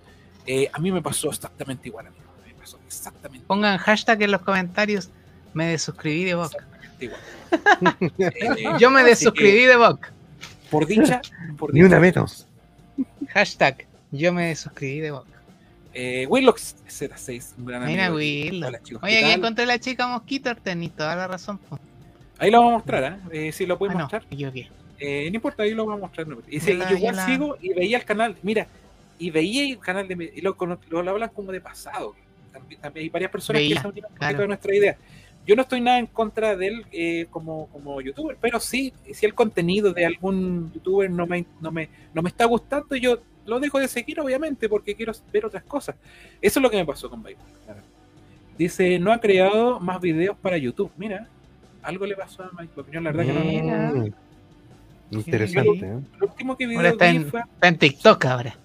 Eh, a mí me pasó exactamente igual, amigo. Me pasó exactamente, Pongan hashtag en los comentarios. Me desuscribí de Vox. exactamente igual. Eh, Yo me desuscribí de Vox. que, Por dicha, por Ni dicha. una menos. Hashtag. Yo me desuscribí de Vox. Eh, Willox Z6, un gran Mira, amigo. Will. Hola, chicos, ¿qué Oye, aquí encontré la chica mosquito, tenéis toda la razón. po. Ahí lo vamos a mostrar, ¿eh? Eh, sí, lo Ah, podemos no, mostrar. me equivoqué. Eh, no importa, ahí lo voy a mostrar. no. Y, Ya la- yo igual la- sigo y veía el canal, mira, y veía el canal de. Y lo, lo, lo hablan como de pasado. También, también hay varias personas Veía, que se unieron claro. de nuestra idea. Yo no estoy nada en contra de él eh, como, como youtuber, pero sí, si el contenido de algún youtuber no me, no, me, no me está gustando, yo lo dejo de seguir, obviamente, porque quiero ver otras cosas. Eso es lo que me pasó con Bible. Dice, no ha creado más videos para YouTube. Mira, algo le pasó a Mike. Yo la verdad que no. Mm. Interesante, ¿eh? Lo último que video Ahora está vi en, fue está en TikTok ahora.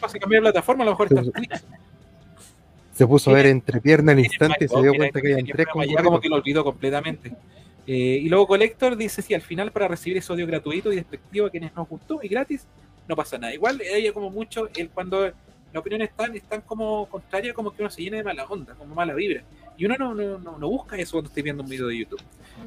pues, se cambió de plataforma, a lo mejor está en Twitch. Se puso a ver entre piernas al instante y se dio cuenta que tenía tres programa, con ya como que lo olvidó completamente. Eh, y luego Collector dice, sí, al final para recibir ese odio gratuito y despectivo a quienes nos gustó y gratis, no pasa nada. Igual ella como mucho, él cuando las opiniones están, están como contrarias, como que uno se llena de mala onda, como mala vibra. Y uno no, no, no, no busca eso cuando esté viendo un video de YouTube.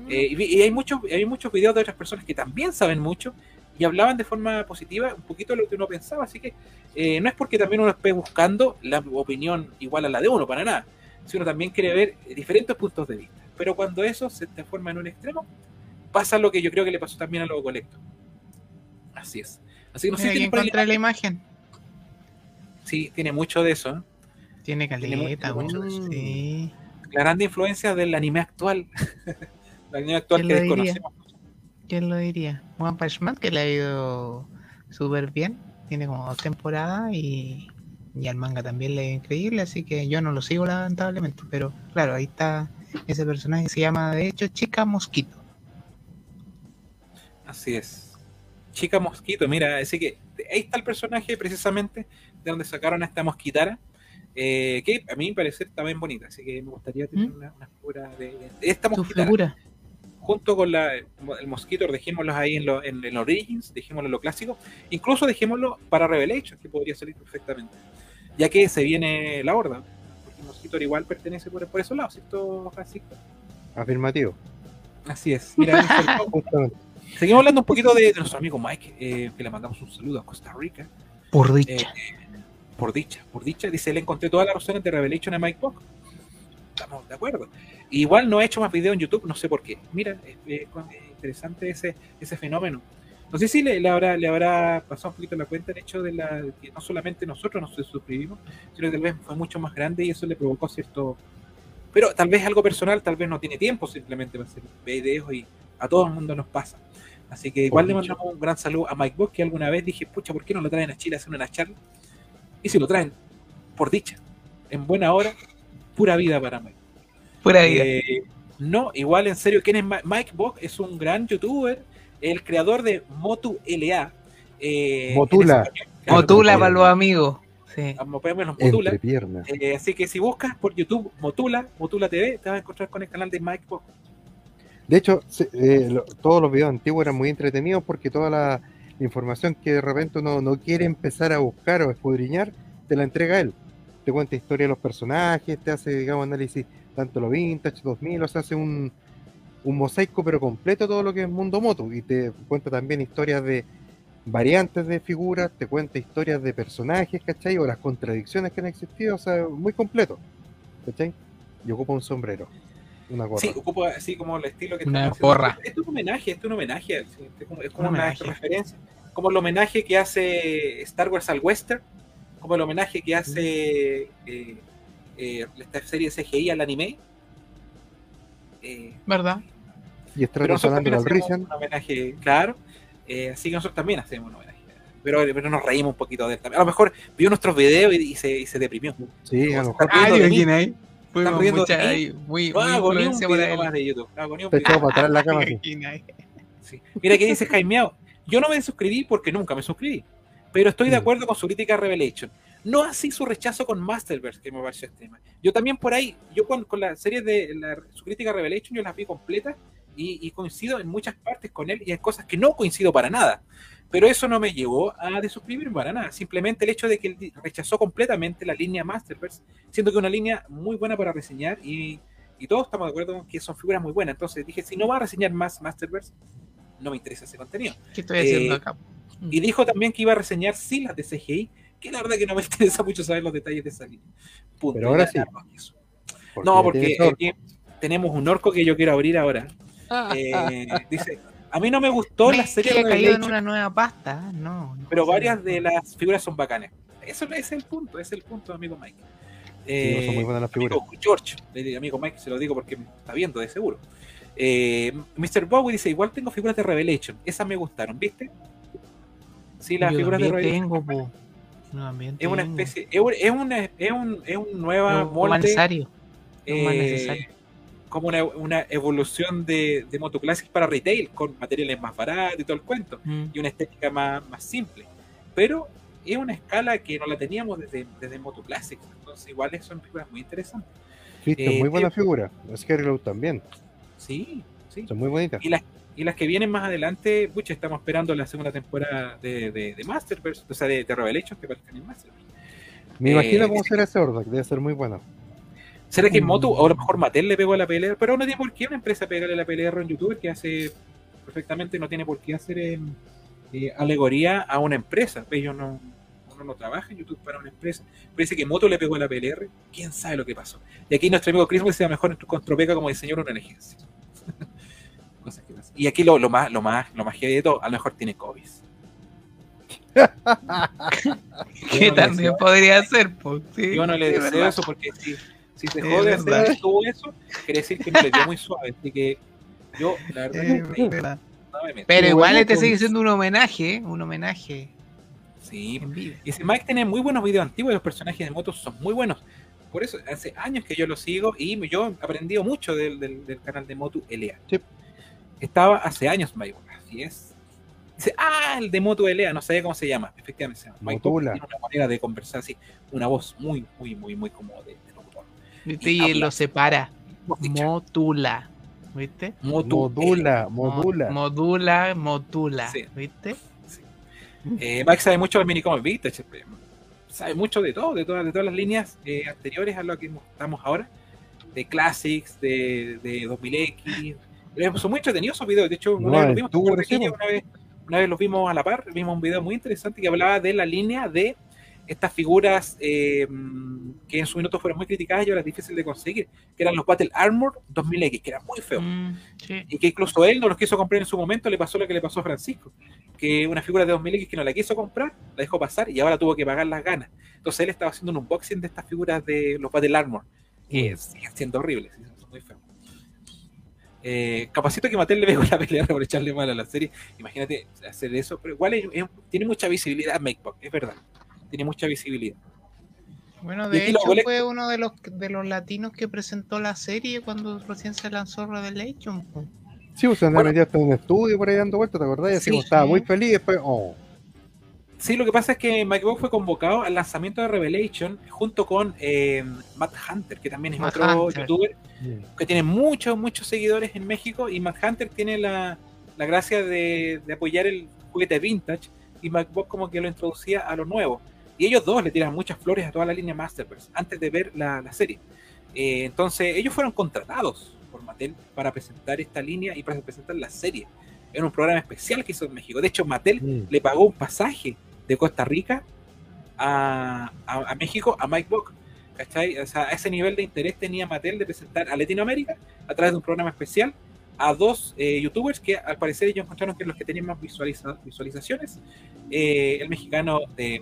Eh, y, hay muchos hay muchos videos de otras personas que también saben mucho y hablaban de forma positiva un poquito de lo que uno pensaba. Así que eh, no es porque también uno esté buscando la opinión igual a la de uno, para nada. Si uno también quiere ver diferentes puntos de vista. Pero cuando eso se transforma en un extremo, pasa lo que yo creo que le pasó también a Lobo Colecto. Así es. Así que no sé si encontré la- imagen. Sí, tiene mucho de eso. ¿eh? Tiene Tiene caleta, mucho- weón. Sí. La grande influencia del anime actual. el anime actual ¿Quién que lo diría? desconocemos. ¿Quién lo diría? One Punch Man, que le ha ido súper bien. Tiene como dos temporadas y, y al manga también le ha ido increíble. Así que yo no lo sigo, lamentablemente. Pero claro, ahí está ese personaje que se llama, de hecho, Chica Mosquito. Así es. Chica Mosquito, mira, así que ahí está el personaje precisamente de donde sacaron a esta mosquitara, eh, que a mí me parece también bonita, así que me gustaría tener ¿Mm? una, una figura de, de esta Tu mosquitara, figura. junto con la, el mosquito, dejémoslos ahí en, lo, en, en Origins, dejémoslo en lo clásico, incluso dejémoslo para Revelation, que podría salir perfectamente, ya que se viene la horda, porque el mosquito igual pertenece por, por esos lados, ¿cierto, Francisco? Afirmativo. Así es. Mira, seguimos hablando un poquito de, de nuestro amigo Mike, eh, que le mandamos un saludo a Costa Rica. Por Eh, dicha. por dicha, por dicha, dice, le encontré todas las razones de Revelation a Mike Bock. Estamos de acuerdo. Igual no he hecho más videos en YouTube, no sé por qué. Mira, es, es es interesante ese, ese fenómeno. No sé si le, le habrá, le habrá pasado un poquito la cuenta el hecho de la, que no solamente nosotros nos suscribimos, sino que tal vez fue mucho más grande y eso le provocó cierto... Pero tal vez algo personal, tal vez no tiene tiempo simplemente para hacer videos y a todo el mundo nos pasa. Así que igual le mandamos un gran saludo a Mike Bock, que alguna vez dije, pucha, ¿por qué no lo traen a Chile a hacer una charla? Y si lo traen, por dicha, en buena hora, pura vida para Mike. Pura vida. Eh, no, igual en serio, ¿quién es Mike Bock? Es un gran youtuber, el creador de Motu LA. eh, Motula. español. Claro, Motula porque- para los amigos. Sí. los Motula. Eh, así que si buscas por YouTube Motula, Motula TV, te vas a encontrar con el canal de Mike Bock. De hecho, eh, todos los videos antiguos eran muy entretenidos porque toda la información que de repente uno no quiere empezar a buscar o escudriñar, te la entrega él. Te cuenta historia de los personajes, te hace, digamos, análisis tanto lo vintage, 2000, o sea, hace un, un mosaico pero completo todo lo que es mundo moto y te cuenta también historias de variantes de figuras, te cuenta historias de personajes, ¿cachai? O las contradicciones que han existido, o sea, muy completo, ¿cachai? Y ocupa un sombrero, una gorra. Sí, ocupa así como el estilo que Una porra. Esto es un homenaje, esto es un homenaje. Es como, es como Un una homenaje. referencia. Como el homenaje que hace Star Wars al Western, como el homenaje que hace eh, eh, esta serie CGI al anime. Eh, ¿Verdad? Y nosotros hablando también al un homenaje, claro. eh, así que nosotros también hacemos un homenaje. Pero, pero nos reímos un poquito de él también. A lo mejor vio nuestros videos y, y se, y se deprimió. Sí, a lo Está mejor de mucha- ahí, muy, No muy influencia de YouTube. No te para atrás la cama. así. Sí. Mira que dice Jaimeao. Yo no me suscribí porque nunca me suscribí. Pero estoy de Mm. acuerdo con su crítica a Revelation. No así su rechazo con Masterverse, que me pareció extrema. Yo también por ahí, yo con, con la serie de la- su crítica a Revelation, yo las vi completas y, y coincido en muchas partes con él y en cosas que no coincido para nada. Pero eso no me llevó a desuscribirme para nada. Simplemente el hecho de que él rechazó completamente la línea Masterverse, siendo que es una línea muy buena para reseñar y, y todos estamos de acuerdo con que son figuras muy buenas. Entonces dije, si no va a reseñar más Masterverse, no me interesa ese contenido. ¿Qué estoy haciendo Eh, acá? Y dijo también que iba a reseñar sí las de CGI, que la verdad que no me interesa mucho saber los detalles de esa línea. Punto. Pero ahora sí. nada más que eso. ¿Por No, qué porque orco? aquí tenemos un orco que yo quiero abrir ahora. Eh, dice, A mí no me gustó la serie he caído en Revelation, una nueva pasta, ¿eh? no. no pero varias de las figuras son bacanas. Eso es el punto, es el punto, amigo Mike. Sí, no son muy Eh, buenas las figuras. amigo George, eh, amigo Mike, se lo digo porque me está viendo de seguro. Eh, Mr. Bowie dice, igual tengo figuras de Revelation, esas me gustaron, ¿viste? Sí, las Yo figuras de Revelation. tengo, po. Es una especie, es un, es una, es un, es un nueva No, molde, eh. Como una, una evolución de, de Moto Classic para retail, con materiales más baratos y todo el cuento, Mm. y una estética más, más simple. Pero es una escala que no la teníamos desde, desde Moto Classic, entonces igual son figuras muy interesantes. Fist es eh, muy buena eh, figura. Scary Load también. Sí, sí. Son muy bonitas. Y las, y las que vienen más adelante, pucha, estamos esperando la segunda temporada de, de, de Masterverse, o sea, de, de Revelations que parezcan en Masterverse. Me eh, imagino cómo será ese Ordak. Debe ser muy bueno. ¿Será que Mm. Motu, o a lo mejor Mattel le pegó a la PLR? Pero no tiene por qué una empresa pegarle a la PLR a un youtuber que hace perfectamente, no tiene por qué hacer eh, eh, alegoría a una empresa. Ellos no, uno no trabaja en YouTube para una empresa. Parece que Moto le pegó a la PLR, quién sabe lo que pasó. Y aquí nuestro amigo Chris se a mejor con Tropeca como diseñador de una agencia. Cosas que pasan. Y aquí lo, lo más, lo más, lo más heavy de todo, a lo mejor tiene COVID. Que no también deseo- podría ser, po. Sí, Yo no le sí, deseo verdad. eso porque si, si se Es jode hacer verdad. todo eso, quiere decir que le dio muy suave. Así que yo, la verdad, Es no, verdad. no me meto. Pero igual este sigue siendo un homenaje, ¿eh? un homenaje Sí. Y si Mike tiene muy buenos videos antiguos, los personajes de motos son muy buenos. Por eso, hace años que yo lo sigo y yo he aprendido mucho del, del- del canal de Motu. Sí. Estaba hace años, Mike, así es. Dice, ah, el de Motu LA, no sabía cómo se llama. Efectivamente, se llama Mike. Tiene una manera de conversar así, una voz muy, muy, muy, muy como de. ¿Viste? Y lo separa. Motula. ¿Viste? Motu Modula, Mo- modula. Modula, motula. Sí. ¿Viste? Eh, Mike sabe mucho de minicomics vintage, eh, sabe mucho de todo, de todas, de todas las líneas eh, anteriores a lo que estamos ahora, de Classics, de, de 2000X. Eh, Son muy entretenidos esos videos, de hecho, una No, vez los vimos, tú, sí, una vez, una vez los vimos a la par, vimos un video muy interesante que hablaba de la línea de estas figuras eh, que en su minuto fueron muy criticadas y ahora es difícil de conseguir, que eran los Battle Armor 2000X, que eran muy feos Mm, sí. y que incluso él no los quiso comprar en su momento, le pasó lo que le pasó a Francisco, que una figura de 2000X que no la quiso comprar, la dejó pasar y ahora tuvo que pagar las ganas. Entonces él estaba haciendo un unboxing de estas figuras de los Battle Armor, que Mm. siguen siendo horribles, son muy feos. Eh, capacito que Mattel le pegó la pelea por echarle mal a la serie. Imagínate hacer eso, pero igual es- es- tiene mucha visibilidad Makebook, es verdad. Tiene mucha visibilidad. Bueno, de hecho fue uno de los de los latinos que presentó la serie cuando recién se lanzó Revelation. Sí, pues se andaba Bueno. metido hasta en un estudio por ahí dando vueltas, ¿te acordás? Y así Sí, como estaba sí. muy feliz y después, oh, Sí, lo que pasa es que Makebook fue convocado al lanzamiento de Revelation junto con eh, Matt Hunter, que también es Matt otro Hunter. youtuber que tiene muchos, muchos seguidores en México y Matt Hunter tiene la, la gracia de, de apoyar el juguete vintage y MacBook como que lo introducía a lo nuevo. Y ellos dos le tiran muchas flores a toda la línea Masterverse antes de ver la, la serie. Eh, entonces ellos fueron contratados por Mattel para presentar esta línea y para presentar la serie. Era un programa especial que hizo en México. De hecho, Mattel mm. le pagó un pasaje de Costa Rica a, a- a México a Mike Bock. ¿Cachai? O sea, a ese nivel de interés tenía Mattel de presentar a Latinoamérica a través de un programa especial a dos eh, youtubers que al parecer ellos encontraron que los que tenían más visualiza- visualizaciones, eh, el mexicano de,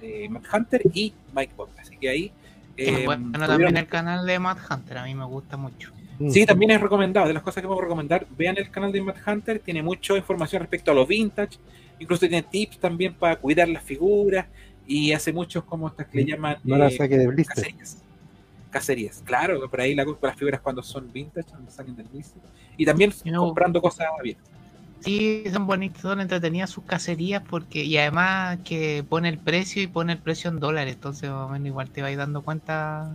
de Matt Hunter y Mike Bock. Así que ahí... eh, bueno, tuvieron- también el canal de Matt Hunter, a mí me gusta mucho. Mm. Sí, también es recomendado. De las cosas que puedo recomendar, vean el canal de Matt Hunter, tiene mucha información respecto a los vintage, incluso tiene tips también para cuidar las figuras y hace muchos como estas que le llaman No la eh, saque de blister. cacerías. Cacerías, claro, por ahí la las figuras cuando son vintage, cuando salen del blister. Y también No. comprando cosas bien. Sí, son bonitas, son entretenidas sus cacerías porque y además que pone el precio y pone el precio en dólares, entonces más o menos igual te vais dando cuenta,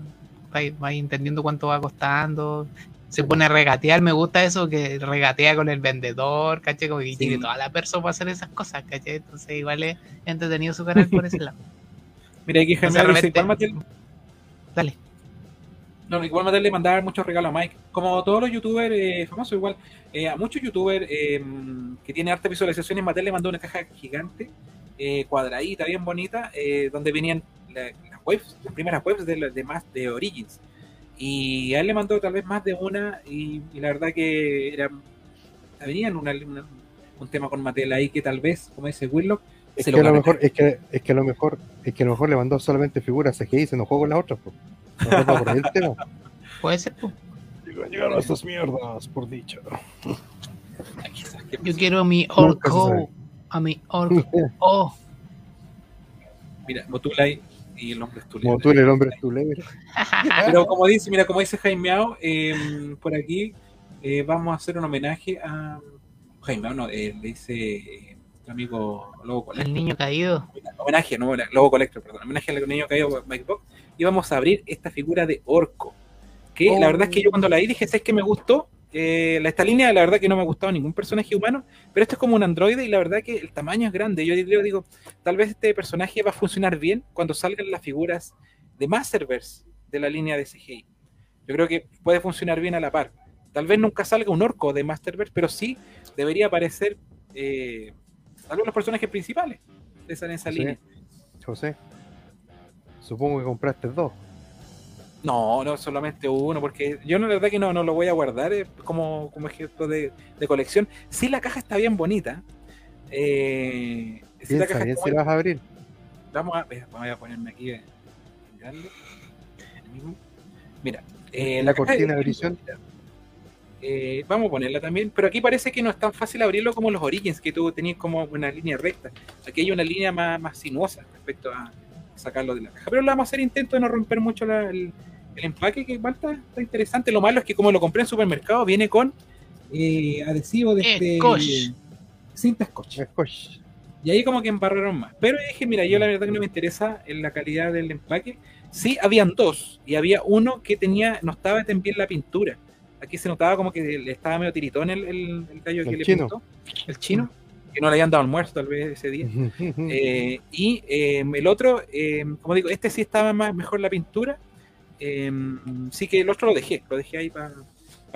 vais, vais entendiendo cuánto va costando. Se pone a regatear, me gusta eso que regatea con el vendedor, ¿cachai? Como que Sí. tiene toda la persona para hacer esas cosas, ¿cachai? Entonces igual es entretenido su canal por ese lado. Mira, aquí Mattel, Dale. No, igual Mattel le mandaba muchos regalos a Mike. Como todos los youtubers eh, famosos, igual, eh, a muchos youtubers eh, que tienen hartas visualizaciones, Mattel le mandó una caja gigante, eh, cuadradita, bien bonita, eh, donde venían la- las webs, las primeras webs de, de más de Origins. Y a él le mandó tal vez más de una, y, y la verdad que era, venían una, una- un tema con Mattel ahí que tal vez, como dice Willock, Es se que, lo mejor, es, que, es que a lo mejor es que a lo mejor le mandó solamente figuras CGI y se enojó con las otras. Pues. A va por ahí el tema. Puede ser. po. Llegaron estas mierdas, por ¿qué Yo quiero mi Nunca se orco. A mi orco. Oh, Mira, Motulay y el hombre. Como tú el hombre es. Pero como dice, mira, como dice Jaimeao, eh, por aquí eh, vamos a hacer un homenaje a Jaimeao, no, eh, le dice eh, tu amigo Lobo Collector. el niño caído. Homenaje, no, Lobo Collector, perdón. Homenaje al niño caído Mike Box. Y vamos a abrir esta figura de Orco. Que la verdad es que yo cuando la vi dije, ¿sabes que me gustó? Eh, esta línea, la verdad que no me ha gustado ningún personaje humano, pero esto es como un androide y la verdad que el tamaño es grande. Yo digo, digo, tal vez este personaje va a funcionar bien cuando salgan las figuras de Masterverse de la línea de CGI. Yo creo que puede funcionar bien a la par. Tal vez nunca salga un orco de Masterverse, pero sí debería aparecer eh, algunos personajes principales de esa, en esa línea. José. Supongo que compraste dos. No, no, solamente uno, porque yo la verdad que no, no lo voy a guardar eh, como, como ejemplo de, de colección. Sí, la caja está bien bonita. Eh, sí, la Piensa caja bien está si la vas a abrir. Vamos a, voy a ponerme aquí. eh. Mira, eh, La cortina de. Eh, vamos a ponerla también, pero aquí parece que no es tan fácil abrirlo como los Origins, que tú tenías como una línea recta. Aquí hay una línea más, más sinuosa respecto a sacarlo de la caja. Pero le vamos a hacer intento de no romper mucho la- el, el empaque, que igual está, está interesante. Lo malo es que como lo compré en supermercado, viene con eh, adhesivo de este, Scotch. cinta scotch. Scotch. Y ahí como que embarraron más. Pero dije, mira, yo la verdad que no me interesa en la calidad del empaque. Sí, habían dos. Y había uno que tenía, no estaba tan bien la pintura. Aquí se notaba como que le estaba medio tiritón el, el, el gallo que El le chino. pintó. El chino. Que no le habían dado almuerzo tal vez ese día. Eh, y eh, el otro, eh, como digo, este sí estaba más mejor la pintura. Eh, sí que el otro lo dejé, lo dejé ahí para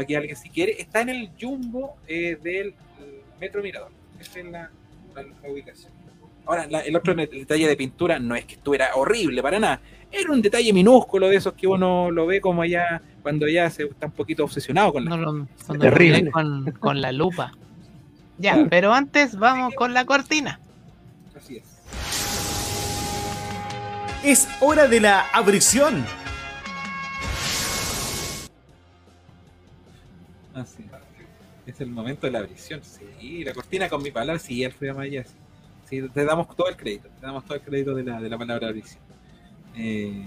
que alguien si quiere. Está en el jumbo eh, del Metro Mirador. Esa es la, la- la ubicación. Ahora, la- el otro detalle de pintura no es que estuviera horrible para nada. Era un detalle minúsculo de esos que uno lo ve como ya cuando ya se está un poquito obsesionado con la No lo, cuando lo Terrible. con, con la lupa. Ya, pero antes vamos con la cortina. Así es. Es hora de la abrición. Así es. Es el momento de la abrición. Sí, la cortina con mi palabra, sí, Alfredo Maya. Sí. Sí, te damos todo el crédito. Te damos todo el crédito de la, de la palabra abrición. Eh,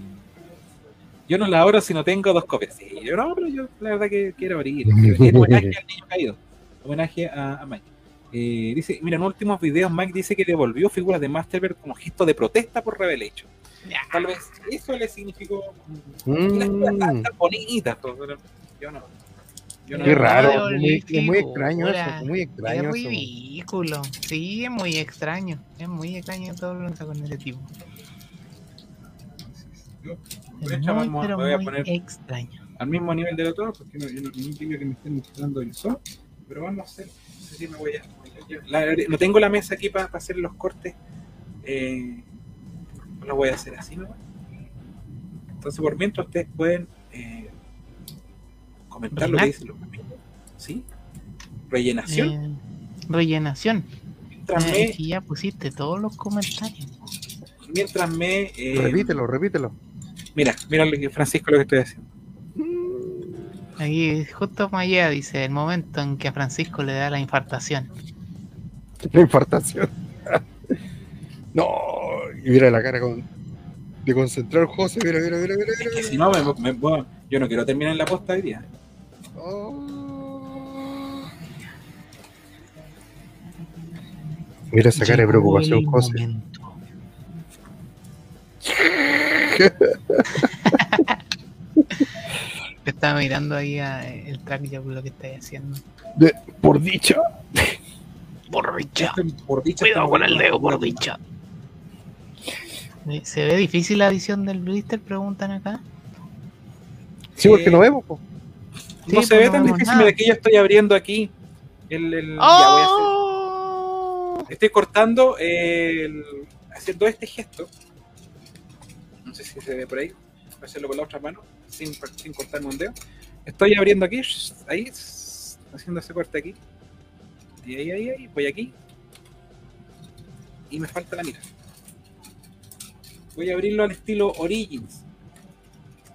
yo no la abro si no tengo dos copias. Sí, yo no, pero yo la verdad que quiero abrir. Es homenaje al niño caído. Homenaje a, a Mike. Eh, dice, mira, en últimos videos Mike dice que devolvió figuras de Masterverse como gesto de protesta por Revelation. Ya. Tal vez eso le significó. Y las figuras están Mm, tan bonitas, pues, pero yo no. Yo no qué raro. Es muy, es extraño eso. es Muy Es extraño eso. ridículo. Sí, es muy extraño. Es muy extraño todo lo que está con ese tipo. Yo, Es hecho, muy, vamos- pero voy a muy poner extraño. al mismo nivel del otro, porque no, yo no, no quiero que me estén mostrando el sol, pero vamos a hacer, sé si me voy a, la- no tengo la mesa aquí para hacer los cortes, eh, lo voy a hacer así, ¿no? Entonces, por mientras ustedes pueden eh, comentar lo que dicen los amigos, ¿sí? Rellenación, Eh, rellenación. mientras Eh, me, ya pusiste todos los comentarios. mientras me, eh, Repítelo, repítelo. mira, mira Francisco lo que estoy haciendo. Aquí justo Maya dice el momento en que a Francisco le da la infartación. La infartación. no, y mira la cara con, de concentrar José. Mira, mira, mira, mira. Es mira, que si no, me- me- bueno, yo no quiero terminar en la posta hoy día. Oh. Mira esa cara de preocupación, José. Te estaba mirando ahí a el track ya por lo que estáis haciendo. De- por dicha. Por dicha. Por dicha, Cuidado estamos con el dedo, por dicha. Eh, ¿Se ve difícil la visión del blister? Preguntan acá. Sí, porque no vemos. po. No se pues ve no tan difícil, nada. mira, aquí yo estoy abriendo aquí el... el- ya voy a hacer- ¡Oh! estoy cortando el, haciendo este gesto. No sé si se ve por ahí. Voy a hacerlo con la otra mano, sin, sin cortarme un dedo. Estoy abriendo aquí, ahí, haciendo ese corte aquí. Ahí, ahí, ahí, ahí. Voy aquí. Y me falta la mira. Voy a abrirlo al estilo Origins.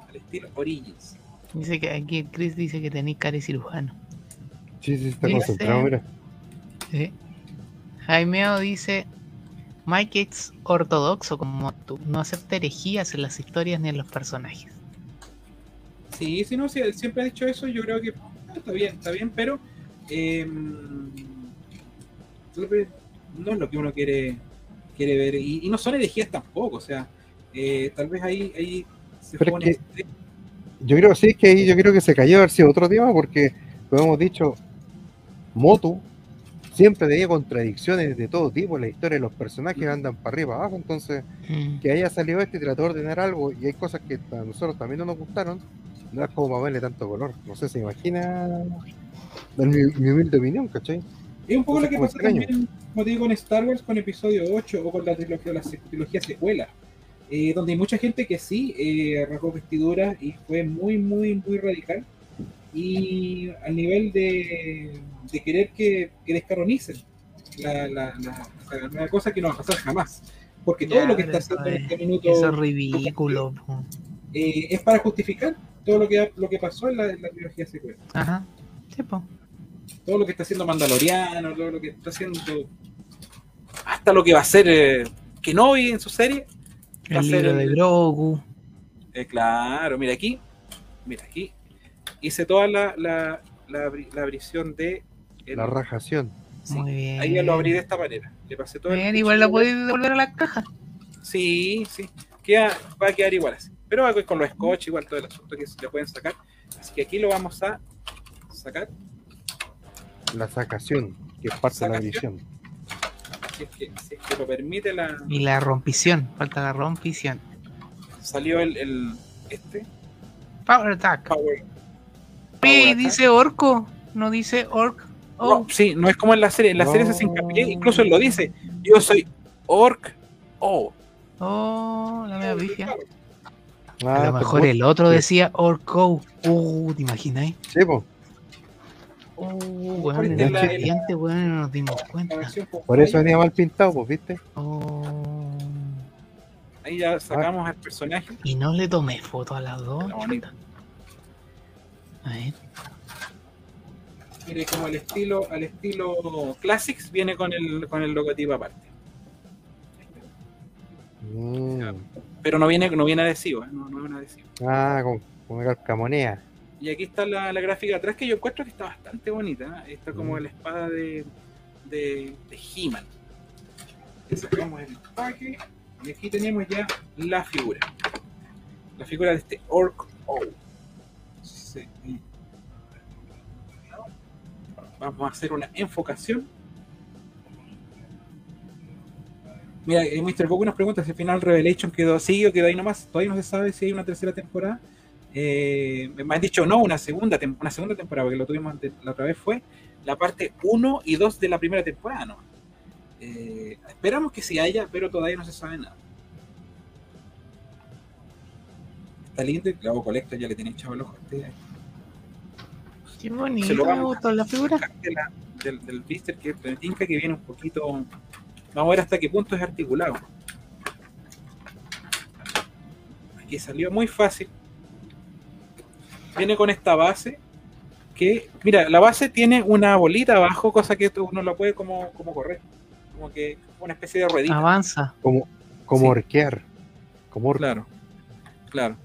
Al estilo Origins. Dice que aquí Chris dice que tenéis cara de cirujano. Sí, sí, está Dice- concentrado, mira. Sí. Jaimeo dice: Mike es ortodoxo como tú, no acepta herejías en las historias ni en los personajes. Sí, sí, no, sí, él siempre ha dicho eso. Yo creo que ah, está bien, está bien, pero eh, no es lo que uno quiere quiere ver. Y, y no son herejías tampoco, o sea, eh, tal vez ahí, ahí se Pero es pone. que- Yo creo, sí, que ahí yo creo que se cayó haber sido otro tema porque, como hemos dicho, Motu siempre tenía contradicciones de todo tipo. La historia de los personajes andan para arriba y para abajo. Entonces, Mm. que haya salido este y trató de ordenar algo y hay cosas que a nosotros también no nos gustaron, no es como para verle tanto color. No sé, se imagina en mi, mi humilde opinión, ¿cachai? Es un poco lo que pasó extraño. también, como te digo, con Star Wars, con episodio 8 o con la trilogía, la trilogía secuela, eh, donde hay mucha gente que sí eh, rasgó vestiduras y fue muy, muy, muy radical. Y al nivel de, de querer que, que descaronicen la, la, la, la- la cosa que no va a pasar jamás. Porque todo Ya, lo que está haciendo en es- este minuto Eso es ridículo. eh, es para justificar todo lo que, lo que pasó en la, en la trilogía secuela. Ajá. Sí, po. todo lo que está haciendo Mandaloriano, todo lo que está haciendo, hasta lo que va a hacer eh, Kenobi en su serie. Va a El ser libro de el- Grogu. Eh, claro, mira aquí, mira aquí, hice toda la, la, la, la abrición de... el- La rajación. sí, Muy bien. Ahí ya lo abrí de esta manera. Le pasé todo el Bien, igual la cuchillo. podéis devolver a la caja. Sí, sí. Queda, va a quedar igual así. Pero va con los scotch, igual todo el asunto que se le pueden sacar. Así que aquí lo vamos a sacar. La sacación, que es parte de la edición. Si es que, si es que lo permite la. Y la rompición. Falta la rompición. Salió el, el este. Power Attack. Power. Attack. dice orco. No dice orc. Oh, No, sí, no es como en la serie. En la serie se hace hincapié, incluso él lo dice. Yo soy Orc O. oh, la mea pifia. Ah, A lo mejor el otro decía orco. Uh, ¿te imagináis? Sí, po. Uh, weón, Ahorita en el siguiente, weón, no nos dimos cuenta. Por eso venía mal pintado, pues, ¿viste? Oh. Ahí ya sacamos al personaje. Y no le tomé foto a las dos. A ver. Mire, como el estilo, al estilo Classics, viene con el, con el logotipo aparte. Mm. Pero no viene, no viene adhesivo, ¿eh? no, no es un adhesivo. Ah, con, con calcamonea. Y aquí está la, la gráfica atrás que yo encuentro que está bastante bonita. ¿eh? Está como Mm. la espada de, de, de He-Man. Sacamos el empaque y aquí tenemos ya la figura. La figura de este Orc O. Sí. Vamos a hacer una enfocación. Mira, eh, Mr. Goku nos pregunta si al final Revelation quedó así o quedó ahí nomás. Todavía no se sabe si hay una tercera temporada. Eh, me han dicho no, una segunda, una segunda temporada, porque lo tuvimos la otra vez fue la parte 1 y 2 de la primera temporada, ¿no? Eh, esperamos que sí haya, pero todavía no se sabe nada. Está lindo y Clavo Colecto ya le tiene echado el ojo a este Qué Se bonito, lo me vamos gustó la figura. del, del blister que me tinca que viene un poquito. Vamos a ver hasta qué punto es articulado. Aquí salió muy fácil. Viene con esta base. Que, mira, la base tiene una bolita abajo, cosa que tú- uno la puede como, como correr. Como que una especie de ruedita. Avanza. Como, como Sí. orquear. Como. Claro, claro.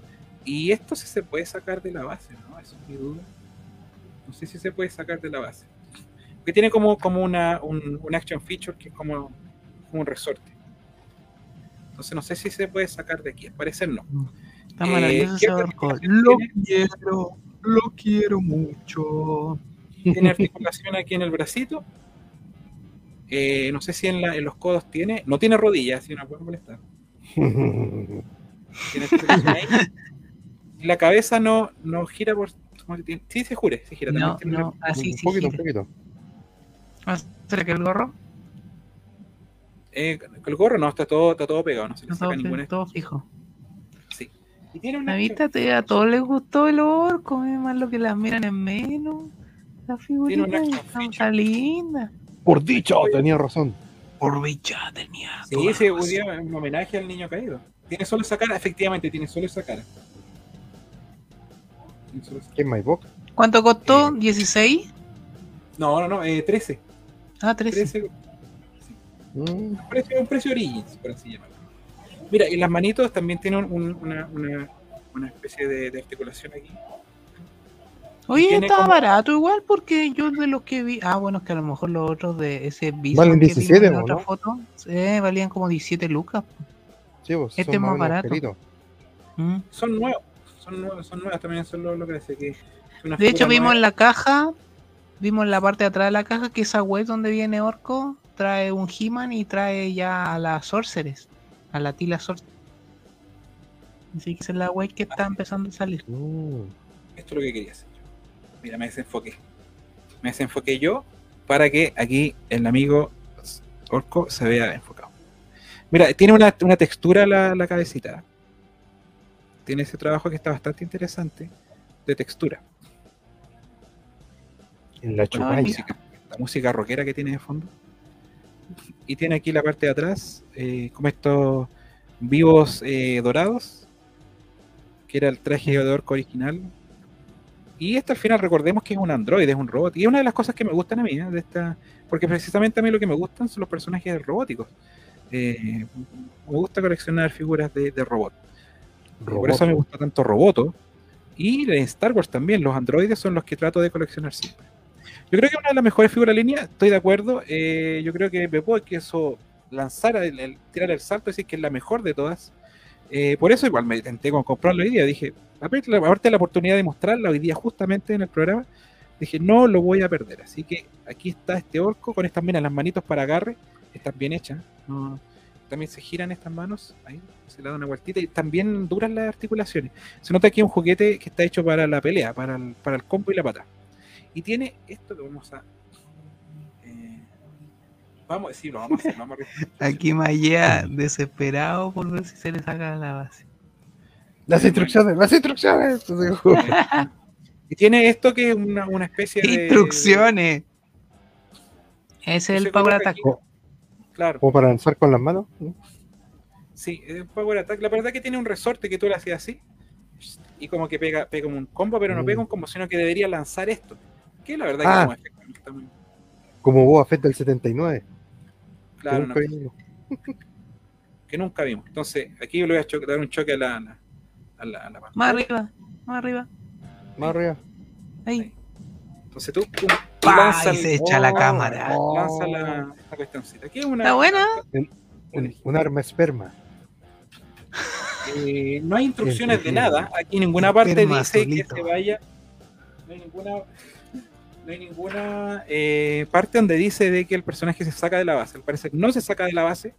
Y esto sí se puede sacar de la base, ¿no? Eso es mi duda. No sé si se puede sacar de la base. Porque tiene como, como una, un, un action feature que es como, como un resorte. Entonces no sé si se puede sacar de aquí. Al parecer no. Está Eh, maravilloso ¿qué ese orco. articulación Lo tiene? quiero, lo quiero mucho. Tiene articulación aquí en el bracito. Eh, no sé si en, la- en los codos tiene. No tiene rodillas, si no puede molestar. Tiene ahí. La cabeza no, no gira por. Sí, se jure, se gira. también No, tiene no, así un sí. poquito, un gira. poquito. ¿Será que el gorro? Eh, el gorro no, está todo, está todo pegado, no se le Todo, saca ninguna. todo fijo. Sí. Y tiene una. La vista te- a todos les gustó el orco, es más lo que las miran en menos. La figurita Tiene una está, linda. Por dicho, tenía razón. Por bicha tenía. Sí, ese día un homenaje al niño caído. Tiene solo esa cara, efectivamente, tiene solo esa cara. Tiene solo esa- ¿Qué es My Box? ¿Cuánto costó? Eh, ¿16? No, no, no, eh, 13. Ah, 13. 13 Mm, un precio, un precio Origins, por así llamarlo. Mira, y las manitos también tienen un- una, una, una especie de, de articulación aquí. Oye, estaba como- barato igual porque yo de los que vi. Ah, bueno, es que a lo mejor los otros de ese Bison Valen que vimos 17, en ¿o otra no? foto eh, valían como 17 lucas. sí, pues, Este son es más barato. Mm. Son nuevos, son nuevos, son nuevas también, eso es lo, lo que hace que De hecho, vimos en la caja, vimos en la parte de atrás de la caja que esa web donde viene Orco trae un He-Man y trae ya a las Sorceress, a la Tila Sorceress. Así que esa es la web que está empezando a salir. Mm. Esto es lo que quería hacer yo. Mira, me desenfoqué. Me desenfoqué yo para que aquí el amigo Orco se vea enfocado. Mira, tiene una, una textura la, la cabecita. Tiene ese trabajo que está bastante interesante de textura. En la la música, la música rockera que tiene de fondo. Y tiene aquí la parte de atrás, eh, como estos vivos eh, dorados, que era el traje de orco original. Y esto al final recordemos que es un androide, es un robot. Y es una de las cosas que me gustan a mí, ¿eh? de esta, porque precisamente a mí lo que me gustan son los personajes robóticos. Me gusta coleccionar figuras de, de robot. Por eso me gusta tanto Roboto. Y de Star Wars también, los androides son los que trato de coleccionar siempre. Yo creo que una de las mejores figuras de línea, estoy de acuerdo. eh, yo creo que Beppo que eso lanzara, el, el- tirar el salto, decir que es la mejor de todas. Eh, por eso igual me tenté con comprarlo hoy día. Dije, aparte la- oportunidad de mostrarla hoy día justamente en el programa, dije, no lo voy a perder. Así que aquí está este orco con estas minas, las manitos para agarre, están bien hechas. también se giran estas manos, ahí se le da una vueltita y también duran las articulaciones. Se nota que es un juguete que está hecho para la pelea, para el, para el combo y la pata. Y tiene esto que vamos a. eh, vamos, sí, lo vamos a hacer. Vamos a Aquí Maya desesperado por ver si se le saca la base. Las instrucciones, las instrucciones. Y tiene esto que es una, una especie de. Instrucciones. Ese es el Power Attack. Claro, Como para lanzar con las manos. ¿no? sí, es un Power Attack. La verdad que tiene un resorte que tú le hacías así. Y como que pega, pega como un combo, pero no Mm. pega un combo, sino que debería lanzar esto. Que la verdad Ah. que como muy Como Boba Fett del 79. que claro. nunca no. vimos. que nunca vimos. Entonces, aquí le voy a dar un choque a la, a la, la. Más arriba, más arriba. Más arriba. Ahí. Entonces tú el- se echa la Oh, cámara. oh. lanza la, cuestioncita. Aquí es una, ¿Está buena? Un, un arma esperma. eh, no hay instrucciones de nada. Aquí en ninguna parte dice solito. que se vaya. No hay ninguna, no hay ninguna eh, parte donde dice de que el personaje se saca de la base. Al parecer no se saca de la base.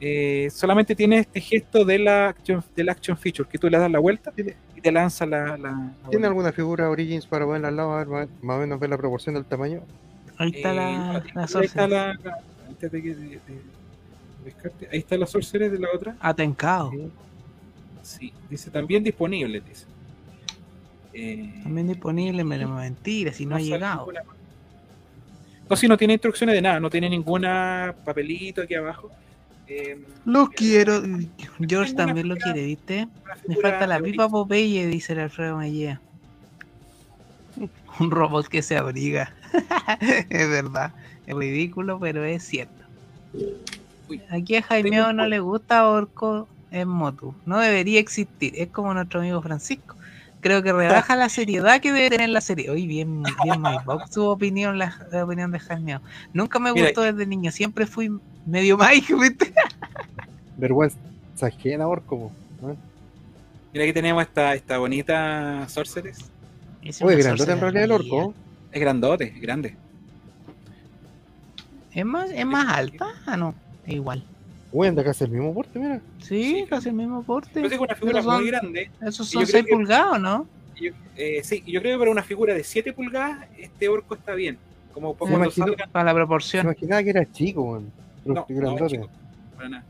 Eh, solamente tiene este gesto de la action, del action feature, que tú le das la vuelta y te lanza la. la- la ¿Tiene alguna figura Origins para ponerla al lado? A ver, más, o menos ver la proporción del tamaño. Ahí está Eh, la, la ahí está la, antes de que de- de- descarte, ahí está la sorcerer de la otra. Atencado. Sí, dice también disponible, dice. Eh, También disponible, pero mentira, si no, ha llegado. ninguna- No, si no tiene instrucciones de nada, no tiene ninguna papelito aquí abajo. Eh, Lo quiero. George también lo quiere, ¿viste? Me falta la pipa Popeye, dice el Alfredo Mallea. Un robot que se abriga. es verdad. Es ridículo, pero es cierto. Uy. Aquí a Jaimeo no le gusta Orco en Motu. No debería existir. Es como nuestro amigo Francisco. Creo que rebaja la seriedad que debe tener la serie. Hoy bien, bien Mike su opinión, la, la opinión de Jaimeo. Nunca me Mira, gustó desde niño. Siempre fui medio Mike, ¿viste? Vergüenza ajena, orco. ¿no? Mira aquí tenemos esta, esta bonita sorceress. Es una grandote en realidad el orco. Es grandote, es grande. ¿Es más, es más alta? Ah, no. Es igual. Uy, anda casi el mismo porte, mira. Sí, Sí. casi el mismo porte. Yo tengo una figura son- muy grande. Esos son yo creo 6 que- pulgadas, ¿no? yo- eh, sí, yo creo que para una figura de 7 pulgadas, este orco está bien. Como Me cuando imagino- salgan. Para la proporción. imaginaba que era chico, weón. Pero No, no, grandote. chico, para nada.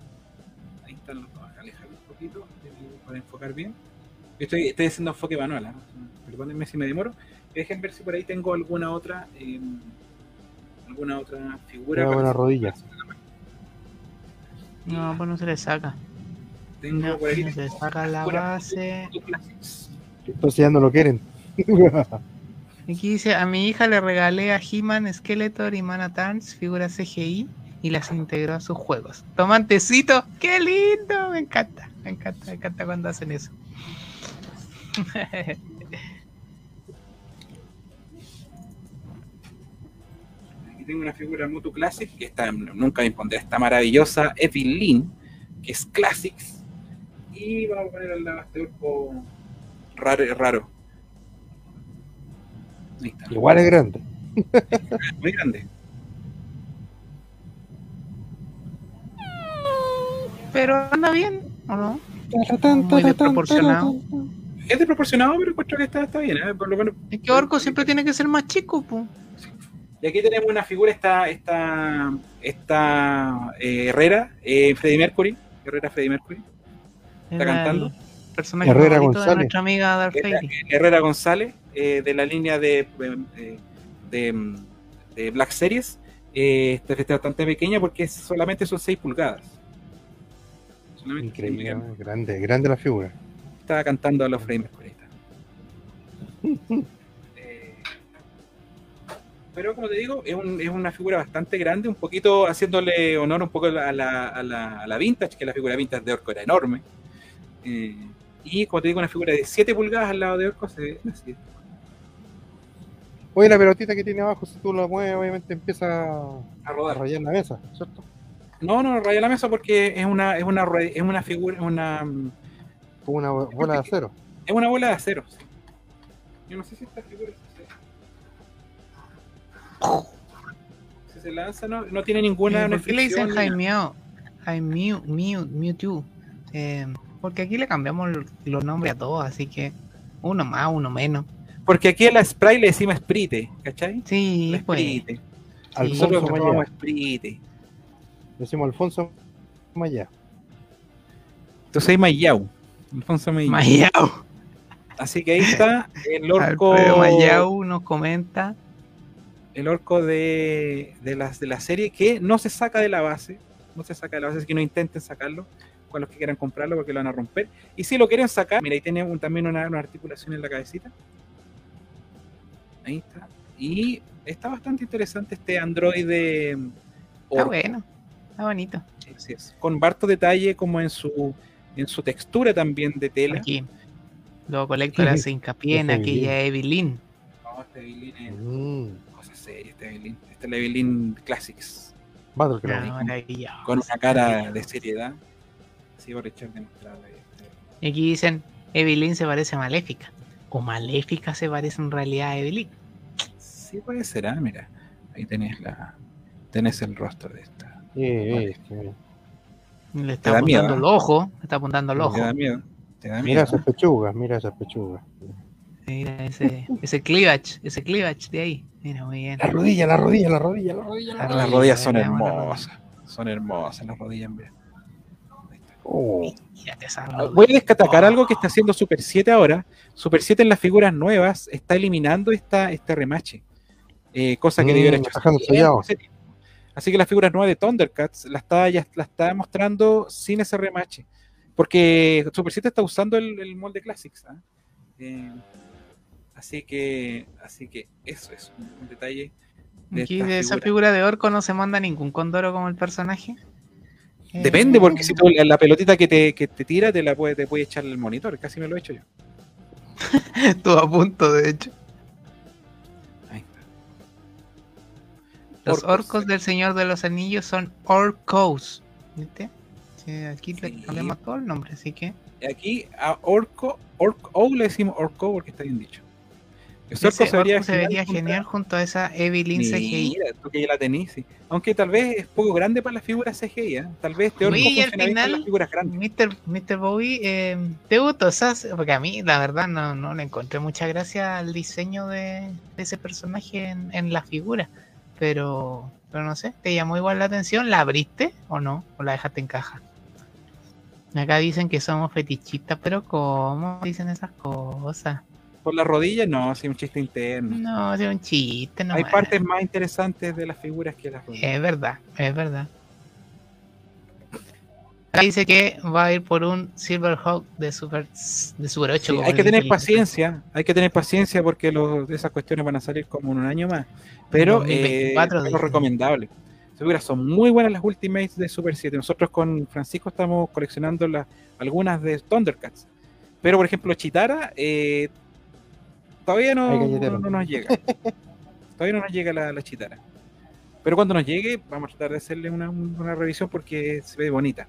Ahí están los dos. Alejarlo un poquito eh, para enfocar bien. Yo estoy, estoy haciendo enfoque manual. ¿ah? Perdónenme si me demoro. Dejen ver si por ahí tengo alguna otra. eh, alguna otra figura. Una para- buena rodilla. No, pues no se le saca. Tengo No, por aquí no se le saca la base. Entonces ya no lo quieren. Aquí dice, a mi hija le regalé a He-Man, Skeletor y Manatans figuras CGI y las integró a sus juegos. Tomantecito, qué lindo, me encanta, me encanta, me encanta cuando hacen eso. tengo una figura Moto Classic que está, nunca me impondré, esta maravillosa Evelyn, que es Classics. Y vamos a poner al lado este orco raro. raro. Ahí está. Igual es grande. Muy grande. Pero anda bien, ¿o no? Muy desproporcionado. Es desproporcionado, pero encuentro que está, está bien. ¿eh? Por lo menos. Es que Orco siempre tiene que ser más chico, pues. Y aquí tenemos una figura, esta, esta, esta eh, Herrera, eh, Freddie Mercury. Herrera Freddie Mercury. ¿Está cantando? personaje Herrera favorito González. de nuestra amiga Darth Herrera, Vader. Herrera González, eh, de la línea de, eh, de, de Black Series. Eh, esta es bastante pequeña porque solamente son 6 pulgadas. Solamente Increíble, grande, grande la figura. Estaba cantando a los Freddie Mercury. Pero como te digo, es, un- es una figura bastante grande, un poquito haciéndole honor un poco a la, a la, a la- a vintage, que la figura vintage de Orco era enorme. Eh, y como te digo, una figura de 7 pulgadas al lado de Orco se ve así. Oye, la pelotita que tiene abajo, si tú la mueves, obviamente empieza A a rodar. rayar la mesa, ¿cierto? No, no, raya la mesa porque es una, es una, es una figura, es una, Como una bola de acero. es una bola de acero. sí. Yo no sé si esta figura se- si se lanza, no, no tiene ninguna. Eh, ¿Por qué le dicen fricción ni nada. Jaime Mew, Mew, Mewtwo? Eh, porque aquí le cambiamos los- nombres a todos, así que uno más, uno menos. Porque aquí a la Sprite le decimos Sprite, ¿cachai? Sí, La pues. Sprite. Alfonso Mayá. llamamos Sprite. Decimos Alfonso Maya. Entonces hay Mayau. Alfonso Mayau. Mayau. Así que ahí está el orco. Alfredo Mayau nos comenta. El orco de, de, las, de la serie que no se saca de la base. No se saca de la base, así que no intenten sacarlo con los que quieran comprarlo porque lo van a romper. Y si lo quieren sacar, mira, ahí tiene un- también una, una articulación en la cabecita. Ahí está. Y está bastante interesante este androide. Está orco. bueno, está bonito. Así es. Con harto detalle como en su en su textura también de tela. Aquí. Luego Colector hace hincapié en Esa aquella Evelyn. No, este Evelyn es Mm, seria, este Evelyn. Este es la Evelyn Classics. Battleground. Con una cara de seriedad. Sí, por echar de mostrarla. este. Y aquí dicen, Evelyn se parece a Maléfica. O Maléfica se parece en realidad a Evelyn. Sí puede ser, ah, mira. Ahí tenés la. Tenés el rostro de esta. Eh, eh, eh. Le está da miedo, apuntando ¿eh? el ojo. le Está apuntando el Te ojo. da miedo. Te da Mira esas pechugas, mira esas pechugas. Mira ese, ese cleavage, ese cleavage de ahí. Mira, muy bien. La rodilla, la rodilla, la rodilla, la rodilla. La La Las rodilla. rodillas son hermosas. Son hermosas las rodillas, mira. Oh. Ah, Voy a destacar Oh. algo que está haciendo Super 7 ahora. Super 7 en las figuras nuevas está eliminando esta, este remache. Eh, cosa que Mm, hecho tiempo. Así que las figuras nuevas de Thundercats la está, ya la está mostrando sin ese remache. Porque Super 7 está usando el, el molde Classics. ¿ah? Eh, así que así que eso es un, detalle. de Aquí esta de esa figura. de orco no se manda ningún condoro como el personaje. Depende, Eh, porque si tú la, la pelotita que te, que te tira te la puede, te puede echar el monitor. Casi me lo he hecho yo. Estuvo a punto, de hecho. Ahí está. Los Orcos. orcos del Señor de los Anillos son orcos. ¿Viste? Sí, aquí le Sí. cambiamos todo el nombre, así que. Aquí a Orco, Orco, o le decimos Orco porque está bien dicho. Ese se vería se vería genial junto a esa Evelyn CGI. Mira, tú que ya la tenís, sí. Aunque tal vez es poco grande para las figuras CGI, ¿eh? Tal vez Oye, y al final- las figuras grandes. Mr. Mr. Bowie, eh, ¿te gustó esas? Porque a mí, la verdad, no, no le encontré mucha gracia al diseño de, de ese personaje en, en la figura. Pero, pero no sé, ¿te llamó igual la atención? ¿La abriste o no? ¿O la dejaste en caja? Acá dicen que somos fetichistas, pero ¿cómo dicen esas cosas? Por las rodillas, no, sí, un chiste interno. No, es un chiste, no. Hay partes más interesantes de las figuras que las rodillas. Es verdad, es verdad. Acá dice que va a ir por un Silverhawk de Super, de Super 8. Sí, como hay que tener paciencia, hay que tener paciencia porque los, esas cuestiones van a salir como en un año más. Pero eh, 2024 es lo recomendable. Son muy buenas las Ultimates de Super 7. Nosotros con Francisco estamos coleccionando las, algunas de Thundercats. Pero por ejemplo, Chitara eh, todavía no, no- no nos llega. todavía no nos llega la, la Chitara. Pero cuando nos llegue, vamos a tratar de hacerle una, una revisión porque se ve bonita.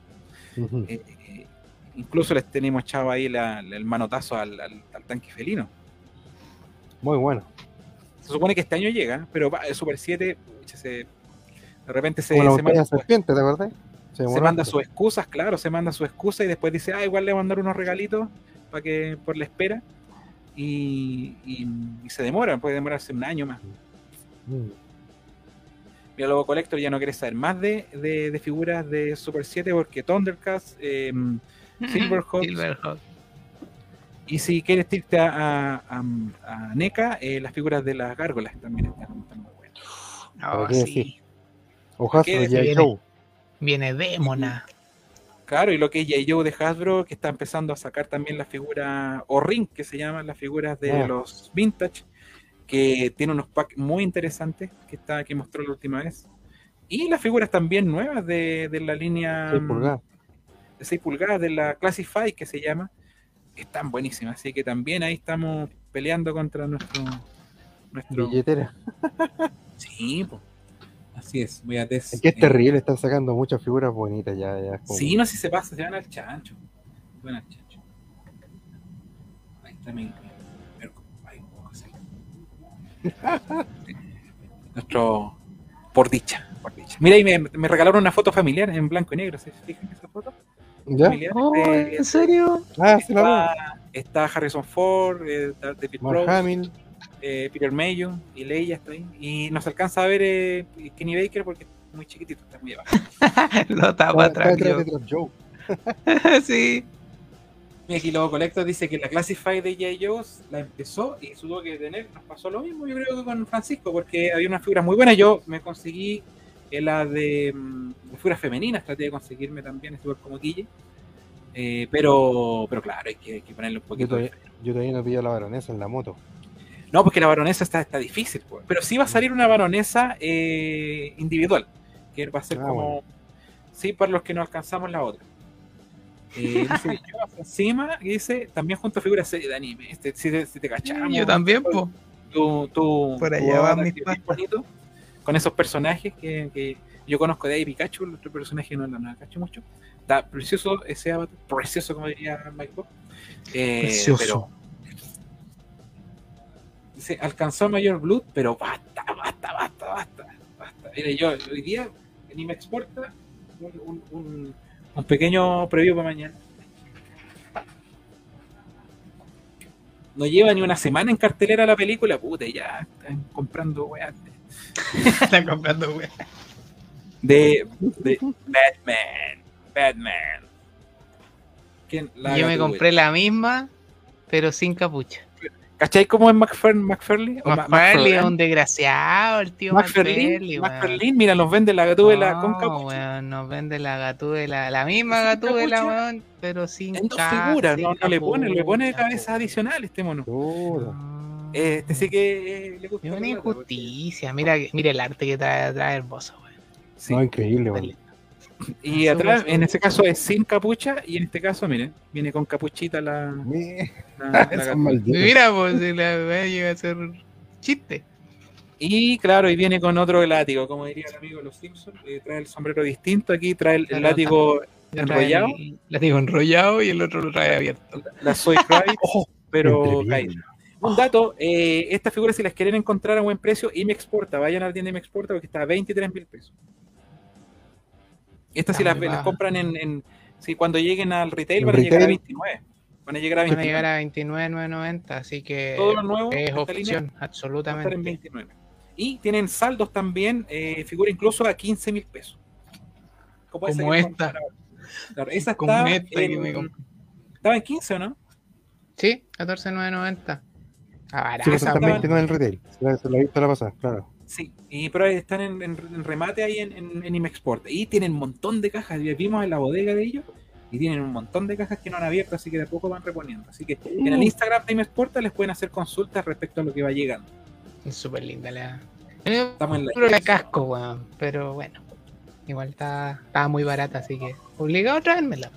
Eh, eh, incluso les tenemos echado ahí la- la- el manotazo al, al- al tanque felino. Muy bueno. Se supone que este año llega, pero el Super 7 pucha, se- de repente se, se manda, serpiente, ¿te acordás? se manda sus excusas, claro, se manda sus excusas y después dice, ah, igual le voy a mandar unos regalitos para que por la espera. Y, y- y se demora, puede demorarse un año más. Mm. Mira, luego Collector ya no quiere saber más de, de- de figuras de Super 7 porque Thundercats, eh, Silverhawks, Silverhawk. Y si quieres irte a, a, a- a NECA, eh, las figuras de las gárgolas también están, están muy buenas. Oh, sí. Ojazo ¿Qué de G.I. viene? Viene Demona. Claro, y lo que es J. Joe de Hasbro, que está empezando a sacar también las figuras, o Ring, que se llaman las figuras de Ah. los Vintage, que tiene unos packs muy interesantes que, está, que mostró la última vez. Y las figuras también nuevas de, de la línea pulgadas. de 6 pulgadas, de la Classify, que se llama, están buenísimas. Así que también ahí estamos peleando contra nuestro... nuestro Billetera. Sí, po. Así es. Voy a des- Es que es eh, terrible, están sacando muchas figuras bonitas ya. ya como- Sí, no sé si se pasa, se van al chancho. Se van al chancho. Ahí está así. Nuestro. Por dicha, por dicha. Mira, y me, me regalaron una foto familiar en blanco y negro. ¿Se fijan esa foto? ¿Ya? Familiar. Oh, Eh, ¿En serio? Ah, sí la veo. está, está Harrison Ford, eh, está David Mark Hamill. Eh, Peter Mayo y Leia está ahí. Y no se alcanza a ver eh, Kenny Baker porque es muy chiquitito, está muy abajo. Lo tapa atrás. de yo. Sí. Y aquí luego Collector dice que la Classify de J. Joe's la empezó y se tuvo que detener. Nos pasó lo mismo, yo creo que con Francisco, porque había unas figuras muy buenas. Yo me conseguí eh, la de, mm, de figuras femeninas, traté de conseguirme también, estuve como Guille. Eh, pero, pero claro, hay que, hay que ponerle un Yo poquito de todavía, yo todavía no pillo a la baronesa en la moto. No, porque la baronesa está, está difícil, pues. pero sí va a salir una baronesa eh, individual, que va a ser Ah, como, bueno. sí, para los que no alcanzamos la otra. Eh, dice, yo encima, y dice, también junto a figuras de anime, este, si, te, si te cachamos, Yo también, po. tu, tu, Por allá bien patas. bonito, con esos personajes que, que yo conozco de ahí, Pikachu, el otro personaje no lo no, lo cacho mucho, está precioso ese avatar, precioso como diría Mike Bob. Eh, Precioso. pero- Dice, alcanzó mayor blood, pero basta, basta, basta, basta, basta. Mire, yo hoy día ni me exporta un, un, un, un pequeño preview para mañana. No lleva ni una semana en cartelera la película, puta, ya están comprando weas Están comprando, güey. de, de Batman. Batman. Yo me compré la misma, pero sin capucha. ¿Cachai cómo es McFer- McFarlane? Es un desgraciado, el tío McFarlane, McFarlane, mira, los vende la gatúbela No, con capucha. weón, nos vende la gatúbela, la misma ¿Sin gatúbela, weón, pero sin En dos figuras, no, no le pone, le pone capucha, cabeza adicional este mono. Este sí que eh, le gusta. Es una injusticia, mira, mira el arte que trae, trae hermoso, weón. Sí. No, increíble, weón. Y atrás, en este caso es sin capucha, y en este caso, miren, viene con capuchita la. La-. Mira, pues si la llega a ser chiste. Y claro, y viene con otro látigo, como diría el amigo de los Simpsons, eh, trae el sombrero distinto, aquí trae el, Claro, látigo Trae enrollado, el- La digo enrollado y el otro lo trae abierto. la Soy Cry, pero caída. Un dato, eh, estas figuras si las quieren encontrar a buen precio, y me exporta, vayan a la tienda y me exporta porque está a 23 mil pesos. Estas si las, compran en, en- si cuando lleguen al retail ¿En van a llegar a retail? 29. Van a llegar a Van a 29. llegar a 29,990, así que Todo lo nuevo es línea opción, va a estar en absolutamente. 29. Y tienen saldos también, eh, figura incluso a 15 mil pesos. esa Como esta. Claro, esa Como está esta que en- me estaba en 15 o no? Sí, 14,990. Ah, Sí, barata, están weón. 29 en el retail. Se la, se la he visto la pasada, claro. Sí, y, pero están en, en- en remate ahí en, en, en Imexport. Y tienen un montón de cajas. Vimos en la bodega de ellos. Y tienen un montón de cajas que no han abierto, así que de a poco van reponiendo. Así que en el Instagram de Imexport les pueden hacer consultas respecto a lo que va llegando. Es súper linda la. Estamos en la, la casco, weón. Pero bueno. Igual está, estaba muy barata, así que obligado a traérmela.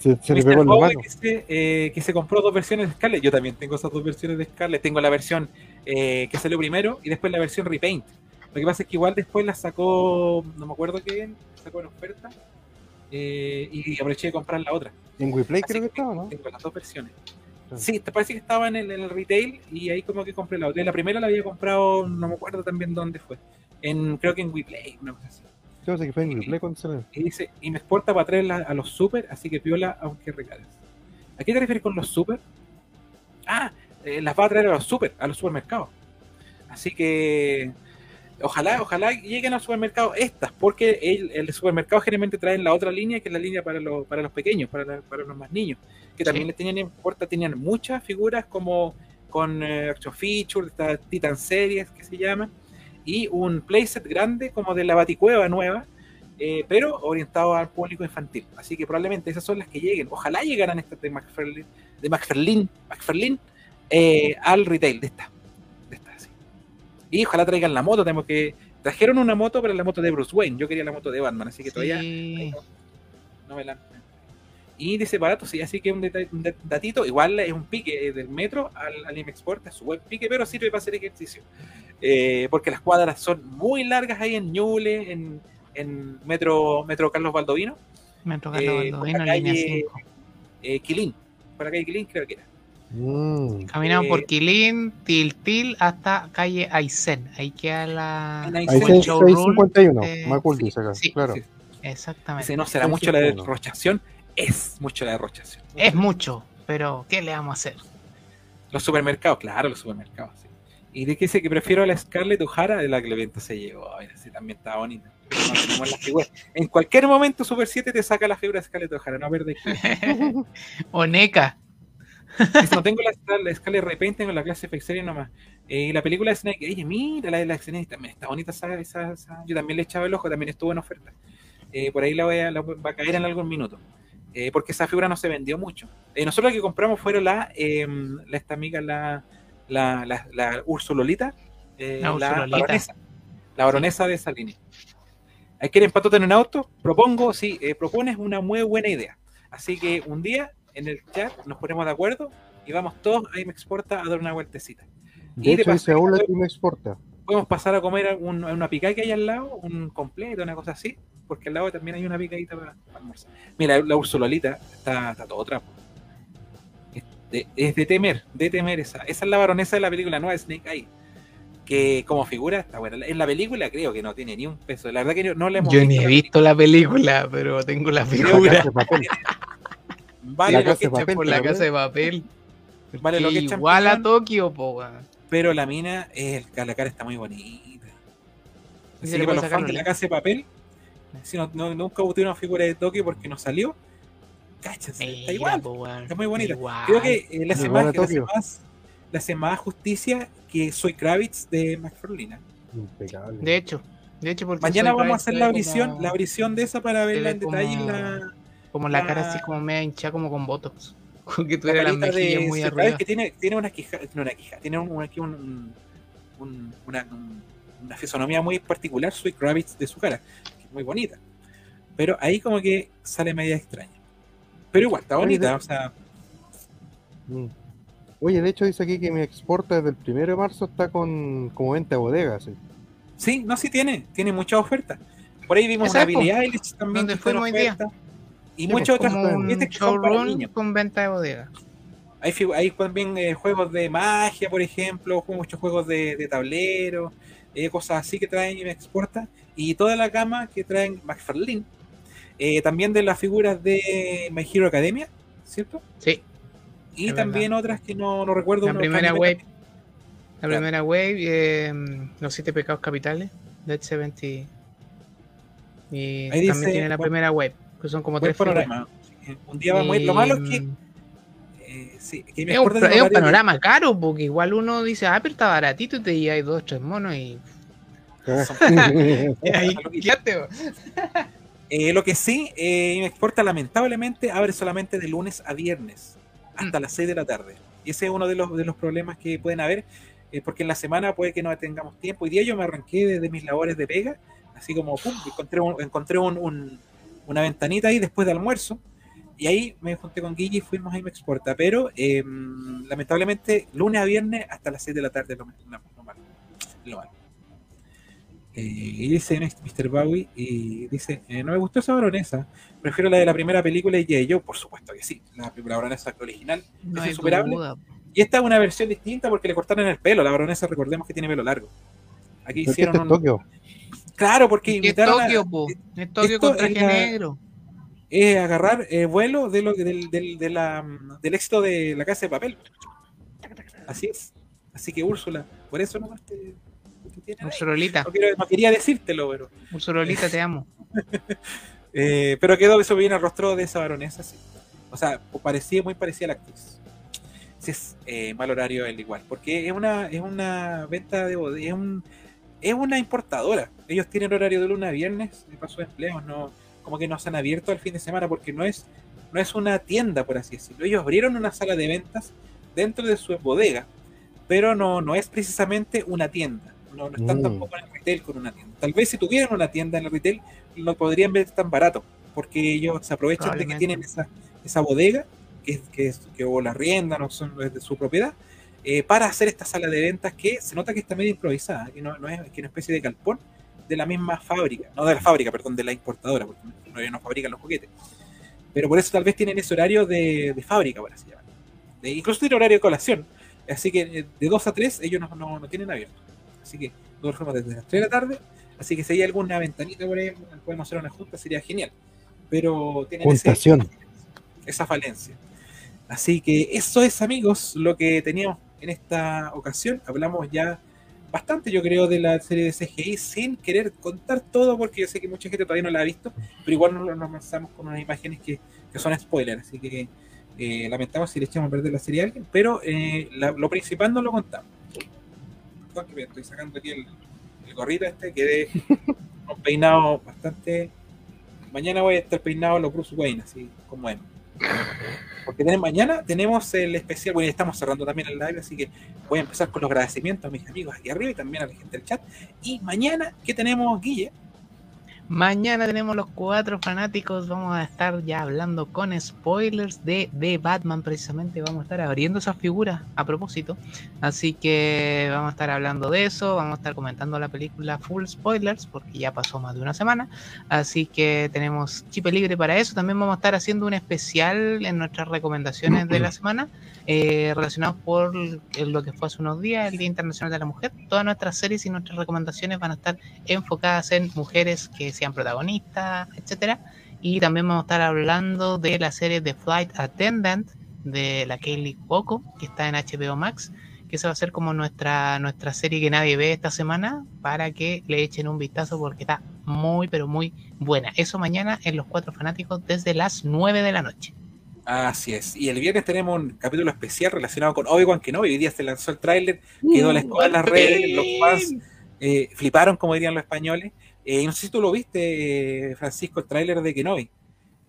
Se, se le pegó en la mano. que se, eh, que se compró dos versiones de Scarlet. Yo también tengo esas dos versiones de Scarlet. Tengo la versión eh, que salió primero y después la versión Repaint. Lo que pasa es que igual después la sacó, no me acuerdo qué bien, sacó en oferta. eh, y aproveché de comprar la otra. En WePlay creo que que estaba, ¿no? Tengo las dos versiones. Sí, te parece que estaba en el, en el retail y ahí como que compré la otra. La primera la había comprado, no me acuerdo también dónde fue. En, creo que en WePlay, una cosa así. Yo sé que fue en WePlay cuando salió. Y dice, y me exporta para traerla a los super, así que piola aunque recargues. ¿A qué te refieres con los super? Ah, eh, las va a traer a los super, a los supermercados. Así que ojalá, ojalá lleguen al supermercado estas, porque el, el supermercado generalmente traen la otra línea, que es la línea para los, para los pequeños, para, la- para los más niños, que también Sí. les tenían en puerta, tenían muchas figuras como con eh, Action Feature, esta Titan Series que se llama, y un playset grande como de la Baticueva nueva, eh, pero orientado al público infantil. Así que probablemente esas son las que lleguen. Ojalá llegaran estas de McFarlane, de McFarlane, McFarlane eh, al retail de esta. De esta sí. Y ojalá traigan la moto. Tenemos que. Trajeron una moto, pero la moto de Bruce Wayne. Yo quería la moto de Batman, así que todavía no, no me la. Y dice barato, sí, así que un, deta- un dat- datito, igual es un pique eh, del metro al, al Imexport, es su buen pique, pero sirve para hacer ejercicio. Eh, porque las cuadras son muy largas ahí en Ñuble, en, en metro, metro Carlos Baldovino, Metro Eh, Carlos por Baldovino, la línea calle- 5. eh, Quilín, por la calle Quilín creo que era. Mm. Caminamos eh, por Quilín, Tiltil hasta calle Aysén. Ahí queda la. En Aysén. Ahí Fue se showroom, 651. eh, Macul sí, dice acá. sí, claro. Sí. Exactamente. Dice, no será mucho la derrochación, es mucho la derrochación. Es mucho, pero ¿qué le vamos a hacer? Los supermercados, claro, los supermercados, sí. Y de que dice que prefiero a la Scarlett O'Hara de la que el evento se llevó. A ver, sí, también está bonita. No. En cualquier momento Super 7 te saca la figura de Scarlett O'Hara, no perdes. Oneca. No tengo la, la Scarlett Repaint, tengo la clase Series nomás. Eh, la película de Snake, oye, mira la de la Snake, también está bonita esa, esa- esa- Yo también le echaba el ojo, también estuvo en oferta. Eh, por ahí la, voy a, la va a caer en algún minuto. Eh, porque esa figura no se vendió mucho. Eh, nosotros la que compramos fueron la, eh, la esta amiga, la, la, la, la Ursulolita, eh, La la, Ursulolita. baronesa. La baronesa de esa línea. ¿Hay que ir empatote en un auto? Propongo, sí, eh, propones una muy buena idea. Así que un día en el chat nos ponemos de acuerdo y vamos todos a Imexporta a dar una vueltecita. De Y de hecho, dice paso- Aula que me exporta. Podemos pasar a comer una picada que hay al lado, un completo, una cosa así, porque al lado también hay una picadita para, para almorzar. Mira, la Ursulolita está, está todo trapo. Es de, es de temer, de temer esa. Esa es la baronesa de la película nueva de Snake Eye. Que como figura está buena. En la película creo que no tiene ni un peso. La verdad que no, no la hemos Yo ni he visto la película, pero tengo La figura. casa de papel. película. Vale La lo casa que papel. por la casa de papel. Vale lo que echan Igual a Tokio, po, pero la mina, eh, el- la cara está muy bonita. Así se que para los fans de la- la casa de papel, si no, no- nunca hubo una figura de Tokio porque no salió, cáchense, está igual. po, está muy bonita. Igual. Creo que eh, le, hace más, que hace más, le hace más justicia que Soy Kravitz de McFarlane. Impecable. De hecho, de hecho, porque Mañana vamos a hacer la como- la visión de esa para verla ve en detalle en la, Como la cara la- así como media hinchada como con botox. Como que la tuviera las carita mejillas de muy. Kravitz que tiene, tiene una quija, tiene una quija, tiene un, un- aquí un, un- un- una, un- una fisonomía muy particular, Soy Kravitz de su cara, que es muy bonita. Pero ahí como que sale media extraña. Pero igual, está Oye, bonita, de- o sea, Mm. Oye, de hecho dice aquí que me exporta desde el 1 de marzo está con como venta de bodegas. sí. sí, no, sí tiene, tiene muchas ofertas. Por ahí vimos Esa una Billie Eilish también donde que fue hoy día. Y Sí, muchas otras showroom niños. con venta de bodega. Hay, hay también eh, juegos de magia, por ejemplo, muchos juegos de, de tablero, eh, cosas así que traen y me exporta. Y toda la gama que traen McFarlane. Eh, también de las figuras de My Hero Academia, ¿cierto? Sí, Y también otras que no, no recuerdo. la primera wave. La Claro. primera wave, los siete pecados capitales, Dead 70. Y Ahí también dice, tiene la primera wave, que son como buen tres panorama. Eh, Un día vamos a ir. Lo malo es que Y, eh, Sí, que me Es un, es de- panorama caro, porque igual uno dice, ah, pero está baratito y te llevas dos, tres monos y. Ahí. Eh, lo que sí, eh, me exporta lamentablemente abre solamente de lunes a viernes, hasta las 6 de la tarde. Y ese es uno de los, de los problemas que pueden haber, eh, porque en la semana puede que no tengamos tiempo. Hoy día yo me arranqué desde mis labores de pega, así como, pum, encontré, un- encontré un- un- una ventanita ahí después de almuerzo. Y ahí me junté con Guille y fuimos ahí me exporta. Pero eh, lamentablemente, lunes a viernes hasta las 6 de la tarde es lo, lo, lo malo. Lo malo. Eh, y dice Mr. Bowie y dice, eh, no me gustó esa baronesa, prefiero la de la primera película y yo, por supuesto que sí, la primera baronesa original. No es insuperable. duda. Y esta es una versión distinta porque le cortaron el pelo, la baronesa recordemos que tiene pelo largo. Aquí hicieron un... Tokio. Claro, porque ¿Qué es invitaron a- Tokio, po? Es Tokio con traje la- negro. es agarrar eh, vuelo de lo, del, del, de la, del éxito de la casa de papel. Así es. Así que Úrsula, por eso nomás te, te No, quiero- no quería decírtelo, pero... Ursulolita, te amo. Eh, pero quedó eso bien al rostro de esa baronesa, sí. O sea, parecía muy parecida a la actriz. Sí, es eh, mal horario el igual, porque es una, es una venta de es, un, es una importadora. Ellos tienen horario de lunes a viernes para sus empleados, no, como que no se han abierto al fin de semana porque no es, no es una tienda, por así decirlo. Ellos abrieron una sala de ventas dentro de su bodega, pero no, no es precisamente una tienda. No, no están Mm. tampoco en el retail con una tienda. Tal vez si tuvieran una tienda en el retail, lo podrían ver tan barato, porque ellos se aprovechan de que tienen esa, esa bodega, que, es, que, es- que o la riendan o son es de su propiedad, eh, para hacer esta sala de ventas que se nota que está medio improvisada, que no, no es, que una especie de galpón de la misma fábrica, no de la fábrica, perdón, de la importadora, porque no, no fabrican los juguetes. Pero por eso tal vez tienen ese horario de, de fábrica, por así llamarlo. De- incluso tiene horario de colación. Así que eh, de 2 a 3 ellos no, no, no tienen abierto. Así que nosotros fuimos desde las 3 de la tarde. Así que si hay alguna ventanita por ahí, podemos hacer una junta, sería genial. Pero tienen ese- esa falencia. Así que eso es, amigos, lo que teníamos en esta ocasión. Hablamos ya bastante, yo creo, de la serie de CGI sin querer contar todo, porque yo sé que mucha gente todavía no la ha visto, pero igual nos, nos lanzamos con unas imágenes que, que son spoilers, así que eh, lamentamos si le echamos a perder la serie a alguien, pero eh, la- lo principal no lo contamos. Me estoy sacando aquí el, el gorrito este, quedé un peinado bastante... Mañana voy a estar peinado los Bruce Wayne, así como es. Porque tenemos- mañana tenemos el especial, bueno, estamos cerrando también el live, así que voy a empezar con los agradecimientos a mis amigos aquí arriba y también a la gente del chat. Y mañana, ¿qué tenemos, Guille? Mañana tenemos los cuatro fanáticos. Vamos a estar ya hablando con spoilers de, de Batman, precisamente. Vamos a estar abriendo esas figuras a propósito. Así que vamos a estar hablando de eso. Vamos a estar comentando la película full spoilers, porque ya pasó más de una semana. Así que tenemos chip libre para eso. También vamos a estar haciendo un especial en nuestras recomendaciones de la semana. eh, relacionados por lo que fue hace unos días, el Día Internacional de la Mujer. Todas nuestras series y nuestras recomendaciones van a estar enfocadas en mujeres que sean protagonistas, etcétera. Y también vamos a estar hablando de la serie The Flight Attendant de la Kaylee Cuoco, que está en HBO Max, que esa va a ser como nuestra, nuestra serie que nadie ve esta semana, para que le echen un vistazo porque está muy, pero muy buena. Eso mañana en Los Cuatro Fanáticos desde las 9 de la noche. Así es. Y el viernes tenemos un capítulo especial relacionado con Obi-Wan Kenobi. Hoy día se lanzó el tráiler, quedó la escoba en las redes, los fans eh, fliparon, como dirían los españoles. Eh, no sé si tú lo viste, Francisco, el tráiler de Kenobi.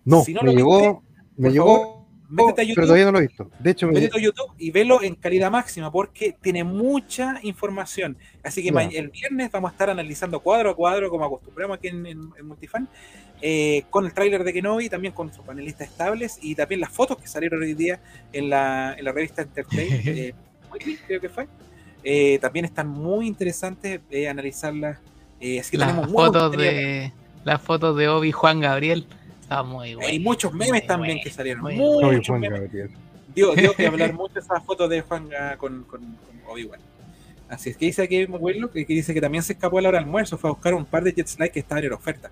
No, Si no me lo llegó, viste, me llegó, métete a pero YouTube. todavía no lo he visto. De hecho, me, Métete a YouTube y velo en calidad máxima porque tiene mucha información. Así que el viernes vamos a estar analizando cuadro a cuadro, como acostumbramos aquí en, en- en Multifan, eh, con el tráiler de Kenobi, también con nuestros panelistas estables y también las fotos que salieron hoy día en la, en la revista Entertainment, eh, creo que fue. Eh, también están muy interesantes analizarlas. Eh, así que Las tenemos fotos de las fotos de Obi Juan Gabriel. Está muy bueno. Hay muchos memes muy también bueno, que salieron. muy Muchos Juan memes. Gabriel. dio, dio que hablar mucho esa foto de Juan con, con, con Obi-Wan. Así es que dice aquí abuelo que, que dice que también se escapó a la hora del almuerzo, fue a buscar un par de Jet Slide que estaban en oferta.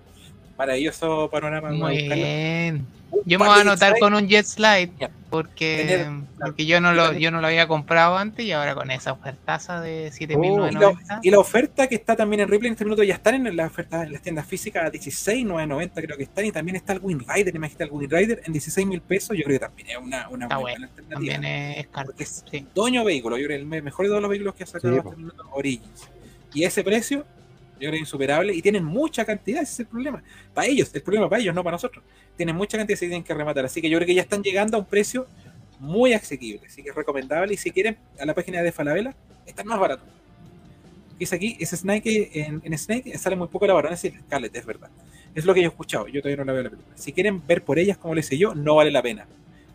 Maravilloso panorama. Muy bien. Un Yo me voy a anotar con un Jet Slide porque, porque yo no lo yo no lo había comprado antes y ahora con esa ofertaza de Y la, 7.990 y la oferta que está también en Ripley en este minuto ya están en la oferta en las tiendas físicas a 16,990 creo que están y también está el Wind Rider, imagínate el Wind Rider en 16 mil pesos, yo creo que también es una, buena alternativa. también es, caro. Porque es Sí. Doño vehículo, yo creo que el me- mejor de todos los vehículos que ha sacado Sí, hasta po. el minuto, Origins. Y ese precio, yo creo que es insuperable y tienen mucha cantidad, ese es el problema. Para ellos, el problema para ellos, no para nosotros. Tienen mucha cantidad y se tienen que rematar. Así que yo creo que ya están llegando a un precio muy asequible. Así que es recomendable. Y si quieren, a la página de Falabella, están más baratos. Dice aquí, ese Snake en, en Snake sale muy poco la varón, es Scarlett, es verdad. Es lo que yo he escuchado, yo todavía no la veo la película. Si quieren ver por ellas, como les sé yo, no vale la pena.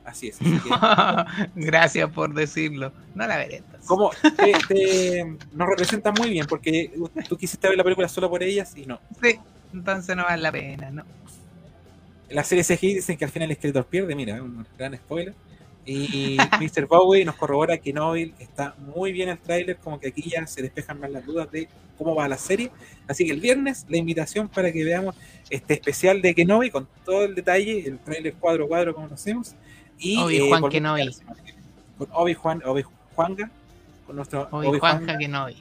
Así es. Así que, Gracias por decirlo. No la veré entonces. como te, te- nos representa muy bien, porque tú quisiste ver la película solo por ellas y no. Sí, entonces no vale la pena, ¿no? La serie CGI dicen que al final el escritor pierde, mira, un gran spoiler. Y Mr. Bowie nos corrobora que Nobel está muy bien el tráiler, como que aquí ya se despejan más las dudas de cómo va la serie. Así que el viernes la invitación para que veamos este especial de Kenobi con todo el detalle, el tráiler cuadro a cuadro como lo hacemos. Y Obi-Juan volvemos Kenobi. Con Obi-Juan, Obi-Juanga, con nuestro Obi-Juanga. No vi.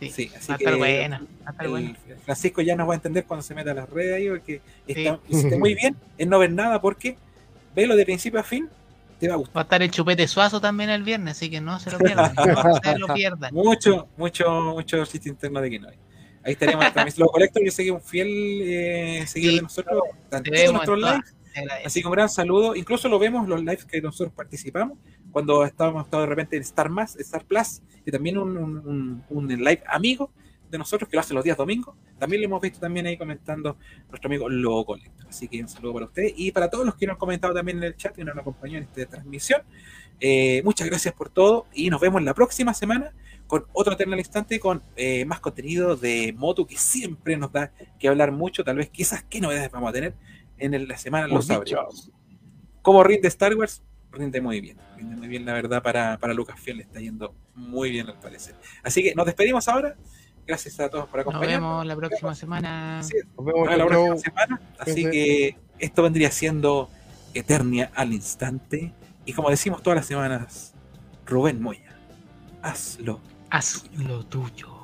Sí, Sí, así que buena. El buena. Francisco ya nos va a entender cuando se meta a las redes ahí, porque está, hiciste muy bien en no ver nada, porque velo de principio a fin, te va a gustar. Va a estar el chupete suazo también el viernes, así que no se lo pierdan. No se lo pierdan. Mucho, mucho, mucho chiste interno de Kenobi. Ahí estaríamos en transmisión. Los Collector, yo sé que un fiel eh, seguidor Sí. de nosotros, tanto en nuestros lives. Así que un gran saludo. Incluso lo vemos los lives que nosotros participamos, cuando estábamos estado de repente en Star Más, Star Plus, y también un, live amigo de nosotros que lo hace los días domingos. También lo hemos visto también ahí comentando nuestro amigo Logo Collector. Así que un saludo para ustedes y para todos los que nos han comentado también en el chat y nos acompañó en esta transmisión. Eh, muchas gracias por todo y nos vemos la próxima semana con otro Eternal Instante con eh, más contenido de Moto que siempre nos da que hablar mucho. Tal vez quizás qué novedades vamos a tener en el- la semana, lo Por sabremos. Como rinde Star Wars, rinde muy bien. Rinde muy bien, la verdad, para, para Lucasfilm le está yendo muy bien al parecer. Así que nos despedimos ahora. Gracias a todos por Nos acompañarnos. vemos la próxima semana. Sí, Nos vemos nos vemos la próxima semana. Así que esto vendría siendo Eternia al instante. Y como decimos todas las semanas, Rubén Moya, hazlo. Haz lo tuyo.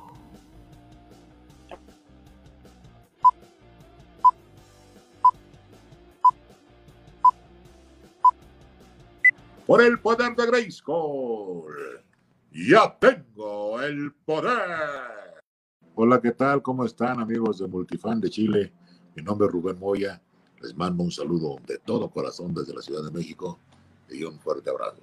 Por el poder de Grayskull. Ya tengo el poder. Hola, ¿qué tal? ¿Cómo están amigos de Multifan de Chile? Mi nombre es Rubén Moya. Les mando un saludo de todo corazón desde la Ciudad de México y un fuerte abrazo.